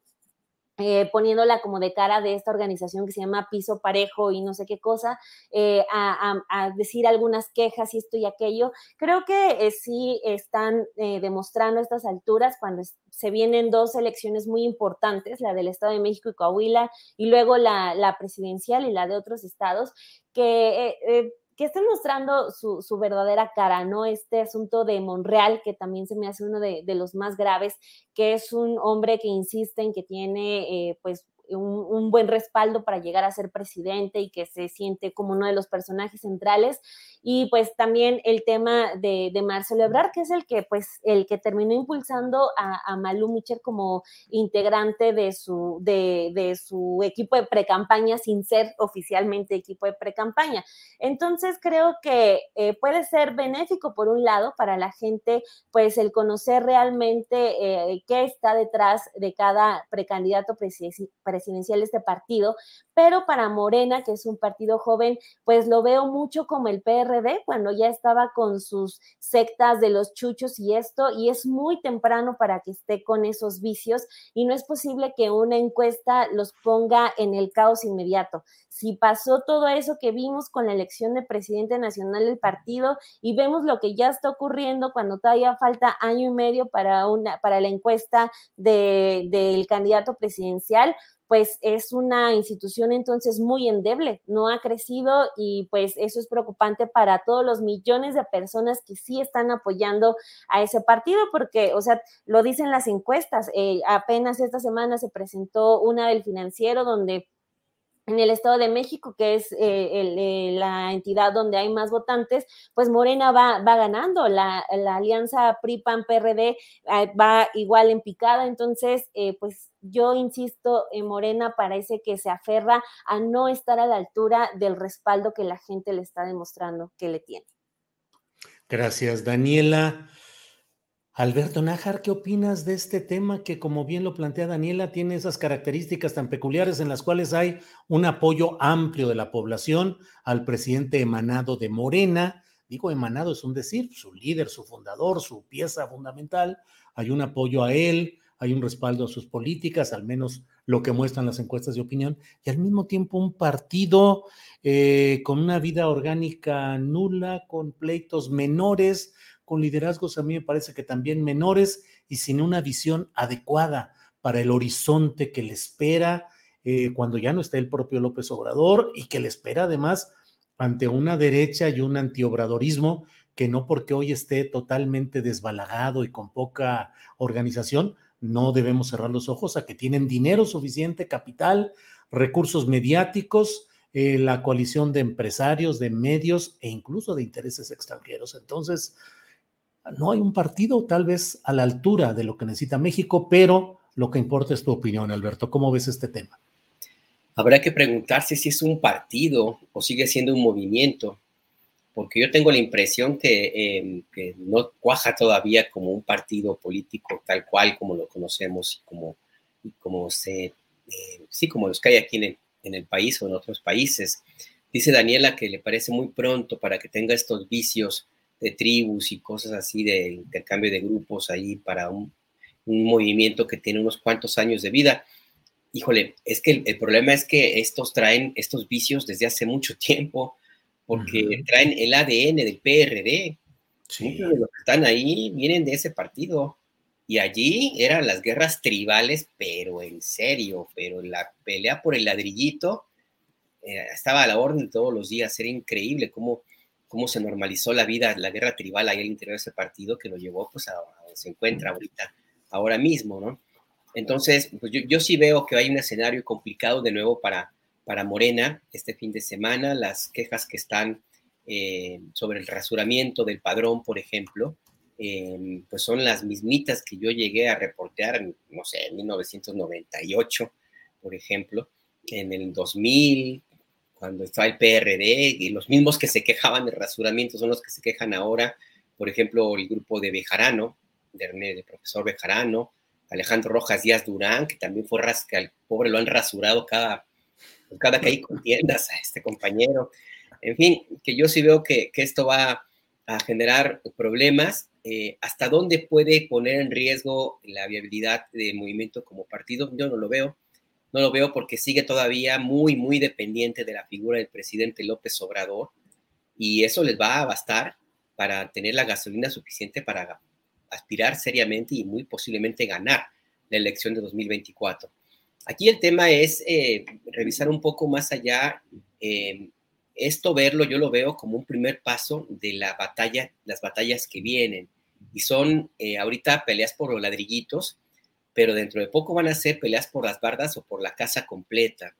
Eh, poniéndola como de cara de esta organización que se llama Piso Parejo y no sé qué cosa, eh, a, decir algunas quejas y esto y aquello. Creo que eh, sí están demostrando a estas alturas cuando se vienen dos elecciones muy importantes, la del Estado de México y Coahuila, y luego la presidencial y la de otros estados, que que estén mostrando su, su, verdadera cara, ¿no? Este asunto de Monreal, que también se me hace uno de, de los más graves, que es un hombre que insiste en que tiene, eh, pues, un, buen respaldo para llegar a ser presidente y que se siente como uno de los personajes centrales. Y pues también el tema de, de Marcelo Ebrard, que es el que, pues, el que terminó impulsando a, a Micher como integrante de su, de, de su equipo de precampaña sin ser oficialmente equipo de precampaña. Entonces creo que eh, puede ser benéfico por un lado para la gente, pues el conocer realmente eh, qué está detrás de cada precandidato presidencial presidencial este partido, pero para Morena, que es un partido joven, pues lo veo mucho como el PRD, cuando ya estaba con sus sectas de los chuchos y esto, y es muy temprano para que esté con esos vicios, y no es posible que una encuesta los ponga en el caos inmediato. Si pasó todo eso que vimos con la elección de presidente nacional del partido y vemos lo que ya está ocurriendo cuando todavía falta año y medio para, una, para la encuesta de, del candidato presidencial, pues es una institución entonces muy endeble, no ha crecido y pues eso es preocupante para todos los millones de personas que sí están apoyando a ese partido, porque, o sea, lo dicen las encuestas, eh, apenas esta semana se presentó una del financiero donde en el Estado de México, que es eh, eh, la entidad donde hay más votantes, pues Morena va, va ganando, la, alianza PRI-PAN-PRD va igual en picada, entonces, pues yo insisto, en Morena parece que se aferra a no estar a la altura del respaldo que la gente le está demostrando que le tiene. Gracias, Daniela. Alberto Nájar, ¿qué opinas de este tema que, como bien lo plantea Daniela, tiene esas características tan peculiares en las cuales hay un apoyo amplio de la población al presidente emanado de Morena? Digo, emanado es un decir, su líder, su fundador, su pieza fundamental, hay un apoyo a él, hay un respaldo a sus políticas, al menos lo que muestran las encuestas de opinión, y al mismo tiempo un partido eh, con una vida orgánica nula, con pleitos menores, con liderazgos a mí me parece que también menores y sin una visión adecuada para el horizonte que le espera eh, cuando ya no está el propio López Obrador y que le espera además ante una derecha y un antiobradorismo que no porque hoy esté totalmente desbalagado y con poca organización, no debemos cerrar los ojos a que tienen dinero suficiente, capital, recursos mediáticos, eh, la coalición de empresarios, de medios e incluso de intereses extranjeros. Entonces, no hay un partido tal vez a la altura de lo que necesita México, pero lo que importa es tu opinión, Alberto. ¿Cómo ves este tema? Habrá que preguntarse si es un partido o sigue siendo un movimiento porque yo tengo la impresión em, que, no cuaja todavía como un partido político tal cual como lo conocemos y como, como se, eh, sí, como los que hay aquí en el, país o en otros países. Dice Daniela que le parece muy pronto para que tenga estos vicios de tribus y cosas así de intercambio de grupos ahí para un, movimiento que tiene unos cuantos años de vida. Híjole, es que el problema es que estos traen estos vicios desde hace mucho tiempo porque traen el ADN del PRD. Muchos de los que están ahí vienen de ese partido. Y allí eran las guerras tribales, pero en serio, pero la pelea por el ladrillito eh, estaba a la orden todos los días. Era increíble cómo, cómo se normalizó la vida, la guerra tribal ahí al interior de ese partido que lo llevó pues a, donde se encuentra ahorita, ahora mismo, ¿no? Entonces, pues yo, sí veo que hay un escenario complicado de nuevo para, para Morena este fin de semana, las quejas que están eh, sobre el rasuramiento del padrón, por ejemplo, eh, pues son las mismitas que yo llegué a reportear, no sé, en 1998, por ejemplo, en el 2000, cuando estaba el PRD, y los mismos que se quejaban del rasuramiento son los que se quejan ahora, por ejemplo, el grupo de Bejarano, de, profesor Bejarano, Alejandro Rojas Díaz Durán, que también fue rasca, el pobre lo han rasurado cada, cada que hay contiendas a este compañero. En fin, que yo sí veo que, esto va a generar problemas. Eh, ¿Hasta dónde puede poner en riesgo la viabilidad de movimiento como partido? Yo no lo veo. No lo veo porque sigue todavía muy, muy dependiente de la figura del presidente López Obrador y eso les va a bastar para tener la gasolina suficiente para aspirar seriamente y muy posiblemente ganar la elección de 2024. Aquí el tema es eh, revisar un poco más allá eh, esto verlo, yo lo veo como un primer paso de la batalla, las batallas que vienen. Y son eh, ahorita peleas por los ladrillitos, pero dentro de poco van a ser peleas por las bardas o por la casa completa.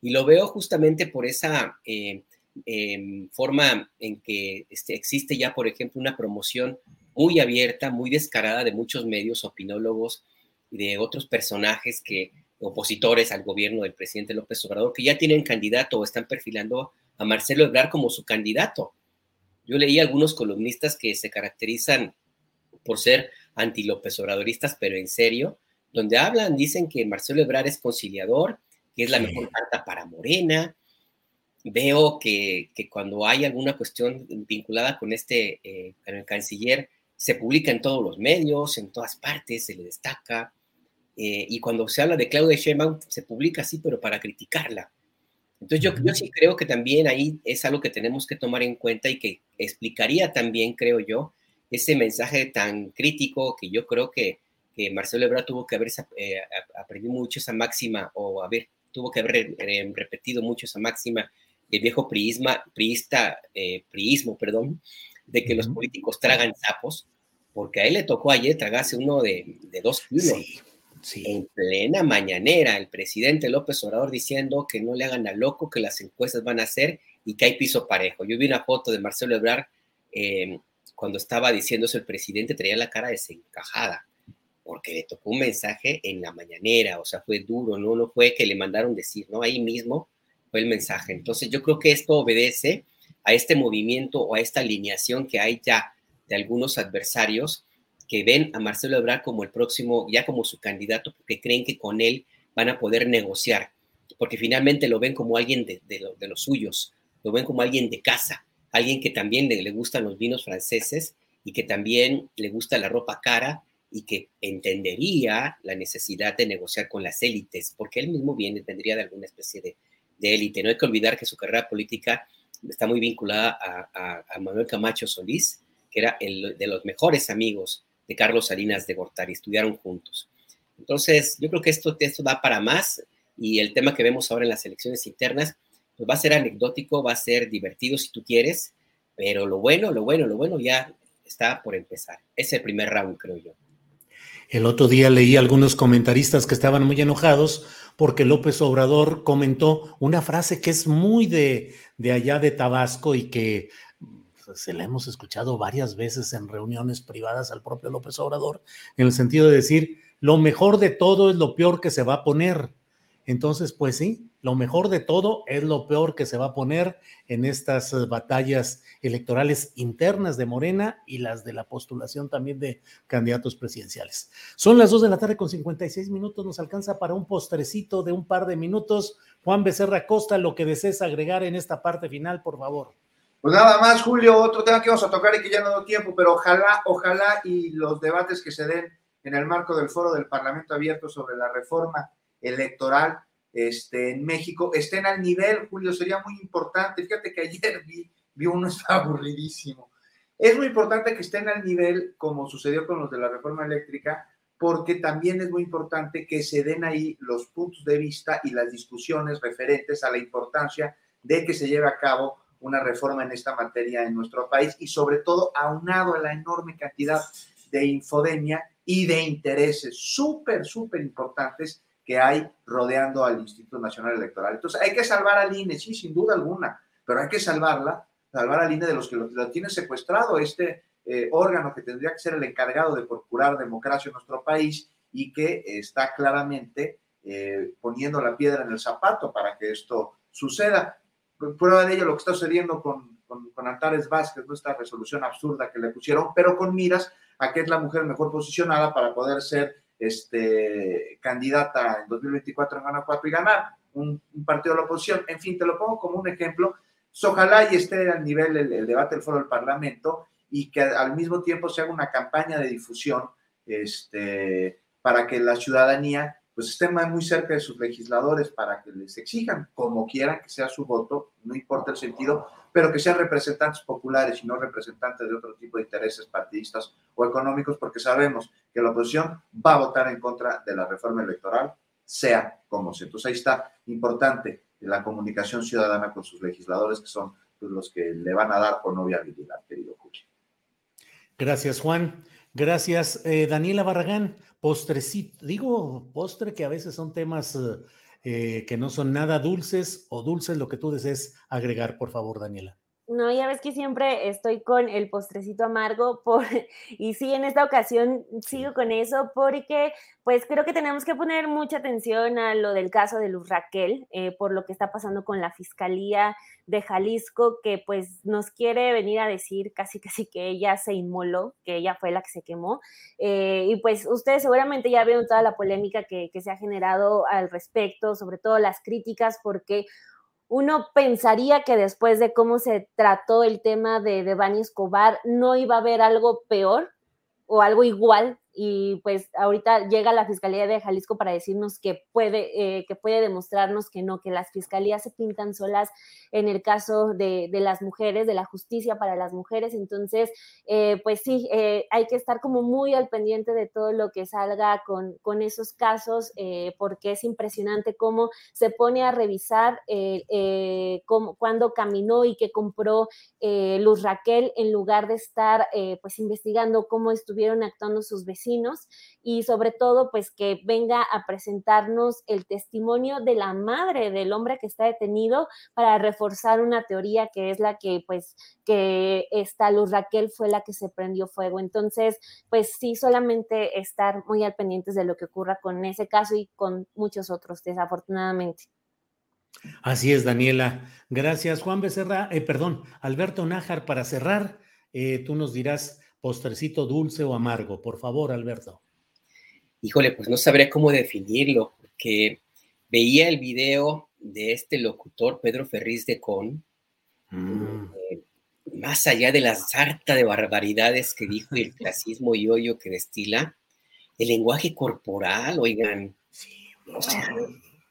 Y lo veo justamente por esa eh, em, forma en que este, existe ya, por ejemplo, una promoción muy abierta, muy descarada de muchos medios, opinólogos y de otros personajes que opositores al gobierno del presidente López Obrador, que ya tienen candidato o están perfilando a Marcelo Ebrard como su candidato. Yo leí algunos columnistas que se caracterizan por ser anti-López Obradoristas, pero en serio, donde hablan, dicen que Marcelo Ebrard es conciliador, que es la mejor carta para Morena. Veo que, cuando hay alguna cuestión vinculada con este, eh, con el canciller, se publica en todos los medios, en todas partes, se le destaca. Eh, y cuando se habla de Claudia Sheinbaum, se publica así, pero para criticarla. Entonces yo, yo sí creo que también ahí es algo que tenemos que tomar en cuenta y que explicaría también, creo yo, ese mensaje tan crítico que yo creo que, que Marcelo Ebrard tuvo que haber eh, aprendido mucho esa máxima o haber, tuvo que haber repetido mucho esa máxima del viejo prisma, priista, eh, priismo, perdón, de que los políticos tragan sapos, porque a él le tocó ayer tragarse uno de, de dos kilos. En plena mañanera, el presidente López Obrador diciendo que no le hagan a loco, que las encuestas van a ser y que hay piso parejo. Yo vi una foto de Marcelo Ebrard em, cuando estaba diciendo eso el presidente, traía la cara desencajada, porque le tocó un mensaje en la mañanera, o sea, fue duro, ¿no? No fue que le mandaron decir, ¿no? Ahí mismo fue el mensaje. Entonces yo creo que esto obedece a este movimiento o a esta alineación que hay ya de algunos adversarios que ven a Marcelo Ebrard como el próximo, ya como su candidato, porque creen que con él van a poder negociar, porque finalmente lo ven como alguien de, los suyos, lo ven como alguien de casa, alguien que también le, gustan los vinos franceses y que también le gusta la ropa cara y que entendería la necesidad de negociar con las élites, porque él mismo viene, tendría de alguna especie de, élite. No hay que olvidar que su carrera política está muy vinculada a, a Manuel Camacho Solís, que era el de los mejores amigos de Carlos Salinas de Gortari, estudiaron juntos. Entonces, yo creo que esto, esto da para más y el tema que vemos ahora en las elecciones internas, pues va a ser anecdótico, va a ser divertido si tú quieres, pero lo bueno, lo bueno, lo bueno ya está por empezar. Es el primer round, creo yo. El otro día leí algunos comentaristas que estaban muy enojados porque López Obrador comentó una frase que es muy de, de allá de Tabasco y que se la hemos escuchado varias veces en reuniones privadas al propio López Obrador, en el sentido de decir, lo mejor de todo es lo peor que se va a poner. Entonces, pues sí, lo mejor de todo es lo peor que se va a poner en estas eh, batallas electorales internas de Morena y las de la postulación también de candidatos presidenciales. Son las 2 de la tarde con 56 minutos, nos alcanza para un postrecito de un par de minutos. Juan Becerra Costa, lo que desees agregar en esta parte final, por favor. Pues nada más, Julio, otro tema que vamos a tocar y que ya no da tiempo, pero ojalá, ojalá y los debates que se den en el marco del foro del Parlamento Abierto sobre la reforma electoral este, en México estén al nivel, Julio, sería muy importante. Fíjate que ayer vi, vi uno, está aburridísimo. Es muy importante que estén al nivel, como sucedió con los de la reforma eléctrica, porque también es muy importante que se den ahí los puntos de vista y las discusiones referentes a la importancia de que se lleve a cabo una reforma en esta materia en nuestro país y sobre todo aunado a la enorme cantidad de infodemia y de intereses súper, súper importantes que hay rodeando al Instituto Nacional Electoral. Entonces, hay que salvar al INE, sí, sin duda alguna, pero hay que salvarla salvar al INE de los que lo, lo tienen secuestrado, este eh, órgano que tendría que ser el encargado de procurar democracia en nuestro país y que está claramente eh, poniendo la piedra en el zapato para que esto suceda. Prueba de ello lo que está sucediendo con, con, Antares Vázquez, esta resolución absurda que le pusieron, pero con miras a que es la mujer mejor posicionada para poder ser este, candidata en 2024 en Guanajuato y ganar un, partido de la oposición. En fin, te lo pongo como un ejemplo. Ojalá y esté al nivel el, debate del foro del Parlamento y que al mismo tiempo se haga una campaña de difusión este, para que la ciudadanía pues muy cerca de sus legisladores para que les exijan, como quieran que sea su voto, no importa el sentido, pero que sean representantes populares y no representantes de otro tipo de intereses partidistas o económicos, porque sabemos que la oposición va a votar en contra de la reforma electoral, sea como sea. Entonces ahí está importante la comunicación ciudadana con sus legisladores, que son pues, los que le van a dar o no viabilidad, querido Julio. Gracias, Juan. Gracias, eh, Daniela Barragán. Postrecito, digo postre que a veces son temas eh, que no son nada dulces o dulces, lo que tú desees agregar, por favor, Daniela. No, ya ves que siempre estoy con el postrecito amargo por, y sí, en esta ocasión sigo con eso porque pues creo que tenemos que poner mucha atención a lo del caso de Luz Raquel, eh, por lo que está pasando con la Fiscalía de Jalisco, que pues nos quiere venir a decir casi casi que ella se inmoló, que ella fue la que se quemó. Eh, y pues ustedes seguramente ya vieron toda la polémica que, que se ha generado al respecto, sobre todo las críticas, porque uno pensaría que después de cómo se trató el tema de Devani Escobar, no iba a haber algo peor o algo igual y pues ahorita llega la Fiscalía de Jalisco para decirnos que puede, eh, que puede demostrarnos que no, que las fiscalías se pintan solas en el caso de, de las mujeres, de la justicia para las mujeres. Entonces, eh, pues sí, eh, hay que estar como muy al pendiente de todo lo que salga con, con esos casos, eh, porque es impresionante cómo se pone a revisar cómo, cuándo caminó y qué compró Luz Raquel en lugar de estar pues investigando cómo estuvieron actuando sus vecinos y sobre todo pues que venga a presentarnos el testimonio de la madre del hombre que está detenido para reforzar una teoría que es la que pues que esta Luz Raquel fue la que se prendió fuego. Entonces pues sí, solamente estar muy al pendientes de lo que ocurra con ese caso y con muchos otros desafortunadamente. Así es, Daniela. Gracias, Juan Becerra. Eh, perdón, Alberto Nájar, para cerrar, eh, tú nos dirás postrecito dulce o amargo? Por favor, Alberto. Híjole, pues no sabré cómo definirlo, porque veía el video de este locutor, Pedro Ferriz de Con, mm. eh, más allá de la sarta de barbaridades que dijo y el clasismo y hoyo que destila, el lenguaje corporal, oigan. o sea,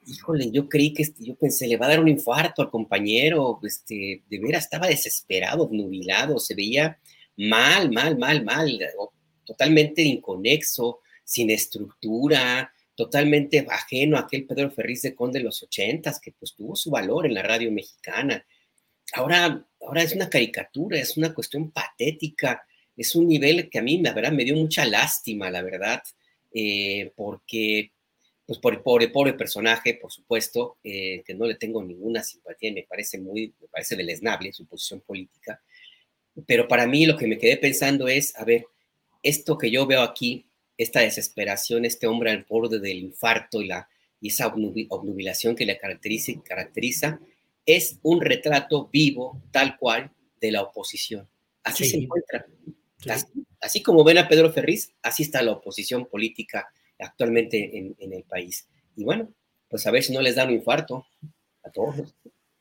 híjole, yo creí que este, yo pensé, le va a dar un infarto al compañero, este, de veras estaba desesperado, nubilado, se veía mal, mal, mal, mal, totalmente inconexo, sin estructura, totalmente ajeno a aquel Pedro Ferriz de Conde de los ochentas, que pues tuvo su valor en la radio mexicana. Ahora, ahora es una caricatura, es una cuestión patética, es un nivel que a mí, la verdad, me dio mucha lástima, la verdad, eh, porque, pues por el pobre, pobre personaje, por supuesto, eh, que no le tengo ninguna simpatía, me parece muy, me parece deleznable su posición política, pero para mí lo que me quedé pensando es, a ver, esto que yo veo aquí, esta desesperación, este hombre al borde del infarto y, la, y esa obnubilación que le caracteriza, caracteriza, es un retrato vivo, tal cual, de la oposición. Así se encuentra. Así, así, como ven a Pedro Ferriz, así está la oposición política actualmente en, en el país. Y bueno, pues a ver si no les da un infarto a todos.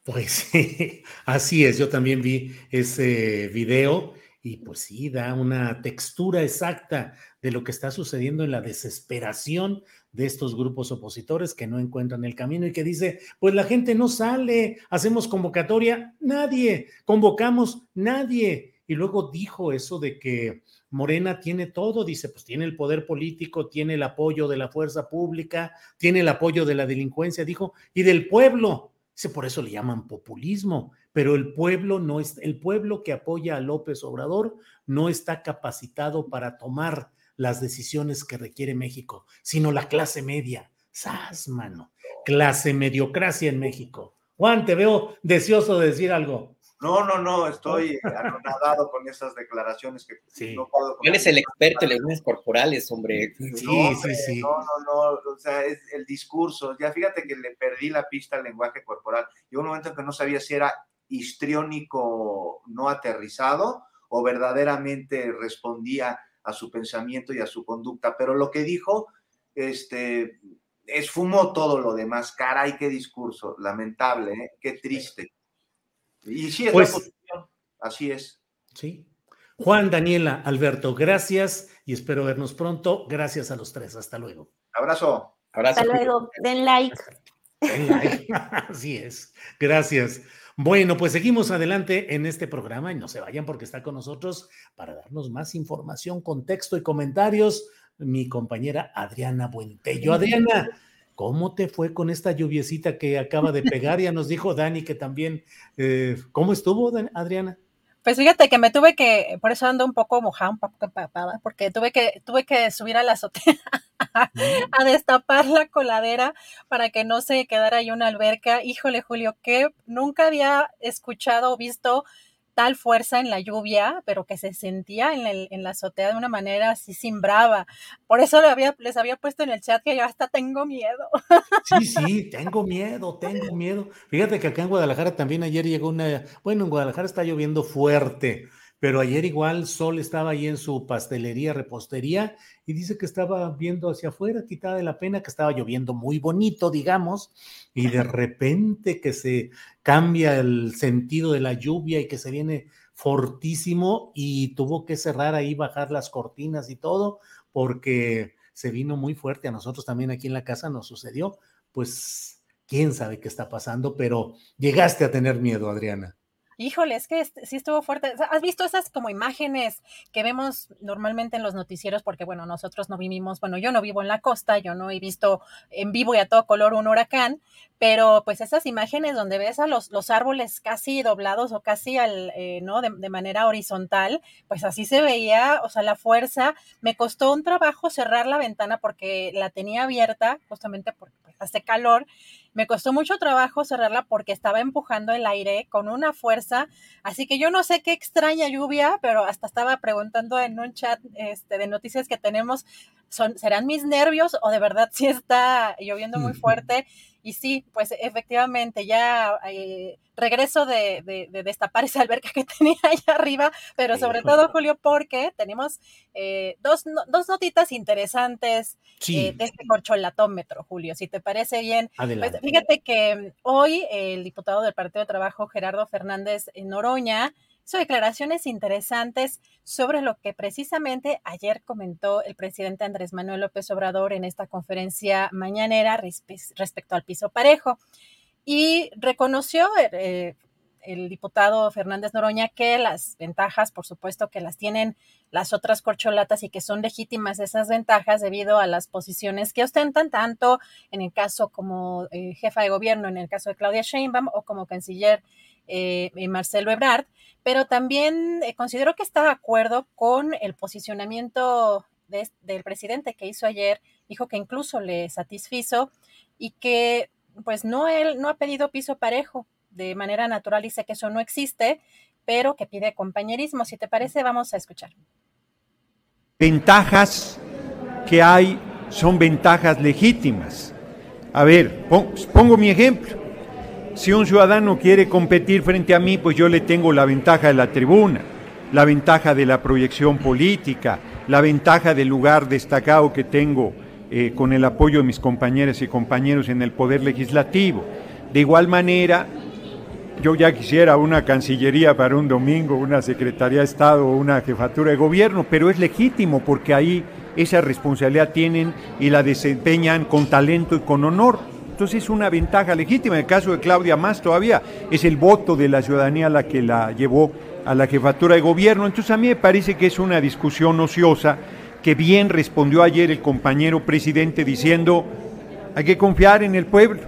Pues sí, así es. Yo también vi ese video y pues sí, da una textura exacta de lo que está sucediendo en la desesperación de estos grupos opositores que no encuentran el camino y que dice, pues la gente no sale, hacemos convocatoria, nadie, convocamos, nadie. Y luego dijo eso de que Morena tiene todo, dice, pues tiene el poder político, tiene el apoyo de la fuerza pública, tiene el apoyo de la delincuencia, dijo, y del pueblo por eso le llaman populismo, pero el pueblo no es, el pueblo que apoya a López Obrador no está capacitado para tomar las decisiones que requiere México, sino la clase media. ¡Sas, mano! Clase mediocracia en México. Juan, te veo deseoso de decir algo. No, no, no, estoy anonadado con esas declaraciones que no puedo. ¿Quién es el experto en lenguajes corporales, hombre? Sí, sí, sí. No, no, no, o sea, es el discurso. Ya fíjate que le perdí la pista al lenguaje corporal. Llegó un momento en que no sabía si era histriónico no aterrizado o verdaderamente respondía a su pensamiento y a su conducta. Pero lo que dijo, este, esfumó todo lo demás. Caray, qué discurso, lamentable, ¿eh? qué triste. Y sí, es Pues- la posición, así es. Sí. Juan, Daniela, Alberto, gracias y espero vernos pronto. Gracias a los tres. Hasta luego. Abrazo. Hasta luego. Den like. Así es. Gracias. Bueno, pues seguimos adelante en este programa y no se vayan porque está con nosotros para darnos más información, contexto y comentarios mi compañera Adriana Buentello. Adriana, ¿cómo te fue con esta lluviecita que acaba de pegar? Ya nos dijo Dani que también, eh, ¿cómo estuvo, Adriana? Pues fíjate que me tuve que, por eso ando un poco mojada, un poco empapada, porque tuve que, tuve que subir a la azotea a destapar la coladera para que no se quedara ahí una alberca. Híjole, Julio, que nunca había escuchado o visto tal fuerza en la lluvia, pero que se sentía en, el- en la azotea de una manera así sin brava. Por eso le había- les había puesto en el chat que yo hasta tengo miedo. Sí, sí, tengo miedo, tengo miedo. Fíjate que acá en Guadalajara también ayer llegó una, bueno, en Guadalajara está lloviendo fuerte, pero ayer igual Sol estaba ahí en su pastelería, repostería, y dice que estaba viendo hacia afuera, quitada de la pena, que estaba lloviendo muy bonito, digamos, y de repente que se cambia el sentido de la lluvia y que se viene fortísimo y tuvo que cerrar ahí, bajar las cortinas y todo, porque se vino muy fuerte. A nosotros también aquí en la casa nos sucedió, pues quién sabe qué está pasando, pero llegaste a tener miedo, Adriana. Híjole, es que este- sí estuvo fuerte. ¿Has visto esas como imágenes que vemos normalmente en los noticieros? Porque, bueno, nosotros no vivimos, bueno, yo no vivo en la costa, yo no he visto en vivo y a todo color un huracán, pero pues esas imágenes donde ves a los, los árboles casi doblados o casi al, eh, ¿no? De, manera horizontal, pues así se veía, o sea, la fuerza. Me costó un trabajo cerrar la ventana porque la tenía abierta, justamente porque hace calor. Me costó mucho trabajo cerrarla porque estaba empujando el aire con una fuerza. Así que yo no sé qué extraña lluvia, pero hasta estaba preguntando en un chat este, de noticias que tenemos, son, ¿serán mis nervios o de verdad sí está lloviendo muy fuerte? Y sí, pues efectivamente ya eh, regreso de, de- de destapar esa alberca que tenía allá arriba, pero sobre todo, Julio, porque tenemos eh, dos, no- dos notitas interesantes Sí. eh, de este corcholatómetro, Julio, si te parece bien. Pues, Adelante. fíjate que mm, hoy el diputado del Partido de Trabajo, Gerardo Fernández Noroña, hizo declaraciones interesantes sobre lo que precisamente ayer comentó el presidente Andrés Manuel López Obrador en esta conferencia mañanera respe- respecto al piso parejo. Y reconoció eh, el diputado Fernández Noroña que las ventajas, por supuesto, que las tienen las otras corcholatas y que son legítimas esas ventajas debido a las posiciones que ostentan, tanto en el caso como eh, jefa de gobierno, en el caso de Claudia Sheinbaum o como canciller eh, Marcelo Ebrard, pero también eh, considero que está de acuerdo con el posicionamiento de- del presidente que hizo ayer, dijo que incluso le satisfizo y que pues no él no ha pedido piso parejo de manera natural, dice que eso no existe, pero que pide compañerismo. Si te parece, vamos a escuchar. ventajas que hay son ventajas legítimas. A ver, pon- pongo mi ejemplo. Si un ciudadano quiere competir frente a mí, pues yo le tengo la ventaja de la tribuna, la ventaja de la proyección política, la ventaja del lugar destacado que tengo eh, con el apoyo de mis compañeras y compañeros en el Poder Legislativo. De igual manera, yo ya quisiera una Cancillería para un domingo, una Secretaría de Estado o una Jefatura de Gobierno, pero es legítimo porque ahí esa responsabilidad tienen y la desempeñan con talento y con honor. Entonces es una ventaja legítima. En el caso de Claudia más todavía es el voto de la ciudadanía la que la llevó a la jefatura de gobierno. Entonces a mí me parece que es una discusión ociosa que bien respondió ayer el compañero presidente diciendo hay que confiar en el pueblo,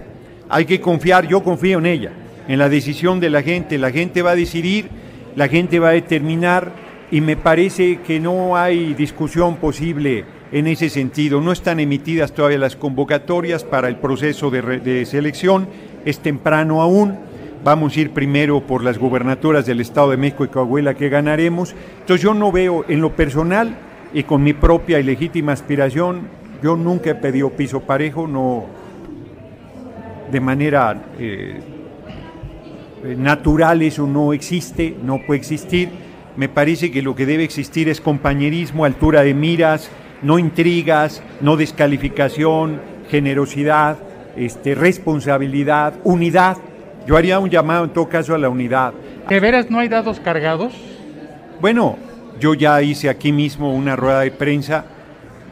hay que confiar, yo confío en ella, en la decisión de la gente, la gente va a decidir, la gente va a determinar y me parece que no hay discusión posible en ese sentido. No están emitidas todavía las convocatorias para el proceso de, selección, es temprano aún, vamos a ir primero por las gubernaturas del Estado de México y Coahuila que ganaremos. Entonces yo no veo en lo personal y con mi propia y legítima aspiración, yo nunca he pedido piso parejo, no de manera eh, natural eso no existe, no puede existir. Me parece que lo que debe existir es compañerismo, altura de miras, no intrigas, no descalificación, generosidad, este, responsabilidad, unidad. Yo haría un llamado en todo caso a la unidad. ¿De veras no hay dados cargados? Bueno, yo ya hice aquí mismo una rueda de prensa.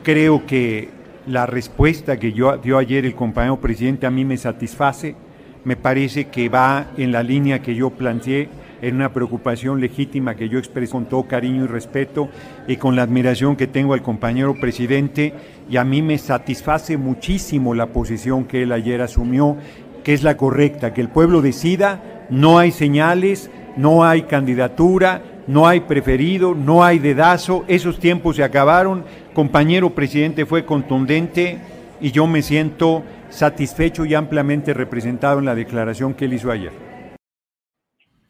Creo que la respuesta que yo, dio ayer el compañero presidente a mí me satisface. Me parece que va en la línea que yo planteé, en una preocupación legítima que yo expresé con todo cariño y respeto y con la admiración que tengo al compañero presidente. Y a mí me satisface muchísimo la posición que él ayer asumió, que es la correcta, que el pueblo decida, no hay señales, no hay candidatura, no hay preferido, no hay dedazo, esos tiempos se acabaron, compañero presidente fue contundente y yo me siento satisfecho y ampliamente representado en la declaración que él hizo ayer.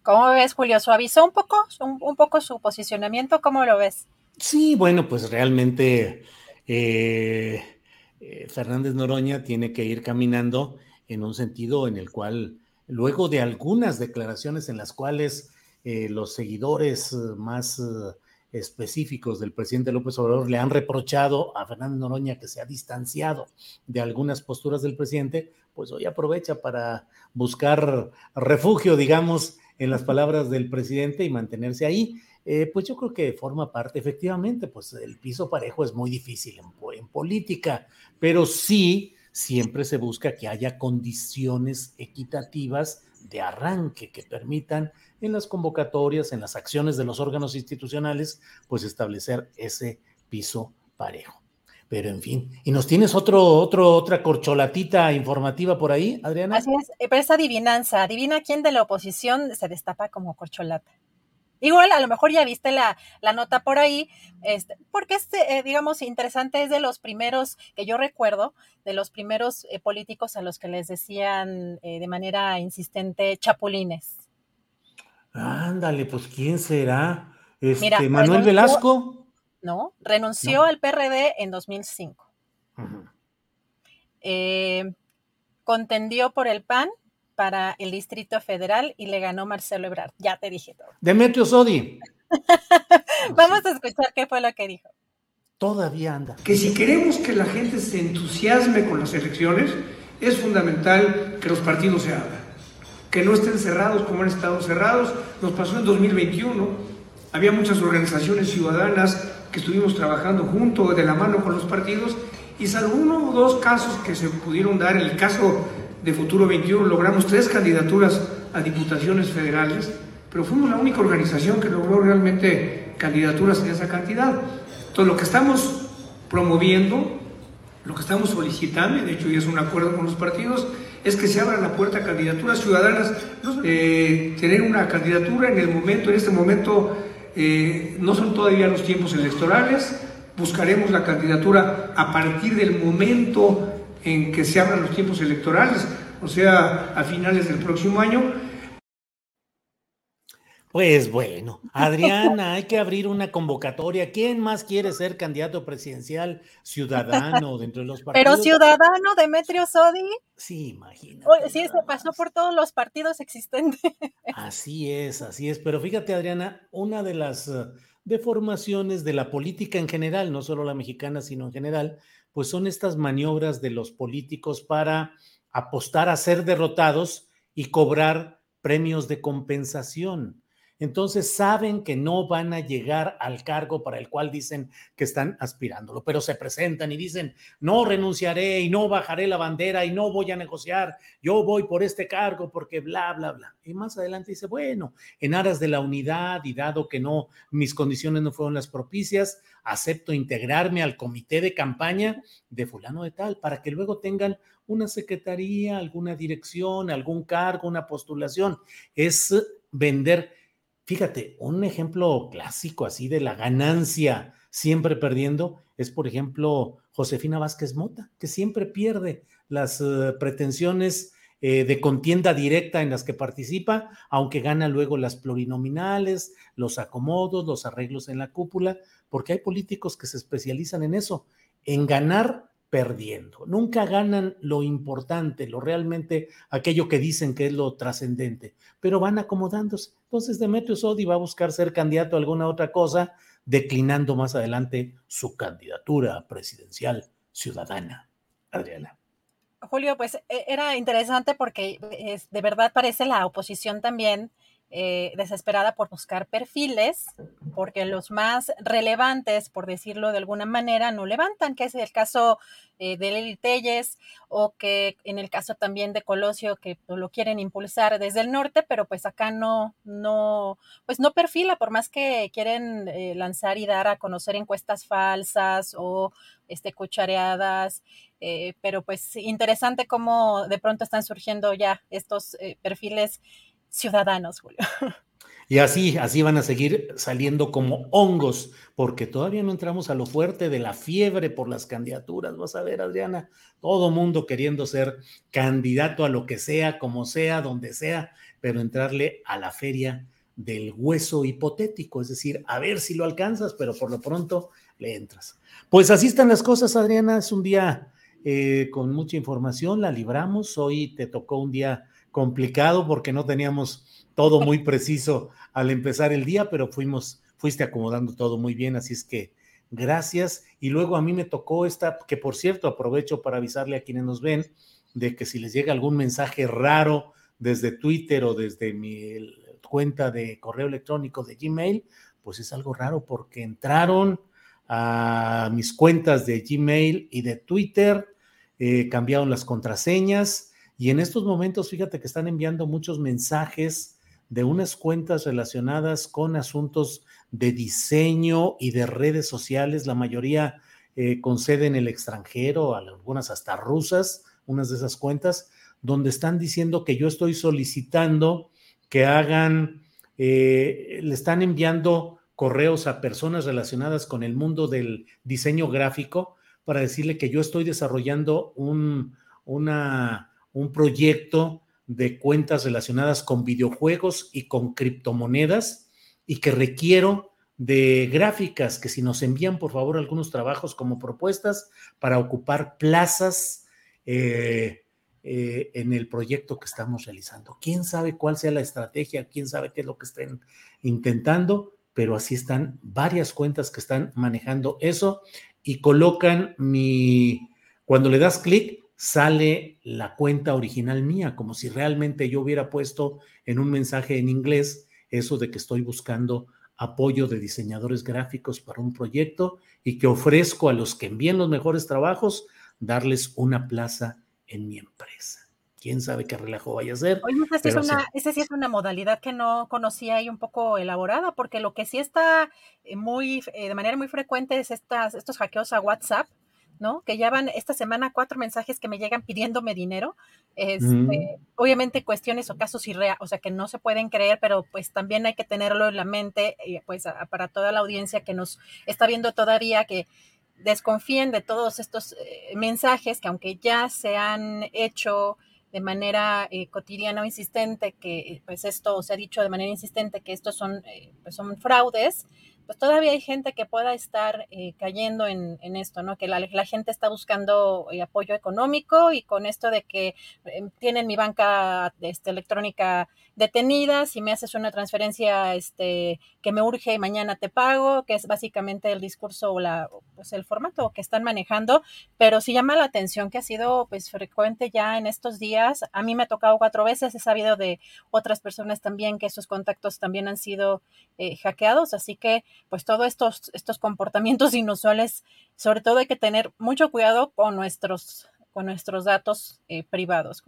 ¿Cómo ves, Julio? ¿Suavizó un poco, un, poco su posicionamiento? ¿Cómo lo ves? Sí, bueno, pues realmente eh, eh, Fernández Noroña tiene que ir caminando en un sentido en el cual, luego de algunas declaraciones en las cuales eh, los seguidores más específicos del presidente López Obrador le han reprochado a Fernando Noroña que se ha distanciado de algunas posturas del presidente, pues hoy aprovecha para buscar refugio, digamos, en las palabras del presidente y mantenerse ahí. pues yo creo que forma parte, efectivamente, pues el piso parejo es muy difícil en, en política, pero sí siempre se busca que haya condiciones equitativas de arranque que permitan en las convocatorias, en las acciones de los órganos institucionales, pues establecer ese piso parejo. Pero en fin, y nos tienes otro, otro, otra corcholatita informativa por ahí, Adriana. Así es, eh, pero esa adivinanza, adivina quién de la oposición se destapa como corcholata. Igual, a lo mejor ya viste la, nota por ahí, este, porque este, eh, digamos, interesante, es de los primeros que yo recuerdo, de los primeros eh, políticos a los que les decían de manera insistente chapulines. Ándale, pues ¿quién será? Este, Manuel Velasco. No, renunció al PRD en 2005. Eh, contendió por el PAN para el Distrito Federal y le ganó Marcelo Ebrard. Ya te dije todo. Demetrio Sodi. Vamos a escuchar qué fue lo que dijo. Todavía anda. Que si queremos que la gente se entusiasme con las elecciones, es fundamental que los partidos se abran que no estén cerrados como han estado cerrados. Nos pasó en 2021, había muchas organizaciones ciudadanas que estuvimos trabajando junto, de la mano con los partidos, y salvo uno o dos casos que se pudieron dar, en el caso de Futuro 21 logramos tres candidaturas a diputaciones federales, pero fuimos la única organización que logró realmente candidaturas en esa cantidad. Entonces lo que estamos promoviendo, lo que estamos solicitando, y de hecho ya es un acuerdo con los partidos, es que se abra la puerta a candidaturas ciudadanas, eh, tener una candidatura en el momento, en este momento eh, no son todavía los tiempos electorales, buscaremos la candidatura a partir del momento en que se abran los tiempos electorales, o sea, a finales del próximo año, pues bueno, Adriana, hay que abrir una convocatoria. ¿Quién más quiere ser candidato presidencial ciudadano dentro de los partidos? Pero ciudadano, Demetrio Sodi. Sí, imagínate. sí, se pasó por todos los partidos existentes. Así es, así es. Pero fíjate, Adriana, una de las eh, deformaciones de la política en general, no solo la mexicana, sino en general, pues son estas maniobras de los políticos para apostar a ser derrotados y cobrar premios de compensación entonces saben que no van a llegar al cargo para el cual dicen que están aspirándolo, pero se presentan y dicen, no renunciaré y no bajaré la bandera y no voy a negociar, yo voy por este cargo porque bla, bla, bla. Y más adelante dice, bueno, en aras de la unidad y dado que no, mis condiciones no fueron las propicias, acepto integrarme al comité de campaña de fulano de tal para que luego tengan una secretaría, alguna dirección, algún cargo, una postulación. Es vender Fíjate, un ejemplo clásico así de la ganancia siempre perdiendo es, por ejemplo, Josefina Vázquez Mota, que siempre pierde las eh, pretensiones eh, de contienda directa en las que participa, aunque gana luego las plurinominales, los acomodos, los arreglos en la cúpula, porque hay políticos que se especializan en eso, en ganar perdiendo. Nunca ganan lo importante, lo realmente, aquello que dicen que es lo trascendente, pero van acomodándose. Entonces Demetrio Sodi va a buscar ser candidato a alguna otra cosa, declinando más adelante su candidatura presidencial ciudadana. Adriana. Julio, pues e, era interesante porque es, de verdad parece la oposición también eh, desesperada por buscar perfiles, porque los más relevantes, por decirlo de alguna manera, no levantan, que es el caso eh, de Lili Telles o que en el caso también de Colosio, que lo quieren impulsar desde el norte, pero pues acá no, no, pues no perfila, por más que quieren eh, lanzar y dar a conocer encuestas falsas o este, cuchareadas, pero pues interesante cómo de pronto están surgiendo ya estos perfiles ciudadanos, Julio. Y así, así van a seguir saliendo como hongos, porque todavía no entramos a lo fuerte de la fiebre por las candidaturas. Vas a ver, Adriana, todo mundo queriendo ser candidato a lo que sea, como sea, donde sea, pero entrarle a la feria del hueso hipotético, es decir, a ver si lo alcanzas, pero por lo pronto le entras. Pues así están las cosas, Adriana. Es un día eh, con mucha información, la libramos. Hoy te tocó un día complicado porque no teníamos todo muy preciso al empezar el día, pero fuimos, fuiste acomodando todo muy bien, así es que gracias. Y luego a mí me tocó esta, que por cierto aprovecho para avisarle a quienes nos ven de que si les llega algún mensaje raro desde Twitter o desde mi cuenta de correo electrónico de Gmail, pues es algo raro porque entraron a mis cuentas de Gmail y de Twitter, eh, cambiaron las contraseñas y en estos momentos, fíjate que están enviando muchos mensajes de unas cuentas relacionadas con asuntos de diseño y de redes sociales, la mayoría eh, con sede en el extranjero, algunas hasta rusas, unas de esas cuentas, donde están diciendo que yo estoy solicitando que hagan, eh, le están enviando correos a personas relacionadas con el mundo del diseño gráfico para decirle que yo estoy desarrollando un, una un proyecto de cuentas relacionadas con videojuegos y con criptomonedas y que requiero de gráficas que si nos envían por favor algunos trabajos como propuestas para ocupar plazas eh, eh, en el proyecto que estamos realizando. ¿Quién sabe cuál sea la estrategia? ¿Quién sabe qué es lo que estén intentando? Pero así están varias cuentas que están manejando eso y colocan mi, cuando le das clic, sale la cuenta original mía, como si realmente yo hubiera puesto en un mensaje en inglés eso de que estoy buscando apoyo de diseñadores gráficos para un proyecto y que ofrezco a los que envíen los mejores trabajos darles una plaza en mi empresa. Quién sabe qué relajo vaya a ser. Oye, esa sí, es una, sí es una modalidad que no conocía y un poco elaborada, porque lo que sí está eh, muy, eh, de manera muy frecuente es estas, estos hackeos a WhatsApp, ¿no? Que ya van esta semana cuatro mensajes que me llegan pidiéndome dinero. Este, mm. Obviamente cuestiones o casos irreales, o sea, que no se pueden creer, pero pues también hay que tenerlo en la mente, y pues para toda la audiencia que nos está viendo todavía, que desconfíen de todos estos eh, mensajes que aunque ya se han hecho de manera eh, cotidiana o insistente, que pues esto se ha dicho de manera insistente que estos son, eh, pues son fraudes, pues todavía hay gente que pueda estar eh, cayendo en, esto, ¿no? Que la, gente está buscando eh, apoyo económico y con esto de que eh, tienen mi banca este, electrónica detenida, si me haces una transferencia este, que me urge y mañana te pago, que es básicamente el discurso o la, pues el formato que están manejando, pero sí llama la atención que ha sido pues frecuente ya en estos días. A mí me ha tocado cuatro veces, he sabido de otras personas también que esos contactos también han sido hackeados, así que pues todos estos, estos comportamientos inusuales, sobre todo hay que tener mucho cuidado con nuestros, con nuestros datos eh, privados,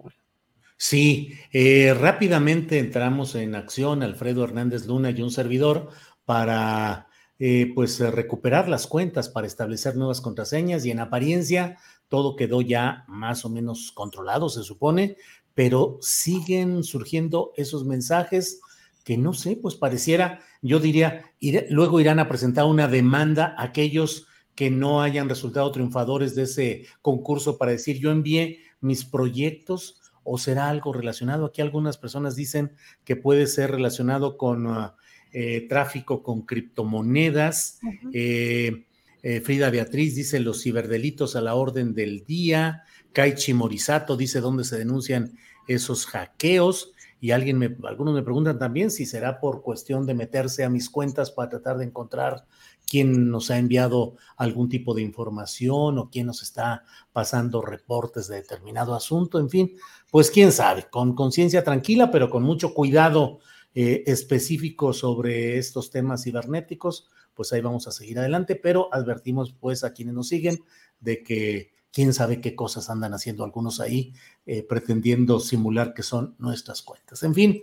Sí, eh, rápidamente entramos en acción, Alfredo Hernández Luna y un servidor, para eh, pues recuperar las cuentas, para establecer nuevas contraseñas y en apariencia todo quedó ya más o menos controlado, se supone, pero siguen surgiendo esos mensajes que no sé, pues pareciera, yo diría, luego irán a presentar una demanda a aquellos que no hayan resultado triunfadores de ese concurso para decir, yo envié mis proyectos o será algo relacionado. Aquí algunas personas dicen que puede ser relacionado con uh, eh, tráfico con criptomonedas. Eh, eh, Frida Beatriz dice los ciberdelitos a la orden del día. Kaichi Morisato dice dónde se denuncian esos hackeos. Y alguien me, algunos me preguntan también si será por cuestión de meterse a mis cuentas para tratar de encontrar quién nos ha enviado algún tipo de información o quién nos está pasando reportes de determinado asunto, en fin, pues quién sabe, con conciencia tranquila, pero con mucho cuidado eh, específico sobre estos temas cibernéticos, pues ahí vamos a seguir adelante, pero advertimos pues a quienes nos siguen de que quién sabe qué cosas andan haciendo algunos ahí eh, pretendiendo simular que son nuestras cuentas. En fin,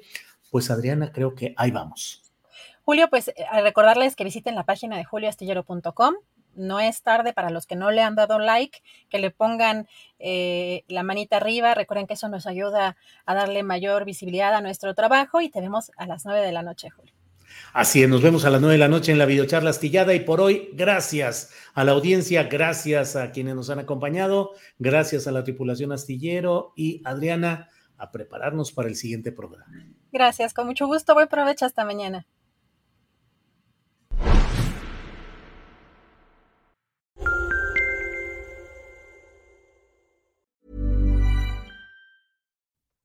pues Adriana, creo que ahí vamos. Julio, pues eh, recordarles que visiten la página de julioastillero.com. No es tarde para los que no le han dado like, que le pongan eh, la manita arriba. Recuerden que eso nos ayuda a darle mayor visibilidad a nuestro trabajo y te vemos a las 9 de la noche, Julio. Así es, nos vemos a las 9 de la noche en la videocharla astillada y por hoy, gracias a la audiencia, gracias a quienes nos han acompañado, gracias a la tripulación astillero y Adriana, a prepararnos para el siguiente programa. Gracias, con mucho gusto, buen provecho, hasta mañana.